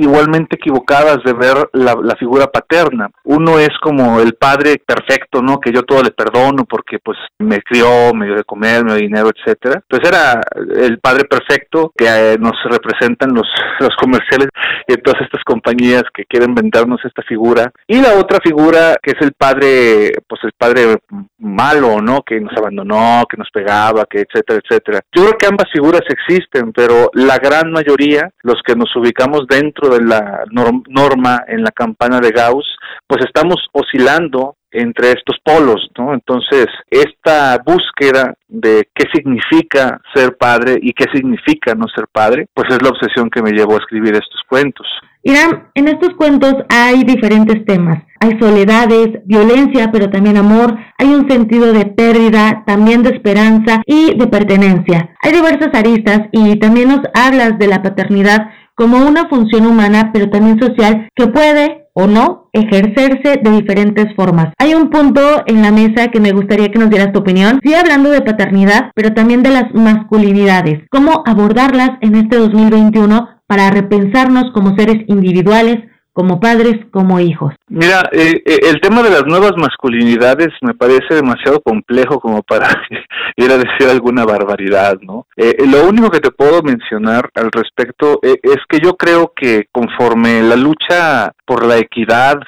S37: igualmente equivocadas de ver la, figura paterna. Uno es como el padre perfecto, ¿no? Que yo todo le perdono porque pues me crió, me dio de comer, me dio dinero, etcétera. Entonces era el padre perfecto que eh, nos representan los, los comerciales y todas estas compañías que quieren vendernos esta figura. Y la otra figura que es el padre, pues el padre malo, ¿no? Que nos abandonó, que nos pegaba, que etcétera, etcétera. Yo creo que ambas figuras existen, pero la gran mayoría, los que nos ubicamos dentro de la norma en la campana de Gauss, pues estamos oscilando entre estos polos, ¿no? Entonces, esta búsqueda de qué significa ser padre y qué significa no ser padre, pues es la obsesión que me llevó a escribir estos cuentos.
S36: Irán, en estos cuentos hay diferentes temas. Hay soledades, violencia, pero también amor. Hay un sentido de pérdida, también de esperanza y de pertenencia. Hay diversas aristas y también nos hablas de la paternidad como una función humana, pero también social, que puede o no ejercerse de diferentes formas. Hay un punto en la mesa que me gustaría que nos dieras tu opinión, sí hablando de paternidad, pero también de las masculinidades, cómo abordarlas en este 2021 para repensarnos como seres individuales, como padres, como hijos.
S37: Mira, eh, eh, el tema de las nuevas masculinidades me parece demasiado complejo como para ir a decir alguna barbaridad, ¿no? Eh, lo único que te puedo mencionar al respecto es que yo creo que conforme la lucha por la equidad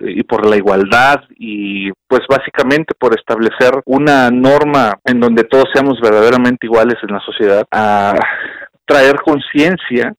S37: y por la igualdad y pues básicamente por establecer una norma en donde todos seamos verdaderamente iguales en la sociedad, a traer conciencia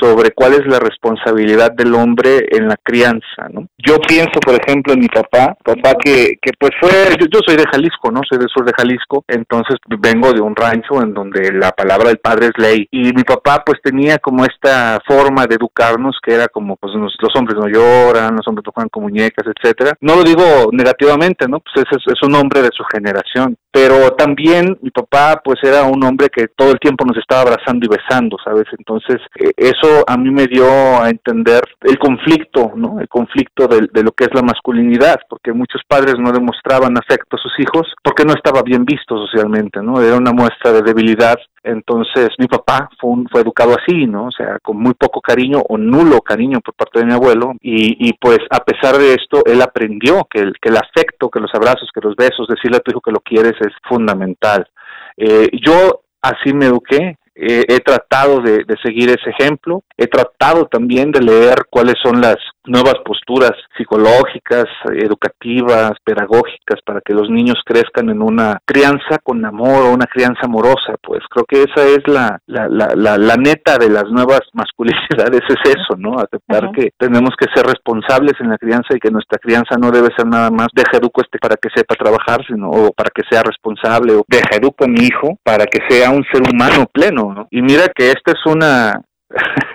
S37: sobre cuál es la responsabilidad del hombre en la crianza, ¿no? Yo pienso, por ejemplo, en mi papá, papá que, que pues fue, yo, soy de Jalisco, ¿no? Soy del sur de Jalisco, entonces vengo de un rancho en donde la palabra del padre es ley y mi papá pues tenía como esta forma de educarnos que era como pues los, hombres no lloran, los hombres no juegan con muñecas, etcétera. No lo digo negativamente, ¿no? Pues es, es un hombre de su generación, pero también mi papá pues era un hombre que todo el tiempo nos estaba abrazando y besando, ¿sabes? Entonces eh, eso a mí me dio a entender el conflicto, ¿no? El conflicto de, de, lo que es la masculinidad, porque muchos padres no demostraban afecto a sus hijos porque no estaba bien visto socialmente, ¿no? Era una muestra de debilidad. Entonces mi papá fue, fue educado así, ¿no? O sea, con muy poco cariño o nulo cariño por parte de mi abuelo y, y pues a pesar de esto él aprendió que el, afecto, que los abrazos, que los besos, decirle a tu hijo que lo quieres es fundamental. Eh, yo así me eduqué, eh, he tratado de, seguir ese ejemplo, he tratado también de leer cuáles son las nuevas posturas psicológicas, educativas, pedagógicas para que los niños crezcan en una crianza con amor o una crianza amorosa, pues creo que esa es la, la, la, la, neta de las nuevas masculinidades, es eso, ¿no? Aceptar que tenemos que ser responsables en la crianza y que nuestra crianza no debe ser nada más deja educo este para que sepa trabajar, sino o para que sea responsable o deja educo a mi hijo para que sea un ser humano pleno, ¿no? Y mira que esta es una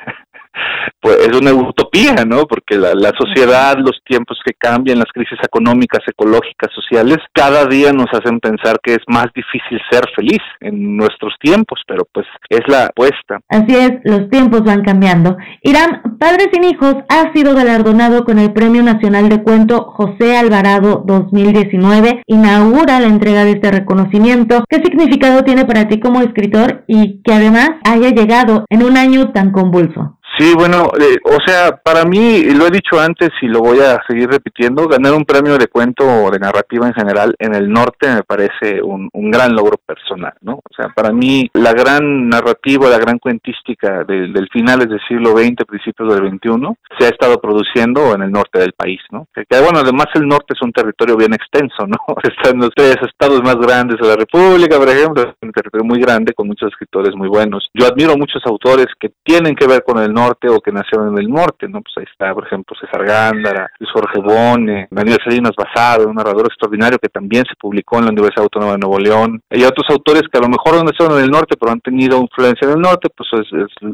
S37: pues es una utopía, ¿no? Porque la, la, sociedad, los tiempos que cambian, las crisis económicas, ecológicas, sociales, cada día nos hacen pensar que es más difícil ser feliz en nuestros tiempos, pero pues es la apuesta.
S36: Así es, los tiempos van cambiando. Irán, Padres sin Hijos, ha sido galardonado con el Premio Nacional de Cuento José Alvarado 2019. Inaugura la entrega de este reconocimiento. ¿Qué significado tiene para ti como escritor y que además haya llegado en un año tan convulso?
S37: Sí, bueno, eh, o sea, para mí, lo he dicho antes y lo voy a seguir repitiendo, ganar un premio de cuento o de narrativa en general en el norte me parece un, gran logro personal, ¿no? O sea, para mí la gran narrativa, la gran cuentística del, del finales del siglo XX, principios del XXI, se ha estado produciendo en el norte del país, ¿no? Que, bueno, además el norte es un territorio bien extenso, ¿no? Están los tres estados más grandes de la República, por ejemplo, es un territorio muy grande con muchos escritores muy buenos. Yo admiro muchos autores que tienen que ver con el norte o que nacieron en el norte, ¿no? Pues ahí está, por ejemplo, César Gándara, Luis Jorge Bone, Daniel Salinas Basado, un narrador extraordinario que también se publicó en la Universidad Autónoma de Nuevo León. Hay otros autores que a lo mejor no nacieron en el norte, pero han tenido influencia en el norte, pues es,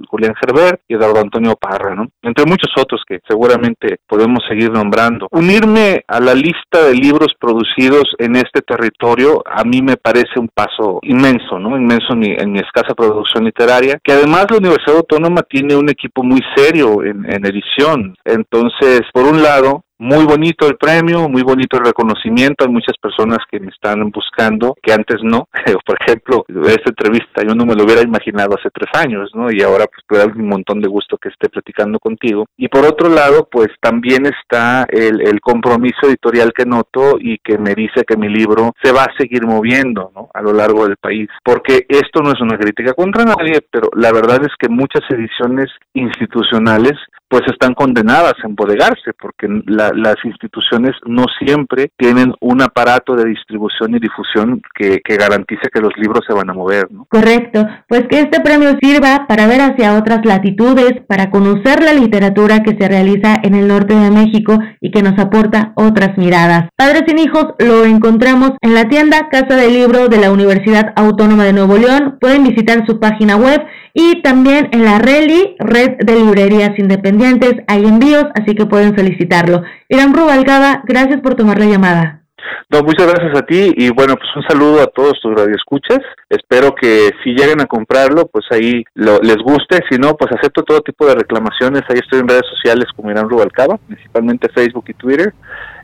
S37: Julián Gerber y Eduardo Antonio Parra, ¿no? Entre muchos otros que seguramente podemos seguir nombrando. Unirme a la lista de libros producidos en este territorio a mí me parece un paso inmenso, ¿no? Inmenso en mi, en mi escasa producción literaria, que además la Universidad Autónoma tiene un equipo muy serio en, edición. Entonces, por un lado, muy bonito el premio, muy bonito el reconocimiento. Hay muchas personas que me están buscando que antes no. Por ejemplo, esta entrevista yo no me lo hubiera imaginado hace tres años, ¿no? Y ahora pues me da un montón de gusto que esté platicando contigo. Y por otro lado, pues también está el, el compromiso editorial que noto y que me dice que mi libro se va a seguir moviendo, ¿no? A lo largo del país. Porque esto no es una crítica contra nadie, pero la verdad es que muchas ediciones institucionales pues están condenadas a embodegarse porque las instituciones no siempre tienen un aparato de distribución y difusión que, que garantice que los libros se van a mover. ¿no?
S36: Correcto, pues que este premio sirva para ver hacia otras latitudes, para conocer la literatura que se realiza en el norte de México y que nos aporta otras miradas. Padres sin hijos lo encontramos en la tienda Casa del Libro de la Universidad Autónoma de Nuevo León. Pueden visitar su página web y también en la RELI, Red de Librerías Independientes, hay envíos, así que pueden solicitarlo. Irán Rubalcaba, gracias por tomar la llamada.
S37: No, muchas gracias a ti y bueno, pues un saludo a todos tus radioescuchas. Espero que si lleguen a comprarlo, pues ahí lo, les guste. Si no, pues acepto todo tipo de reclamaciones. Ahí estoy en redes sociales como Irán Rubalcaba, principalmente Facebook y Twitter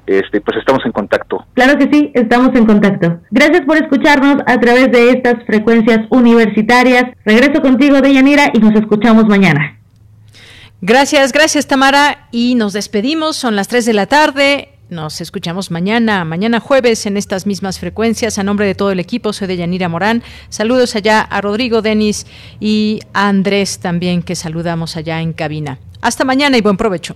S37: este, pues estamos en contacto.
S36: Claro que sí, estamos en contacto. Gracias por escucharnos a través de estas frecuencias universitarias. Regreso contigo, Deyanira, y nos escuchamos mañana.
S1: Gracias, gracias Tamara. Y nos despedimos, son las 3 de la tarde. Nos escuchamos mañana, mañana jueves en estas mismas frecuencias. A nombre de todo el equipo, soy Deyanira Morán. Saludos allá a Rodrigo, Denis y a Andrés también, que saludamos allá en cabina. Hasta mañana y buen provecho.